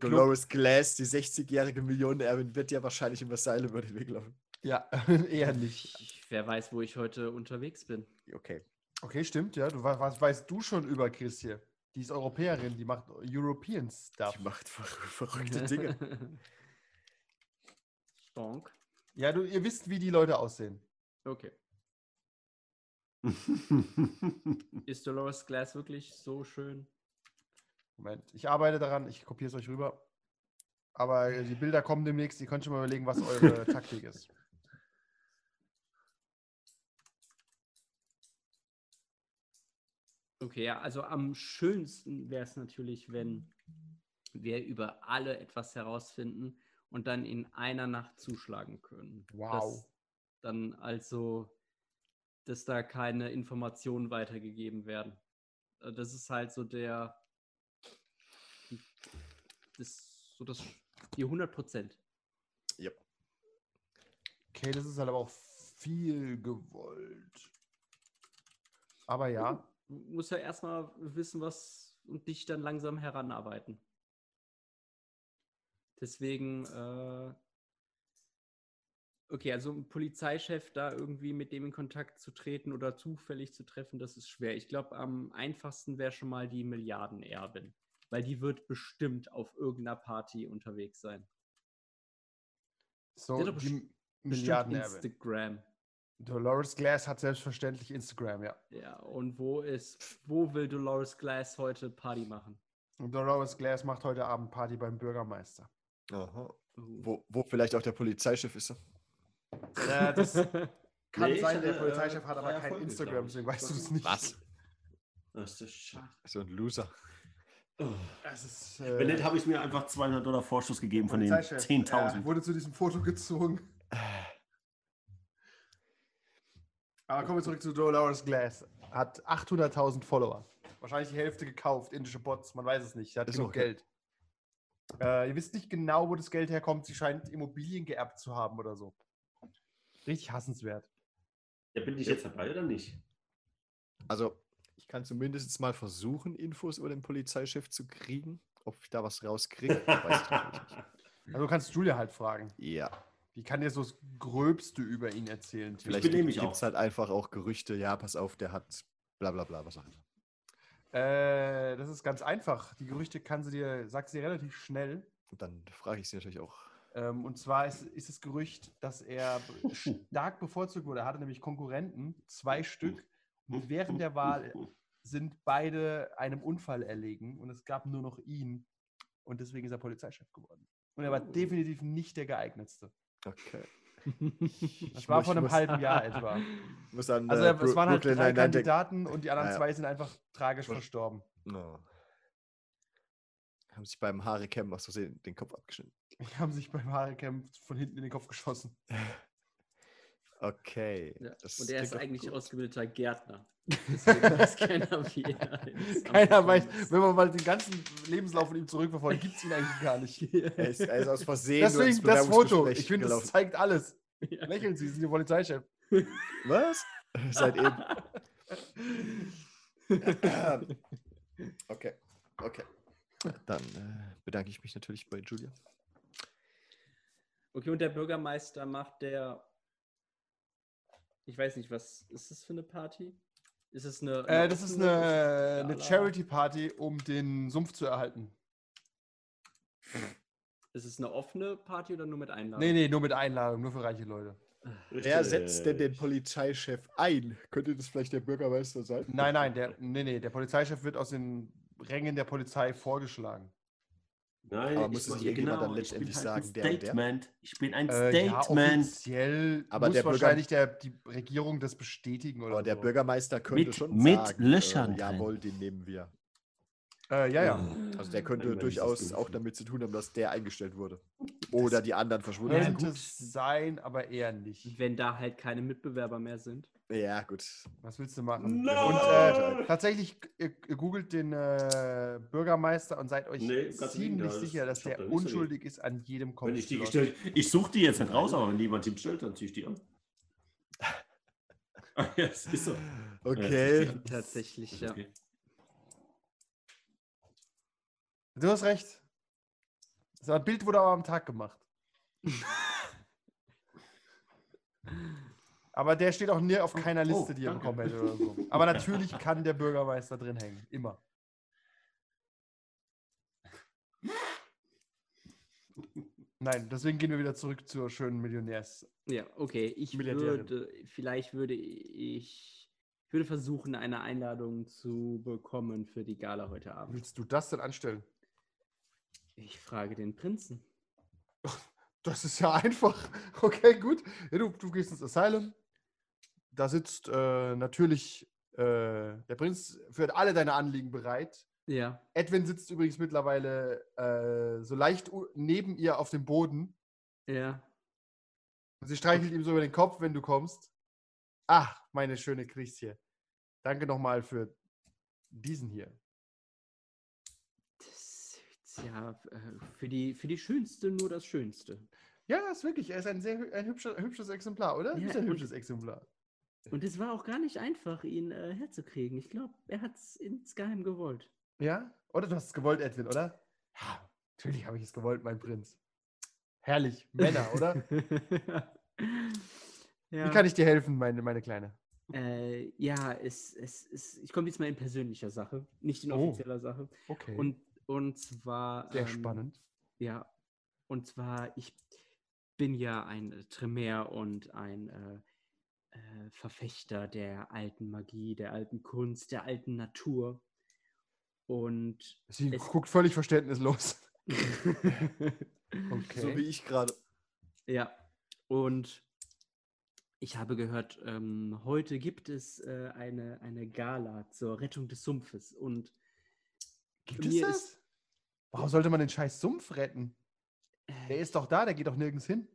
Dolores Glass, die 60-jährige Millionenerbin, wird ja wahrscheinlich im Versailles über den Weg laufen. Ja, eher nicht. ich, wer weiß, wo ich heute unterwegs bin. Okay. Okay, stimmt, ja. Du, wa- was weißt du schon über Chris hier? Die ist Europäerin, die macht European Stuff. Die macht ver verrückte Dinge. Stonk. Ja, du, ihr wisst, wie die Leute aussehen. Okay. Ist Dolores Glass wirklich so schön? Moment, ich arbeite daran, ich kopiere es euch rüber. Aber die Bilder kommen demnächst, ihr könnt schon mal überlegen, was eure Taktik ist. Okay, ja, also am schönsten wäre es natürlich, wenn wir über alle etwas herausfinden und dann in einer Nacht zuschlagen können. Wow. Dass dann also, dass da keine Informationen weitergegeben werden. Äh, Das ist halt so der, das, so das, die 100 Prozent. Ja. Okay, das ist halt aber auch viel gewollt. Aber ja, Du musst ja erstmal wissen, was und dich dann langsam heranarbeiten. Deswegen, äh, okay, also ein Polizeichef da irgendwie mit dem in Kontakt zu treten oder zufällig zu treffen, das ist schwer. Ich glaube, am einfachsten wäre schon mal die Milliardenerbin, weil die wird bestimmt auf irgendeiner Party unterwegs sein. so Die Milliardenerbin. Instagram. Dolores Glass hat selbstverständlich Instagram, ja. Ja, und wo ist, wo will Dolores Glass heute Party machen? Und Dolores Glass macht heute Abend Party beim Bürgermeister. Aha. Wo, wo vielleicht auch der Polizeichef ist. Ja, das kann Nee, ich sein, der hatte, Polizeichef äh, hat aber kein Erfolge, Instagram, deswegen weißt du das nicht. Was? Das ist schade. So ein Loser. Oh. Das ist, Wenn nicht, äh, habe ich mir einfach 200 Dollar Vorschuss gegeben von den Polizeichef, 10.000. Er wurde zu diesem Foto gezwungen. Aber kommen wir zurück zu Dolores Glass. Hat 800.000 Follower. Wahrscheinlich die Hälfte gekauft, indische Bots, man weiß es nicht. Sie hat Ist genug okay. Geld. Äh, ihr wisst nicht genau, wo das Geld herkommt. Sie scheint Immobilien geerbt zu haben oder so. Richtig hassenswert. Ja, bin ich jetzt dabei oder nicht? Also, ich kann zumindest mal versuchen, Infos über den Polizeichef zu kriegen. Ob ich da was rauskriege, weiß ich natürlich nicht. Also du kannst Julia halt fragen. Ja, Die kann dir so das Gröbste über ihn erzählen. vielleicht gibt es halt einfach auch Gerüchte, ja, pass auf, der hat bla bla bla, was auch immer. Äh, das ist ganz einfach. Die Gerüchte kann sie dir, sagt sie dir relativ schnell. Und dann frage ich sie natürlich auch. Ähm, und zwar ist, ist das Gerücht, dass er stark bevorzugt wurde. Er hatte nämlich Konkurrenten, zwei Stück. Und während der Wahl sind beide einem Unfall erlegen und es gab nur noch ihn. Und deswegen ist er Polizeichef geworden. Und er war Oh. definitiv nicht der geeignetste. Okay. Das war muss- vor einem halben Jahr etwa. An, Also äh, es waren halt Brooklyn drei. Kandidaten und die anderen ja. zwei sind einfach tragisch verstorben. No. Haben sich beim Haare Cam aus Versehen den Kopf abgeschnitten. Die haben sich beim Haarcamp von hinten in den Kopf geschossen. Okay. Ja. Und er ist eigentlich gut. ausgebildeter Gärtner. Deswegen weiß keiner, wie er Keiner weiß, wenn man mal den ganzen Lebenslauf von ihm zurückverfolgt, gibt es ihn eigentlich gar nicht. Er ist, er ist aus Versehen Deswegen das Foto. Ich finde, das zeigt alles. Ja. Lächeln Sie, Sie sind der Polizeichef. Was? Seit eben. okay. Okay. Dann äh, bedanke ich mich natürlich bei Julia. Okay, und der Bürgermeister macht der. Ich weiß nicht, was ist das für eine Party? Ist es eine. Äh, das ist eine, eine? Charity-Party, um den Sumpf zu erhalten. Ist es eine offene Party oder nur mit Einladung? Nee, nee, nur mit Einladung, nur für reiche Leute. Wer setzt denn den. Polizeichef ein? Könnte das vielleicht der Bürgermeister sein? Nein, nein, der, nee, nee, der Polizeichef wird aus den Rängen der Polizei vorgeschlagen. Nein, Aber ich muss es mach- irgendjemand dann ich bin letztendlich halt sagen, ein der und der? Statement. Ich bin ein Äh, ja, Statement. offiziell Aber muss der Bürger- wahrscheinlich der, die Regierung das bestätigen oder Aber der so. Bürgermeister könnte Mit- schon mit sagen, Löchern äh, jawohl, den nehmen wir. Äh, ja, ja. Also der könnte das durchaus auch damit zu tun haben, dass der eingestellt wurde. Oder die anderen verschwunden sind. Könnte sein, aber eher nicht. Wenn da halt keine Mitbewerber mehr sind. Ja, gut. Was willst du machen? No! Und äh, tatsächlich, ihr, ihr googelt den äh, Bürgermeister und seid euch Nee, ziemlich sicher, dass der unschuldig ist an jedem Wenn ich die Komplott. gestellt, ich suche die jetzt nicht raus, aber wenn jemand die stellt, dann ziehe ich die an. Ah, ja, es ist so. Okay. Tatsächlich, Ist ja. okay. Du hast recht. Das Bild wurde aber am Tag gemacht. Aber der steht auch nie auf keiner Oh, Liste, die er danke. bekommen hätte oder so. Aber natürlich kann der Bürgermeister drin hängen. Immer. Nein, deswegen gehen wir wieder zurück zur schönen Millionärs. Ja, okay. Ich würde, vielleicht würde ich, ich würde versuchen, eine Einladung zu bekommen für die Gala heute Abend. Willst du das denn anstellen? Ich frage den Prinzen. Das ist ja einfach. Okay, gut. Ja, du, du gehst ins Asylum. Da sitzt äh, natürlich äh, der Prinz für alle deine Anliegen bereit. Ja. Edwin sitzt übrigens mittlerweile äh, so leicht neben ihr auf dem Boden. Ja. Und sie streichelt ihm so über den Kopf, wenn du kommst. Ach, meine schöne Christie. Danke nochmal für diesen hier. Das ist ja äh, für die, für die Schönste nur das Schönste. Ja, ist wirklich. Er ist ein sehr ein hübscher, hübsches Exemplar, oder? Ja, ein hübsches Exemplar. Und es war auch gar nicht einfach, ihn äh, herzukriegen. Ich glaube, er hat es insgeheim gewollt. Ja? Oder du hast es gewollt, Edwin, oder? Ja, natürlich habe ich es gewollt, mein Prinz. Herrlich. Männer, oder? ja. Wie kann ich dir helfen, meine, meine Kleine? Äh, ja, es, es, es, ich komme jetzt mal in persönlicher Sache, nicht in Oh. offizieller Sache. Okay. Und, und zwar. sehr ähm, spannend. Ja, und zwar, ich bin ja ein Tremere und ein äh, äh, Verfechter der alten Magie, der alten Kunst, der alten Natur. Und Sie es- guckt völlig verständnislos. Okay. So wie ich gerade. ja, und ich habe gehört, ähm, heute gibt es äh, eine, eine Gala zur Rettung des Sumpfes. Und Gibt es das? ist- Warum sollte man den scheiß Sumpf retten? Der äh, ist doch da, der geht doch nirgends hin.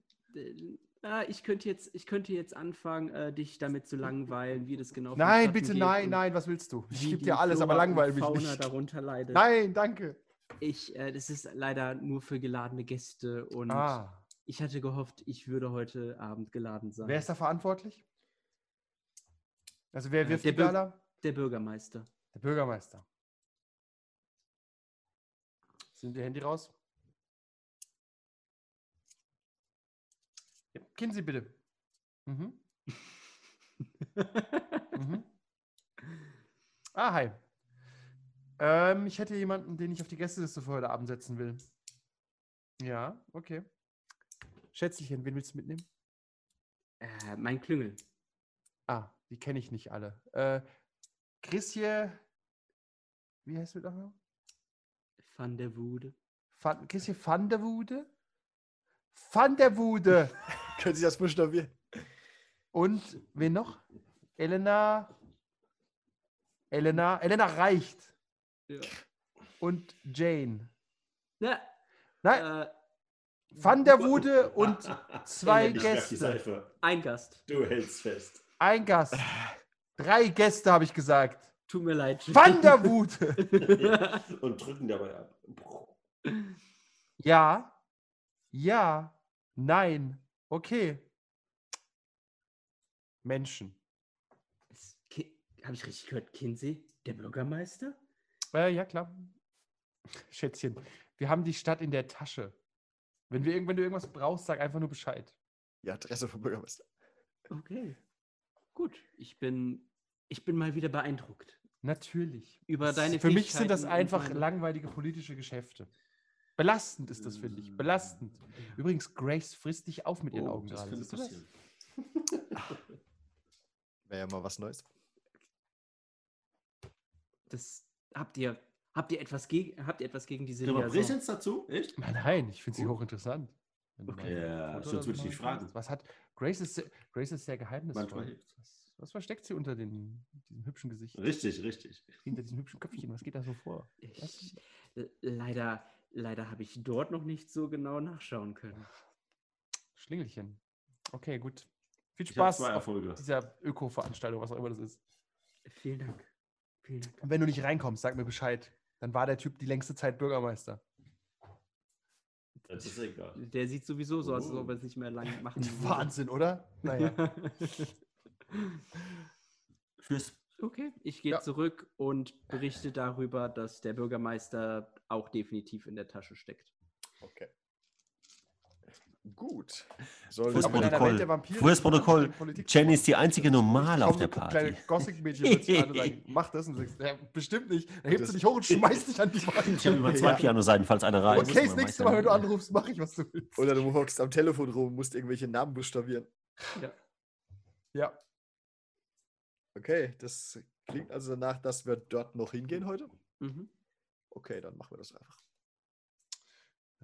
Äh, ah, ich, könnte jetzt, ich könnte jetzt anfangen, äh, dich damit zu langweilen, wie das genau Nein, bitte, nein, nein, was willst du? Ich gebe dir alles, aber Flora und langweil mich nicht. darunter leidet. Nein, danke. Ich, äh, das ist leider nur für geladene Gäste und Ah, ich hatte gehofft, ich würde heute Abend geladen sein. wer ist da verantwortlich? Also wer Äh, wirft der die Gala? Der Bürgermeister. Der Bürgermeister. Sind die Handy raus? Gehen Sie bitte. Mhm. Mhm. Ah, hi. Ähm, ich hätte jemanden, den ich auf die Gästeliste für heute Abend setzen will. Ja, okay. Schätzchen, wen willst du mitnehmen? Äh, mein Klüngel. Ah, die kenne ich nicht alle. Äh, Chrisje, wie heißt du da? Van der Wude. Van, Chrisje van der Wude? Van der Wude. Können Sie das buchstabieren? Und wen noch? Elena. Elena. Elena reicht. Ja. Und Jane. Ja, Nein, äh, Van der Wude und zwei Gäste. Ein Gast. Du hältst fest. Ein Gast. Drei Gäste, habe ich gesagt. Tut mir leid. Van der Wude. Und drücken dabei ab. Ja. Ja. Nein. Okay. Menschen. Habe ich richtig gehört? Kinsey, der Bürgermeister? Äh, ja, klar. Schätzchen, wir haben die Stadt in der Tasche. Wenn, wir, wenn du irgendwas brauchst, sag einfach nur Bescheid. Die Adresse vom Bürgermeister. Okay. Gut, ich bin, ich bin mal wieder beeindruckt. Natürlich. Über deine Für mich sind das einfach langweilige politische Geschäfte. Belastend ist das, finde ich. Belastend. Übrigens, Grace frisst dich auf mit ihren Oh, Augen das gerade. könnte das? passieren. Wäre ja mal was Neues. Das habt ihr, habt ihr etwas gegen, habt ihr etwas gegen diese Liaison? Präsenz dazu? Echt? Nein, nein, ich finde sie Gut. hochinteressant. Okay, ja, sonst würde ich nicht fragen. Was hat. Grace ist, sehr- Grace ist sehr geheimnisvoll. Was, was versteckt sie unter den, diesem hübschen Gesicht? Richtig, richtig. Hinter diesem hübschen Köpfchen? Was geht da so vor? Ich, äh, leider, leider habe ich dort noch nicht so genau nachschauen können. Schlingelchen. Okay, gut. Viel Spaß auf dieser Öko-Veranstaltung, was auch immer das ist. Vielen Dank. Vielen Dank. Und wenn du nicht reinkommst, sag mir Bescheid. Dann war der Typ die längste Zeit Bürgermeister. Das ist egal. Der sieht sowieso so aus, als Oh. ob er es nicht mehr lang machen würde. Wahnsinn, oder? Naja. Fürs Okay, ich gehe Ja. zurück und berichte darüber, dass der Bürgermeister auch definitiv in der Tasche steckt. Okay. Gut. Soll Fürs Protokoll. Welt der Vampire Fürs Protokoll. Jenny ist die einzige Normale auf der Party. Kleine Gothic-Mädchen an und sagen, mach das. Und sagst, ja, bestimmt nicht. Dann hebst du dich hoch und schmeißt dich an die Ich habe Wand. immer zwei Ja. Pianoseiten, falls einer reißt. Okay, das nächste Mal, wenn du anrufst, mach ich, was du willst. Oder du hockst am Telefon rum und musst irgendwelche Namen buchstabieren. Ja. Okay, das klingt also danach, dass wir dort noch hingehen heute. Mhm. Okay, dann machen wir das einfach.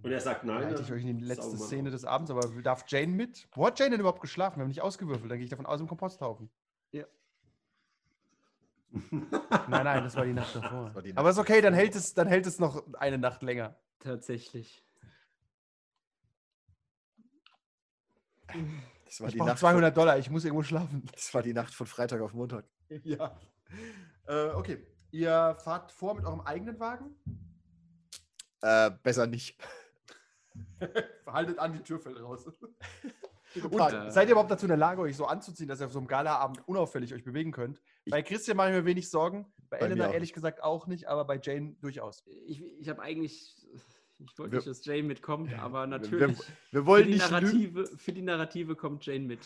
Und er sagt nein. Leite ich euch in die letzte saugen wir Szene auf. des Abends, aber darf Jane mit? Wo hat Jane denn überhaupt geschlafen? Wir haben nicht ausgewürfelt, dann gehe ich davon aus im Komposthaufen. Nein, nein, das war die Nacht davor. die aber Nacht ist okay, dann hält, es, dann hält es noch eine Nacht länger. Tatsächlich. Das war, Ich die Nacht 200 Dollar, ich muss irgendwo schlafen. Von, das war die Nacht von Freitag auf Montag. Ja. Äh, okay. Ihr fahrt vor mit eurem eigenen Wagen? Äh, besser nicht. Haltet an, die Tür fällt raus. Und äh, seid ihr überhaupt dazu in der Lage, euch so anzuziehen, dass ihr auf so einem Galaabend unauffällig euch bewegen könnt? Bei Christian mache ich mir wenig Sorgen, bei, Bei Elena ehrlich gesagt auch nicht, aber bei Jane durchaus. Ich, ich habe eigentlich, ich wollte Wir- nicht, dass Jane mitkommt, aber wir- natürlich. Wir für, wollen die nicht lügen. Narrative, für die Narrative kommt Jane mit.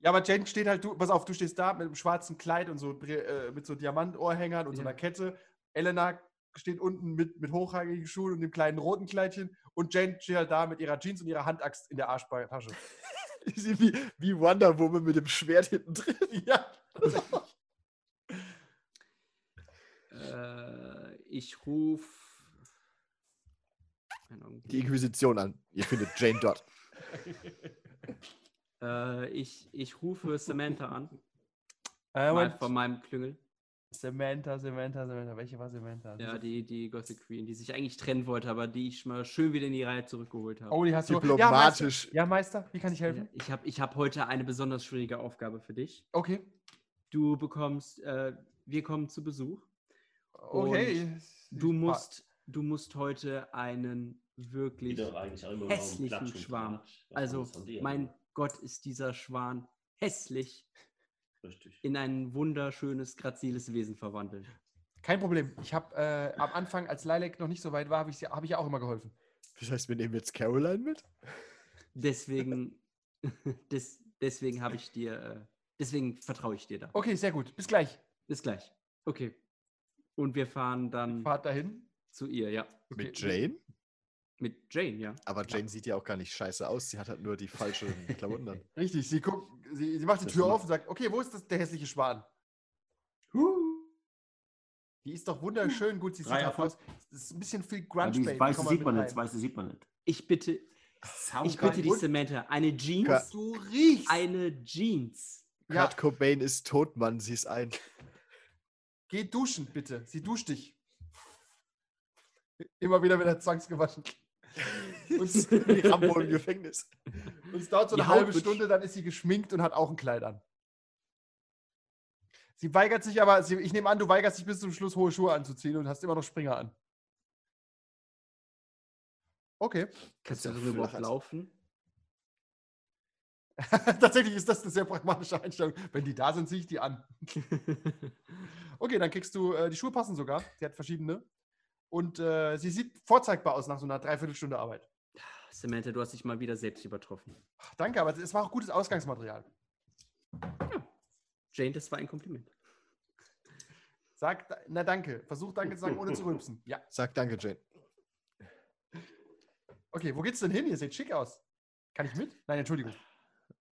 Ja, aber Jane steht halt, du, pass auf, du stehst da mit einem schwarzen Kleid und so äh, mit so Diamantohrhängern und so Ja. einer Kette. Elena steht unten mit, mit hochhagigen Schuhen und dem kleinen roten Kleidchen und Jane steht halt da mit ihrer Jeans und ihrer Handaxt in der Arschtasche. Sie wie, wie Wonder Woman mit dem Schwert hinten drin. ja. ich rufe. Die Inquisition an. Ihr findet Jane dort. Äh, ich, ich rufe Samantha an. Äh, mal von meinem Klüngel. Samantha, Samantha, Samantha. Welche war Samantha? Ja, die, die Gothic Queen, die sich eigentlich trennen wollte, aber die ich mal schön wieder in die Reihe zurückgeholt habe. Oh, die hast du. Ja, Meister. Diplomatisch. Ja, Meister, wie kann ich helfen? Ich habe ich hab heute eine besonders schwierige Aufgabe für dich. Okay. Du bekommst, äh, wir kommen zu Besuch. Okay. Du musst, du musst heute einen wirklich hässlichen Schwarm. Also, mein. Gott, ist dieser Schwan hässlich Richtig. in ein wunderschönes, graziles Wesen verwandelt. Kein Problem. Ich habe äh, am Anfang, als Lilac noch nicht so weit war, habe ich, sie- hab ich ja auch immer geholfen. Das heißt, wir nehmen jetzt Caroline mit? Deswegen, des, deswegen habe ich dir, äh, deswegen vertraue ich dir da. Okay, sehr gut. Bis gleich. Bis gleich. Okay. Und wir fahren dann Fahrt dahin. zu ihr, ja. Okay. Mit Jane? Mit Jane, ja. Aber Jane sieht ja auch gar nicht scheiße aus. Sie hat halt nur die falschen Klamotten an. Richtig, sie guckt, sie, sie macht die Das Tür auf und sagt, okay, wo ist das, der hässliche Schwan? Die ist doch wunderschön, gut, sie sieht Drei auch aus. Das ist ein bisschen viel Ja, Grunge, die Baby. weiße sieht man nicht, weiße sieht man nicht. Ich bitte, ich bitte dich, Samantha, eine Jeans, Ka- Du riechst. eine Jeans. Ja, Kurt Cobain ist tot, Mann. Sie ist ein. Geh duschen, bitte. Sie duscht dich. Immer wieder wird er zwangsgewaschen. Und Wie Rambo im Gefängnis. und es dauert so Die eine Haut halbe Stunde, dann ist sie geschminkt und hat auch ein Kleid an. Sie weigert sich aber, sie, ich nehme an, du weigerst dich bis zum Schluss hohe Schuhe anzuziehen und hast immer noch Springer an. Okay. Kannst du darüber überhaupt laufen? Tatsächlich ist das eine sehr pragmatische Einstellung. Wenn die da sind, ziehe ich die an. Okay, dann kriegst du, äh, die Schuhe passen sogar. Sie hat verschiedene. Und äh, sie sieht vorzeigbar aus nach so einer Dreiviertelstunde Arbeit. Samantha, du hast dich mal wieder selbst übertroffen. Ach, danke, aber es war auch gutes Ausgangsmaterial. Jane, das war ein Kompliment. Sag, na danke. Versuch danke zu sagen, ohne zu rülpsen. Ja. Sag danke, Jane. Okay, wo geht's denn hin? Ihr seht schick aus. Kann ich mit? Nein, Entschuldigung.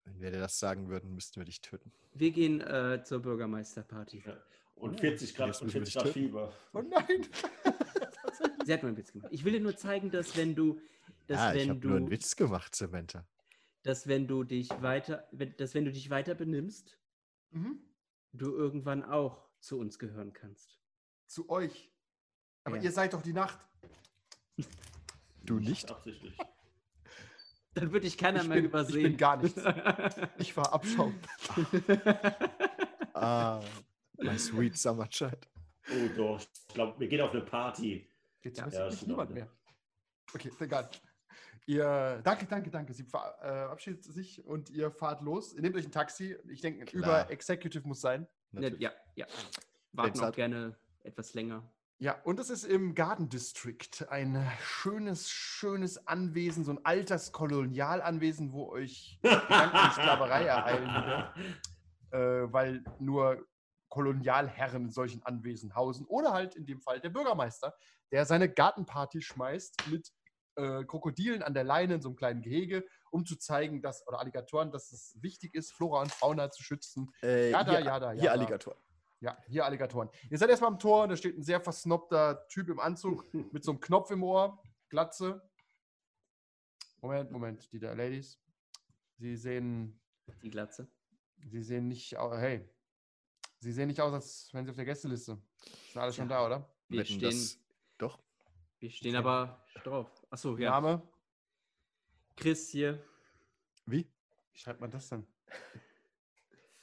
Wenn wir dir das sagen würden, müssten wir dich töten. Wir gehen äh, zur Bürgermeisterparty. Ja. Und 40 Grad, Jetzt und müssen wir 40 dich Grad töten. Fieber. Oh nein. Sie hat nur einen Witz gemacht. Ich will dir nur zeigen, dass wenn du, dass ja, Ah, ich habe nur einen Witz gemacht, Samantha. dass wenn du dich weiter, wenn, dass wenn du dich weiter benimmst, mhm. du irgendwann auch zu uns gehören kannst. Zu euch. Aber Ja. ihr seid doch die Nacht. Du nicht? Absichtlich. Dann würde ich keiner Ich mehr bin- ich übersehen. bin gar nichts. Ich war Abschaum. Ah, my sweet summer child. Oh doch, ich glaube, wir gehen auf eine Party. Jetzt Ja. weiß Ja, ich in niemand mehr. Okay, egal. Ihr, danke, danke, danke. Sie äh, verabschiedet sich und ihr fahrt los. Ihr nehmt euch ein Taxi. Ich denke, über Executive muss sein. Natürlich. ja, ja. Warten auch gerne etwas länger. Ja, und es ist im Garden District ein schönes, schönes Anwesen, so ein altes Kolonialanwesen, wo euch Gedanken Sklaverei ereilen wird, äh, weil nur Kolonialherren in solchen Anwesen hausen. Oder halt in dem Fall der Bürgermeister, der seine Gartenparty schmeißt mit äh, Krokodilen an der Leine in so einem kleinen Gehege, um zu zeigen, dass, oder Alligatoren, dass es wichtig ist, Flora und Fauna zu schützen. Äh, Jada, hier, jada, hier jada. Alligator. Ja, hier Alligatoren. Ihr seid erstmal am Tor, da steht ein sehr versnobter Typ im Anzug mit so einem Knopf im Ohr, Glatze. Moment, Moment, die da Ladies. Sie sehen, Die Glatze. sie sehen nicht, au- hey, sie sehen nicht aus, als wären sie auf der Gästeliste. Sind alle schon Ja. da, oder? Wir Wetten, stehen, das- Doch. wir stehen aber drauf. Achso, ja. Name? Chris hier, Wie? Wie schreibt man das denn?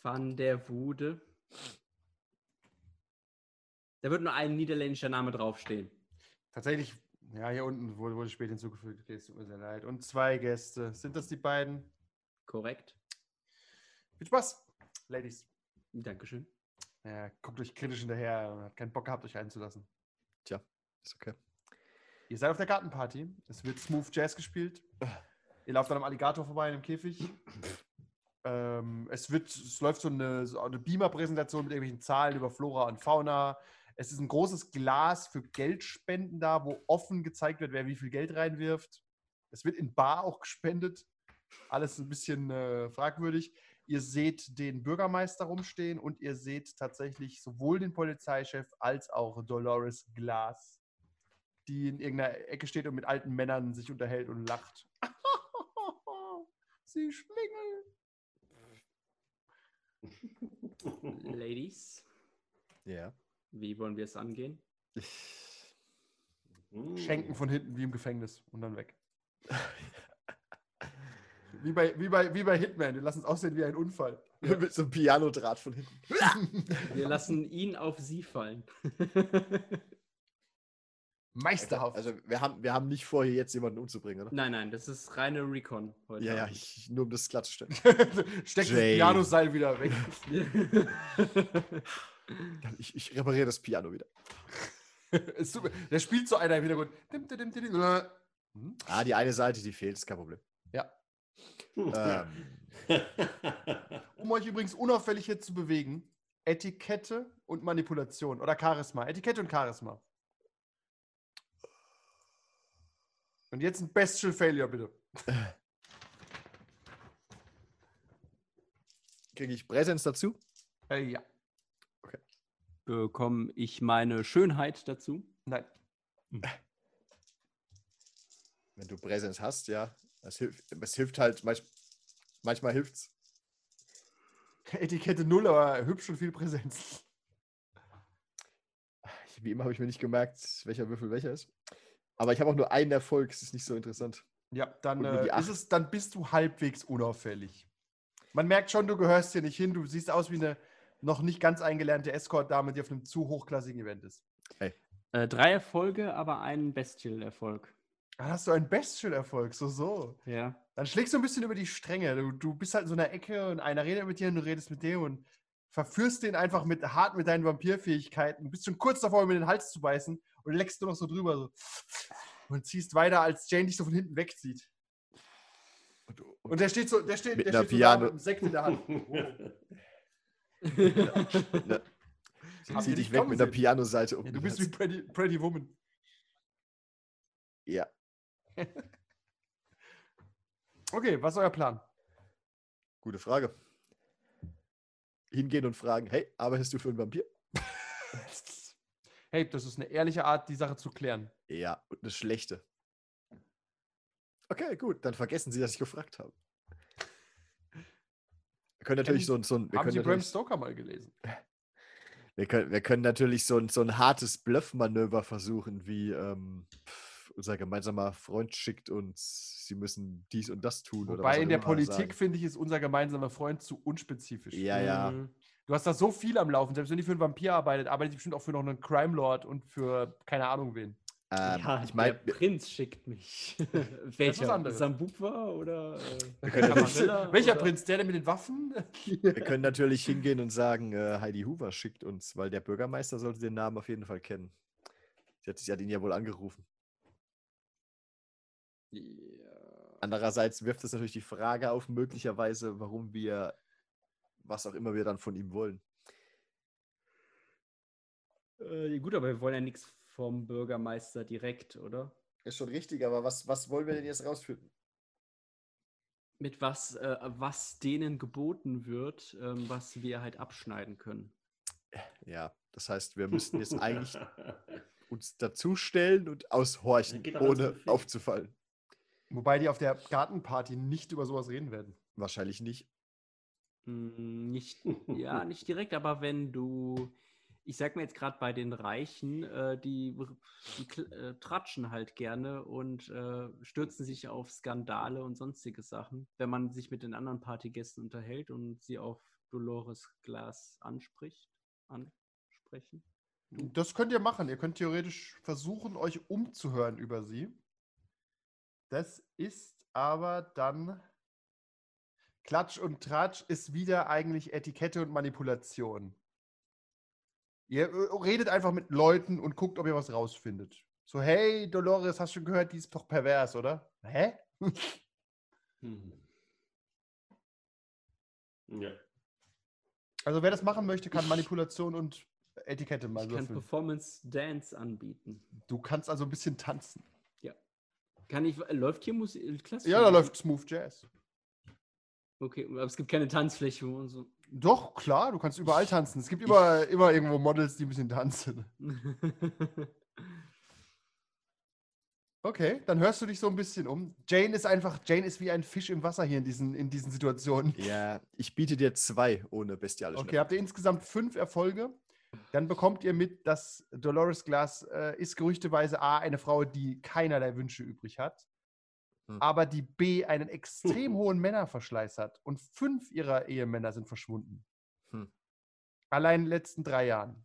Van der Wude. Da wird nur ein niederländischer Name draufstehen. Tatsächlich, ja, hier unten wurde, wurde spät hinzugefügt. Okay, es tut mir sehr leid. Und zwei Gäste. Sind das die beiden? Korrekt. Viel Spaß, Ladies. Dankeschön. Ja, guckt euch kritisch hinterher und hat keinen Bock gehabt, euch einzulassen. Tja, ist okay. Ihr seid auf der Gartenparty. Es wird Smooth Jazz gespielt. Ihr lauft an einem Alligator vorbei in einem Käfig. ähm, es, wird, es läuft so eine, so eine Beamer-Präsentation mit irgendwelchen Zahlen über Flora und Fauna. Es ist ein großes Glas für Geldspenden da, wo offen gezeigt wird, wer wie viel Geld reinwirft. Es wird in Bar auch gespendet. Alles ein bisschen äh, fragwürdig. Ihr seht den Bürgermeister rumstehen und ihr seht tatsächlich sowohl den Polizeichef als auch Dolores Glass, die in irgendeiner Ecke steht und mit alten Männern sich unterhält und lacht. Sie schlingel. Ladies, Ja. Wie wollen wir es angehen? Hm. Schenken von hinten wie im Gefängnis und dann weg. Wie bei, wie bei, wie bei Hitman, die lassen es aussehen wie ein Unfall. Mit so einem Pianodraht von hinten. Wir lassen ihn auf sie fallen. Meisterhaft. Also wir haben, wir haben nicht vor, hier jetzt jemanden umzubringen, oder? nein, nein, das ist reine Recon heute. Ja, ja, ich, nur um das klarzustellen. Steck das Jane. Pianoseil wieder weg. Ich, ich repariere das Piano wieder. Ist super. Der spielt so einer im Hintergrund. Hm? Ah, die eine Seite, die fehlt, ist kein Problem. Ja. Ähm, Um euch übrigens unauffällig hier zu bewegen, Etikette und Manipulation oder Charisma. Etikette und Charisma. Und jetzt ein Bestial Failure, bitte. Kriege ich Präsenz dazu? Äh, ja. Bekomme ich meine Schönheit dazu? Nein. Wenn du Präsenz hast, ja. Es hilft, es hilft halt, manch, manchmal hilft's. Etikette null, aber hübsch und viel Präsenz. Wie immer habe ich mir nicht gemerkt, welcher Würfel welcher ist. Aber ich habe auch nur einen Erfolg, es ist nicht so interessant. Ja, dann, äh, ist es, dann bist du halbwegs unauffällig. Man merkt schon, du gehörst hier nicht hin. Du siehst aus wie eine noch nicht ganz eingelernte Escort-Dame, die auf einem zu hochklassigen Event ist. Äh, drei Erfolge, aber einen Bestial-Erfolg. Dann hast du einen Bestial-Erfolg, so, so. Ja. Dann schlägst du ein bisschen über die Stränge. Du, du bist halt in so einer Ecke und einer redet mit dir und du redest mit dem und verführst den einfach mit, hart mit deinen Vampirfähigkeiten. Bist schon kurz davor, ihm in den Hals zu beißen und leckst du noch so drüber so. und ziehst weiter, als Jane dich so von hinten wegzieht. Und, Und der steht so, der steht, Mit der steht so da mit einem Sekt in der Hand. ne, Habt zieh ihr dich weg mit der? Pianoseite um. Ja, du bist wie Pretty, Pretty Woman. Ja. Okay, was ist euer Plan? Gute Frage. Hingehen und fragen, hey, arbeitest du für einen Vampir? Hey, das ist eine ehrliche Art, die Sache zu klären. Ja, und eine schlechte. Okay, gut, dann vergessen Sie, dass ich gefragt habe. Wir können natürlich so ein, so ein, Haben Sie Bram Stoker mal gelesen? wir können, wir können natürlich so ein, so ein hartes Bluffmanöver versuchen, wie ähm, unser gemeinsamer Freund schickt uns, Sie müssen dies und das tun. Wobei in der Politik, finde ich, ist unser gemeinsamer Freund zu unspezifisch. Ja, ja. Mhm. Du hast da so viel am Laufen. Selbst wenn die für einen Vampir arbeitet, arbeitet die bestimmt auch für noch einen Crime Lord und für keine Ahnung wen. Ähm, ja, ich meine, der Prinz schickt mich. Welcher? Sambukwa oder äh, Welcher oder? Prinz? Der denn mit den Waffen? wir können natürlich hingehen und sagen, äh, Heidi Hoover schickt uns, weil der Bürgermeister sollte den Namen auf jeden Fall kennen. Sie hat, sie hat ihn ja wohl angerufen. Andererseits wirft es natürlich die Frage auf, möglicherweise, warum wir, was auch immer wir dann von ihm wollen. Äh, gut, aber wir wollen ja nichts vom Bürgermeister direkt, oder? Ist schon richtig, aber was, was wollen wir denn jetzt rausfinden? Mit was, äh, was denen geboten wird, ähm, was wir halt abschneiden können. Ja, das heißt, wir müssten jetzt eigentlich uns dazustellen und aushorchen, ohne aufzufallen. Wobei die auf der Gartenparty nicht über sowas reden werden. Wahrscheinlich nicht. Mm, Nicht, ja, nicht direkt, aber wenn du, ich sag mir jetzt gerade bei den Reichen, äh, die, die äh, tratschen halt gerne und äh, stürzen sich auf Skandale und sonstige Sachen. Wenn man sich mit den anderen Partygästen unterhält und sie auf Dolores Glas anspricht, ansprechen. Das könnt ihr machen. Ihr könnt theoretisch versuchen, euch umzuhören über sie. Das ist aber dann. Klatsch und Tratsch ist wieder eigentlich Etikette und Manipulation. Ihr äh, redet einfach mit Leuten und guckt, ob ihr was rausfindet. So, hey, Dolores, hast du schon gehört, die ist doch pervers, oder? Hä? Mhm. Ja. Also, wer das machen möchte, kann Manipulation und Etikette mal Ich kann würfeln. Performance Dance anbieten. Du kannst also ein bisschen tanzen. Kann ich, äh, läuft hier Musik? Klasse? Ja, da läuft Smooth Jazz. Okay, aber es gibt keine Tanzfläche und so. Doch, klar, du kannst überall tanzen. Es gibt immer, immer irgendwo Models, die ein bisschen tanzen. Okay, dann hörst du dich so ein bisschen um. Jane ist einfach, Jane ist wie ein Fisch im Wasser hier in diesen, in diesen Situationen. Ja, ich biete dir zwei ohne bestialischen. Okay, habt ihr insgesamt fünf Erfolge? Dann bekommt ihr mit, dass Dolores Glass äh, ist gerüchteweise A, eine Frau, die keinerlei Wünsche übrig hat, Hm. aber die B, einen extrem hohen Männerverschleiß hat und fünf ihrer Ehemänner sind verschwunden. Hm. Allein in den letzten drei Jahren.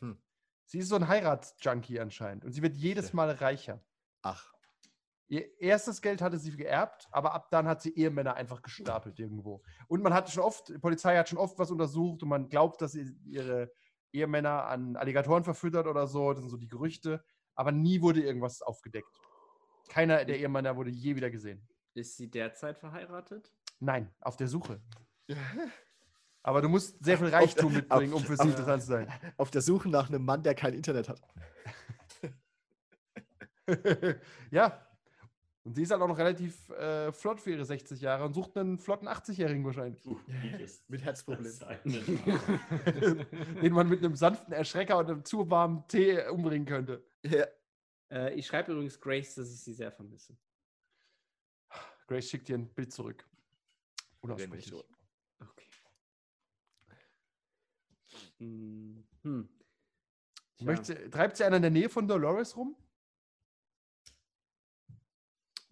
Hm. Sie ist so ein Heiratsjunkie anscheinend und sie wird jedes. Mal reicher. Ach, Ihr erstes Geld hatte sie geerbt, aber ab dann hat sie Ehemänner einfach gestapelt irgendwo. Und man hat schon oft, die Polizei hat schon oft was untersucht und man glaubt, dass sie ihre Ehemänner an Alligatoren verfüttert oder so. Das sind so die Gerüchte. Aber nie wurde irgendwas aufgedeckt. Keiner der Ehemänner wurde je wieder gesehen. Ist sie derzeit verheiratet? Nein, auf der Suche. Aber du musst sehr viel Reichtum mitbringen, um für sie auf- interessant zu sein. Auf der Suche nach einem Mann, der kein Internet hat. ja. Und sie ist halt auch noch relativ äh, flott für ihre 60 Jahre und sucht einen flotten 80-Jährigen wahrscheinlich. Uh, Mit Herzproblem. den man mit einem sanften Erschrecker und einem zu warmen Tee umbringen könnte. Ja. Äh, ich schreibe übrigens Grace, dass ich sie sehr vermisse. Grace schickt dir ein Bild zurück. Unaussprechlich. drüber. Okay. Hm. Hm. Tja. Möchte, treibt sie einer in der Nähe von Dolores rum?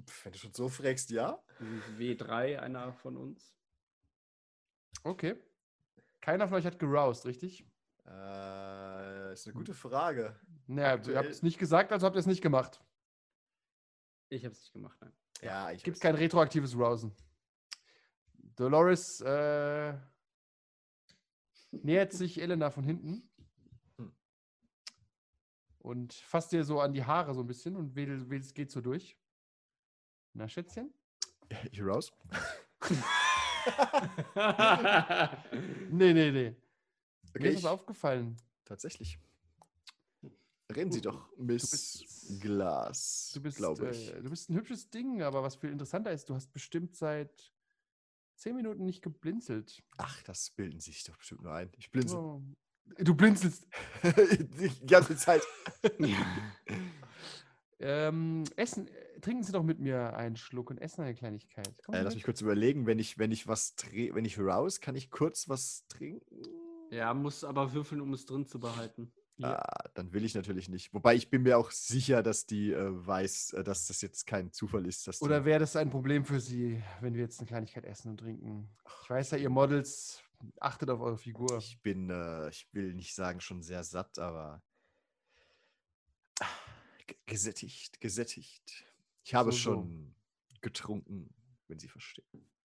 Pff, Wenn du schon so fragst, ja. W3, einer von uns. Okay. Keiner von euch hat geroused, richtig? Äh, ist eine gute Frage. Naja, ihr Aktuell- habt es nicht gesagt, also habt ihr es nicht gemacht. Ich habe es nicht gemacht, nein. Ja, ich Gibt kein retroaktives Rousen. Dolores äh, nähert sich Elena von hinten Hm. und fasst dir so an die Haare so ein bisschen und wedelt, wedelt, geht so durch. Na, Schätzchen? Ich raus. Nee, nee, nee. Okay, Mir ist ich, das aufgefallen. tatsächlich. Reden Sie doch, Miss bist- Glas, Du bist, äh, du bist ein hübsches Ding, aber was viel interessanter ist, du hast bestimmt seit zehn Minuten nicht geblinzelt. Ach, das bilden Sie sich doch bestimmt nur ein. Ich blinze. Oh. Du blinzelst. Die ganze Zeit. Ähm, essen, trinken Sie doch mit mir einen Schluck und essen eine Kleinigkeit. Äh, lass mich kurz überlegen, wenn ich, wenn ich was wenn ich raus, kann ich kurz was trinken? Ja, muss aber würfeln, um es drin zu behalten. Ja. Ah, dann will ich natürlich nicht. Wobei ich bin mir auch sicher, dass die äh, weiß, äh, dass das jetzt kein Zufall ist. Dass Oder wäre das ein Problem für Sie, wenn wir jetzt eine Kleinigkeit essen und trinken? Ich weiß ja, ihr Models achtet auf eure Figur. ich bin, äh, ich will nicht sagen schon sehr satt, aber ge- gesättigt, gesättigt. Ich habe So, so. schon getrunken, wenn Sie verstehen.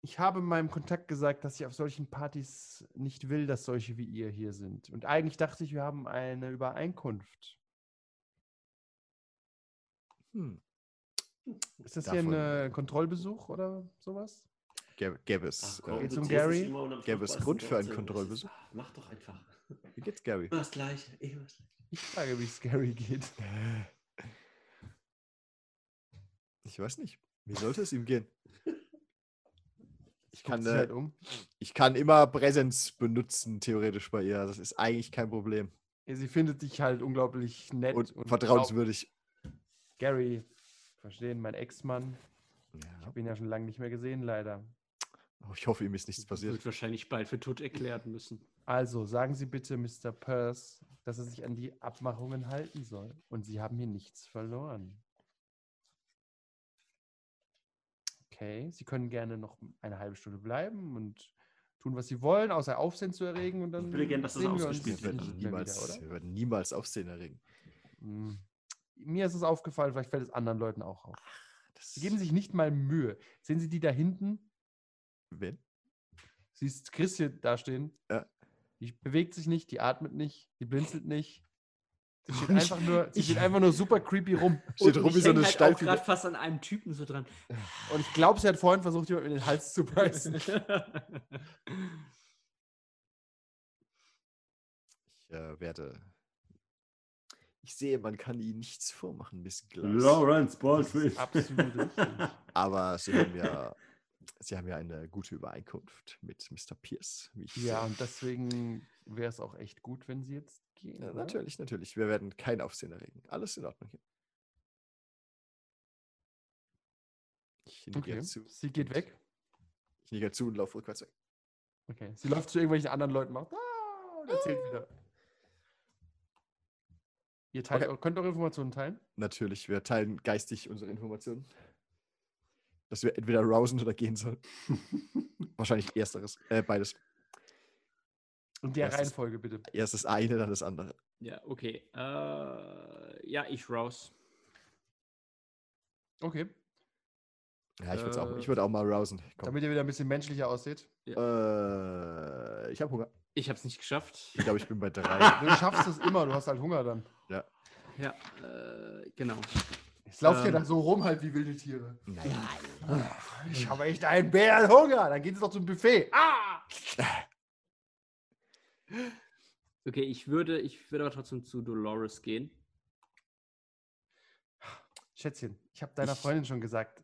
Ich habe meinem Kontakt gesagt, dass ich auf solchen Partys nicht will, dass solche wie ihr hier sind. Und eigentlich dachte ich, wir haben eine Übereinkunft. Hm. Ist das hier ein Davon- äh, Kontrollbesuch oder sowas? Gäbe, gäbe es, Ach, komm, äh, um Gary? Gäbe es Grund für einen Kontrollbesuch? Mach doch einfach. wie geht's, Gary? Immer das Gleiche. Ich frage, wie es Gary geht. Ich weiß nicht. Wie sollte es ihm gehen? Ich kann, äh, halt um. ich kann immer Präsenz benutzen, theoretisch bei ihr. Das ist eigentlich kein Problem. Ja, Sie findet dich halt unglaublich nett Und, und vertrauenswürdig. Gary, verstehen, mein Ex-Mann. Ich Ja. habe ihn ja schon lange nicht mehr gesehen, leider. Oh, ich hoffe, ihm ist nichts passiert. Wird wahrscheinlich bald für tot erklärt müssen. Also, sagen Sie bitte Mr. Peirce, dass er sich an die Abmachungen halten soll. Und Sie haben hier nichts verloren. Okay, Sie können gerne noch eine halbe Stunde bleiben und tun, was Sie wollen, außer Aufsehen zu erregen. Und dann will gern, dass das ausgespielt Wir wird. niemals, wieder, oder? wir werden niemals Aufsehen erregen. Hm. Mir ist es aufgefallen, vielleicht fällt es anderen Leuten auch auf. Sie geben sich nicht mal Mühe. Sehen Sie die da hinten? Wen? Siehst Chris hier dastehen? Ja. Die bewegt sich nicht, die atmet nicht, die blinzelt nicht. Sie steht einfach nur, sie steht einfach nur super creepy rum. Steht rum wie ich so eine halt auch gerade fast an einem Typen so dran. Und ich glaube, sie hat vorhin versucht, jemand in den Hals zu beißen. Ich äh, werde. Ich sehe, man kann ihnen nichts vormachen, Miss Glass. Lawrence Baldwin. Absolut. Aber sie haben ja. Sie haben ja eine gute Übereinkunft mit Mr. Pierce. Wie ich Ja, und deswegen wäre es auch echt gut, wenn sie jetzt gehen. Ja, natürlich, natürlich. Wir werden kein Aufsehen erregen. Alles in Ordnung hier. Ich Okay. zu. Sie geht weg. Ich nicke zu und laufe rückwärts weg. Okay. Sie läuft zu irgendwelchen anderen Leuten, macht ah, und erzählt wieder. Ihr teilt, Okay. könnt eure Informationen teilen? Natürlich, wir teilen geistig unsere Informationen. Dass wir entweder rousen oder gehen sollen. Wahrscheinlich ersteres, äh, beides. In der Erstes- Reihenfolge bitte. Erst das eine, dann das andere. ja, okay. Äh, ja, ich rouse. Okay. Ja, ich würde auch, Äh, ich würd auch mal rousen. Komm. Damit ihr wieder ein bisschen menschlicher aussieht. Äh, ich habe Hunger. Ich habe es nicht geschafft. Ich glaube, ich bin bei drei. Du schaffst es immer, du hast halt Hunger dann. Ja, äh, genau. Es lauft ja Ähm. da so rum halt wie wilde Tiere. Nein. Ich habe echt einen Bärenhunger. Dann geht es doch zum Buffet. Ah! Okay, ich würde, ich würde aber trotzdem zu Dolores gehen. Schätzchen, ich habe deiner Ich- Freundin schon gesagt.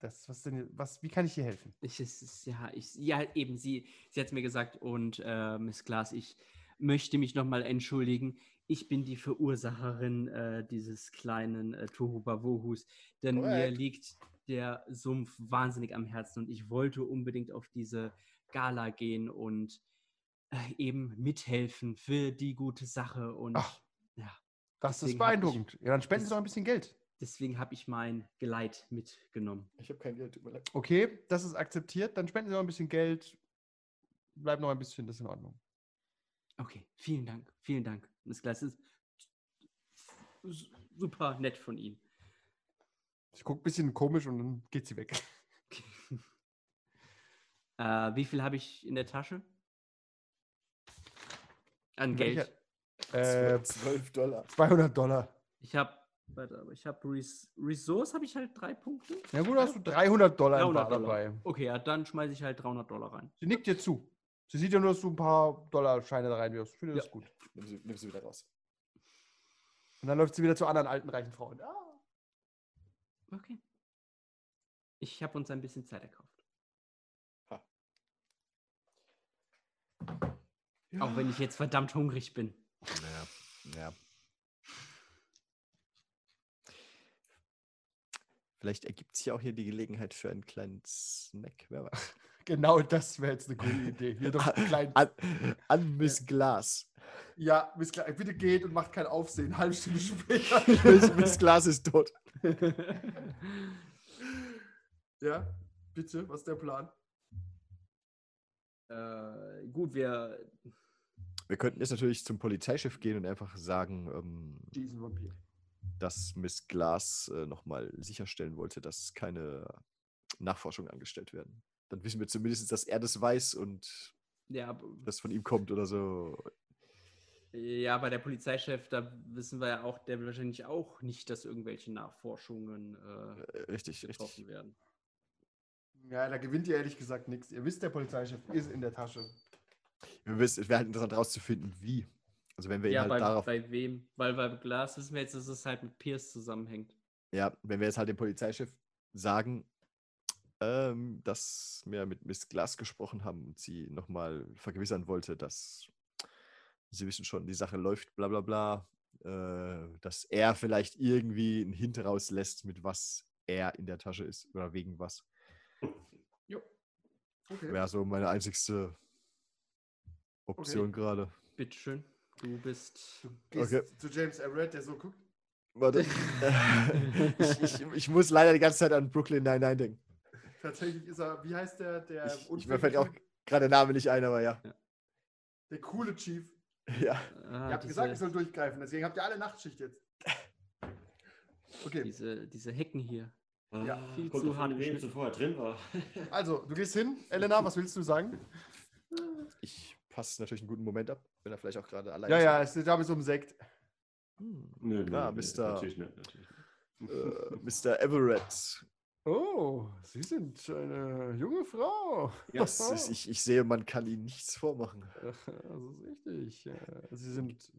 Das, was denn, was, wie kann ich dir helfen? Ich, ist, ja, ich, ja, eben, sie, sie hat es mir gesagt und äh, Miss Glass, ich möchte mich nochmal entschuldigen. Ich bin die Verursacherin äh, dieses kleinen äh, Tohuwabohus, denn mir Korrekt. liegt der Sumpf wahnsinnig am Herzen und ich wollte unbedingt auf diese Gala gehen und äh, eben mithelfen für die gute Sache und Ach. ja, Das ist hab ich- beeindruckend. Ja, dann spenden Sie doch ein bisschen Geld. deswegen habe ich mein Geleit mitgenommen. Ich habe kein Geld, mir leid. Okay, das ist akzeptiert. Dann spenden Sie noch ein bisschen Geld. Bleibt noch ein bisschen, das ist in Ordnung. Okay, vielen Dank, vielen Dank. Glass ist super nett von Ihnen. Ich gucke ein bisschen komisch und dann geht sie weg. Äh, wie viel habe ich in der Tasche? An Welcher- Geld. Äh, 12 Dollar. 200 Dollar. Ich habe, warte, aber ich habe Res Resource, habe ich halt drei Punkte. Ja gut, hast du 300 Dollar im 300 Bar Dollar. dabei. Okay, ja, dann schmeiße ich halt 300 Dollar rein. Sie nickt dir zu. Sie sieht ja nur, dass du ein paar Dollarscheine da reinwirfst. Ich finde das Ja. gut. Nimm sie, nimm sie wieder raus. Und dann läuft sie wieder zu anderen alten, reichen Frauen. Ah. Okay. Ich habe uns ein bisschen Zeit erkauft. Auch wenn ich jetzt verdammt hungrig bin. Ja, ja. Vielleicht ergibt sich ja auch hier die Gelegenheit für einen kleinen Snack. Wer weiß. Genau das wäre jetzt eine gute Idee. Hier doch einen kleinen. An, an Miss Glas. Ja, Miss Kla bitte geht und macht kein Aufsehen. Halbe Stunde später. Miss, Miss Glas ist tot. ja, bitte, was ist der Plan? äh, gut, wir. Wir könnten jetzt natürlich zum Polizeichef gehen und einfach sagen, ähm, Die ist ein Vampir. dass Miss Glas äh, nochmal sicherstellen wollte, dass keine Nachforschungen angestellt werden. Dann wissen wir zumindest, dass er das weiß und Ja, das von ihm kommt oder so. ja, bei der Polizeichef, da wissen wir ja auch, der will wahrscheinlich auch nicht, dass irgendwelche Nachforschungen äh, Äh, Richtig, richtig. getroffen werden. Ja, da gewinnt ihr ehrlich gesagt nichts. Ihr wisst, der Polizeichef ist in der Tasche. Wir wissen, es wäre halt interessant rauszufinden, wie. Also wenn wir ihn Ja, halt bei, darauf, bei wem? Weil bei Glas wissen wir jetzt, dass es halt mit Pierce zusammenhängt. ja, wenn wir jetzt halt dem Polizeichef sagen, ähm, dass wir mit Miss Glass gesprochen haben und sie nochmal vergewissern wollte, dass sie wissen schon, die Sache läuft, bla bla bla, äh, dass er vielleicht irgendwie einen Hint rauslässt, mit was er in der Tasche ist oder wegen was. Jo. Okay. Wäre so meine einzigste Option gerade. Bitteschön, du bist. Du gehst Okay. zu James Everett, der so guckt. Warte. ich, ich, ich muss leider die ganze Zeit an Brooklyn 99 denken. Tatsächlich ist er, wie heißt der? Der, Ich, ich, mir fällt auch gerade der Name nicht ein, aber ja. der coole Chief. Ja. Ah, ihr habt gesagt, ich soll durchgreifen, deswegen habt ihr alle Nachtschicht jetzt. Okay, diese, diese Hecken hier. Ja, Ah, viel kommt zu hart zu vorher drin war. also, du gehst hin. Elena, was willst du sagen? Ich passe natürlich einen guten Moment ab, wenn er vielleicht auch gerade allein Ja, ist. ja, es geht da bis um Sekt. Hm. Nö, nö, Ah, nö, Mr. Natürlich nicht, natürlich nicht. Äh, Mr. Everett. Oh, Sie sind eine junge Frau. Das ist, ich, ich sehe, man kann ihnen nichts vormachen. Das ist richtig. Äh, Sie sind.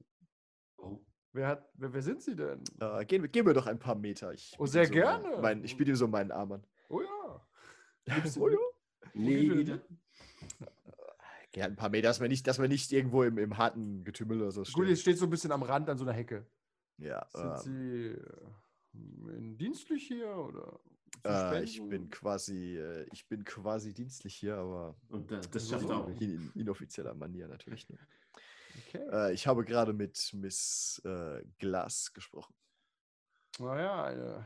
Oh. Wer, hat, wer, wer sind Sie denn? Äh, gehen, wir- gehen wir doch ein paar Meter. Ich Oh, sehr so gerne. Mein, ich biete so meinen Arm an. Oh ja. Oh, ja. Viel wieder. Ja, ein paar Meter, dass wir nicht, dass wir nicht irgendwo im, im harten Getümmel oder so Gut, stehen. ihr steht so ein bisschen am Rand an so einer Hecke. Ja, Sind ähm, Sie äh, in dienstlich hier oder? Äh, ich bin quasi, äh, ich bin quasi dienstlich hier, aber Und das, das schafft auch in, in inoffizieller Manier natürlich. Ne? Okay. Äh, ich habe gerade mit Miss äh, Glass gesprochen. naja, eine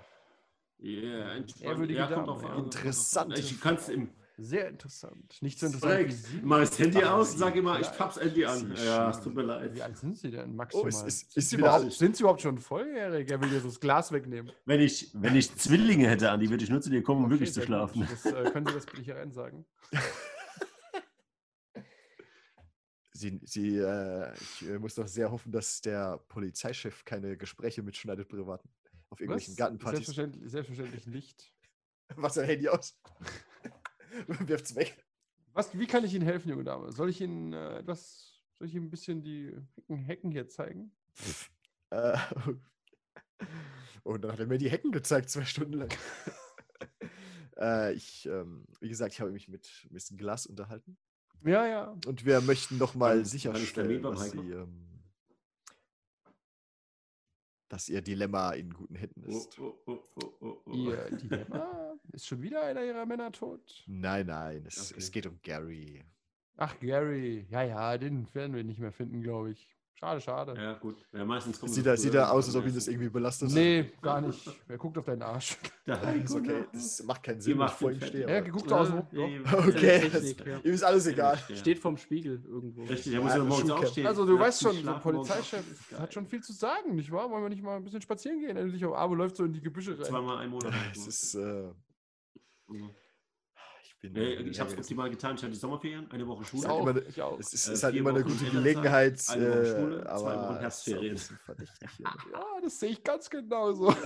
Yeah, Ehrwürdige ja, kommt Dame, auf. Interessante Ich kann es im sehr interessant. Nicht so interessant. Mach das Handy aus und sag immer, ich papp's Handy an. Ja, es tut mir leid. Wie alt sind Sie denn maximal? Oh, ist- sind, ist Sie wieder überhaupt, sind Sie überhaupt schon volljährig? Er will dir so das Glas wegnehmen. Wenn ich, wenn ich Zwillinge hätte, Andi, würde ich nur zu dir kommen, um Okay, wirklich zu schlafen. Das, äh, können Sie das bitte hier rein sagen? Sie, sie äh, ich äh, muss doch sehr hoffen, dass der Polizeichef keine Gespräche mitschneidet privaten auf irgendwelchen Was? Gartenpartys. Selbstverständlich, selbstverständlich nicht. Macht sein Handy aus. Wirft's weg. Was, wie kann ich Ihnen helfen, junge Dame? Soll ich Ihnen äh, etwas, soll ich Ihnen ein bisschen die Hecken, Hecken hier zeigen? Äh, und dann hat er mir die Hecken gezeigt, zwei Stunden lang. äh, ich, ähm, wie gesagt, ich habe mich mit Miss Glass unterhalten. Ja, ja. Und wir möchten nochmal sicherstellen, dass, sie, ähm, dass ihr Dilemma in guten Händen Oh, ist. oh, oh, oh, oh, oh. Ihr Dilemma? Ist schon wieder einer Ihrer Männer tot? Nein, nein, es, Okay. es geht um Gary. Ach, Gary. Ja, ja, den werden wir nicht mehr finden, glaube ich. Schade, schade. Ja, gut. Ja, meistens kommt Sieht er, sieht er aus, als ob ihn das irgendwie belastet? Nee, gar nicht. Wer guckt auf deinen Arsch? Der Das Heiko ist okay. Das macht keinen Sinn, wenn ich macht vor ihm stehe. Er aber- guckt aus. Ja. Okay, Technik, das- ja. ihm ist alles egal. Ja. Steht vorm Spiegel irgendwo. Richtig, der muss Ja, ja morgens aufstehen. Also, du weißt schon, ein morgens Polizeichef hat schon viel zu sagen, nicht wahr? Wollen wir nicht mal ein bisschen spazieren gehen? Endlich auf Arme läuft so in die Gebüsche rein. Zweimal im Monat. Es ist, äh, bin. Nee, ich habe es es optimal getan. Ich hatte die Sommerferien, eine Woche Schule. Sag auch. immer, Ich auch. es ist, Äh, ist halt immer eine Wochen gute Gelegenheit, eine Woche äh, Schule, zwei aber Wochen es auch ein Herbstferien. hier. Ja, das sehe ich ganz genauso.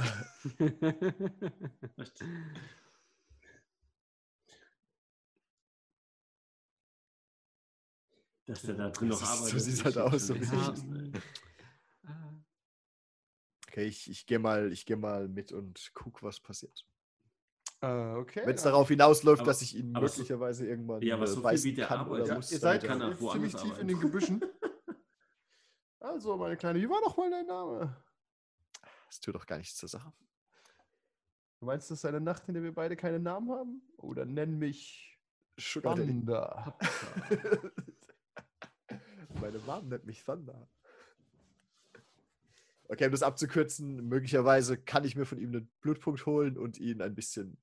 Dass der da drin Das noch so arbeitet. halt aus, so wie hart, ich- ne? Ah, Okay, ich, ich gehe mal, ich geh mal mit und guck, was passiert. Äh, okay. Wenn es darauf hinausläuft, Aber- dass ich ihn aber so- möglicherweise irgendwann Ja, aber äh, so viel wie der kann arbeitet, oder ja, muss, ihr seid kann jetzt ziemlich tief in arbeiten. den Gebüschen. Also, meine Kleine, wie war noch mal dein Name? das tut doch gar nichts zur Sache. Du meinst, das ist eine Nacht, in der wir beide keinen Namen haben? Oder nenn mich. Thunder. Meine Mom nennt mich Thunder. Okay, um das abzukürzen, möglicherweise kann ich mir von ihm einen Blutpunkt holen und ihn ein bisschen.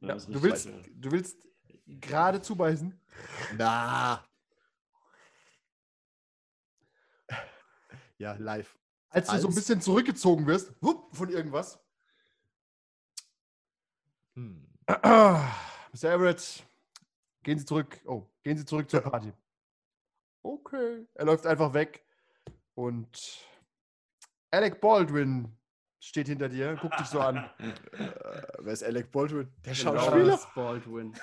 Ja, du, willst, du willst gerade zubeißen? Na! Ja, live. Als du so ein Als- bisschen zurückgezogen wirst, wupp, von irgendwas. Hm. Mr. Everett, gehen Sie zurück. Oh, gehen Sie zurück zur Party. Okay. Er läuft einfach weg und Alec Baldwin steht hinter dir, guckt dich so an. Äh, wer ist Alec Baldwin? Der Genau, Schauspieler? Lawrence Baldwin.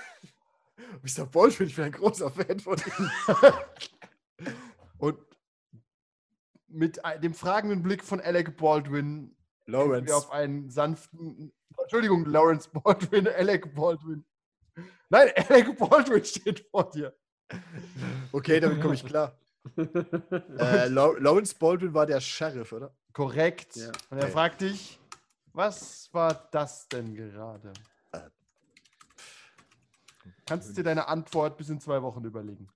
Mr. Baldwin, ich bin ein großer Fan von ihm. Und mit dem fragenden Blick von Alec Baldwin wir Lawrence. auf einen sanften. Entschuldigung, Lawrence Baldwin, Alec Baldwin. Nein, Alec Baldwin steht vor dir. Okay, damit komme ich klar. Äh, Law Lawrence Baldwin war der Sheriff, oder? Korrekt. Ja. Und er fragt dich, was war das denn gerade? Äh. Kannst du dir deine Antwort bis in zwei Wochen überlegen.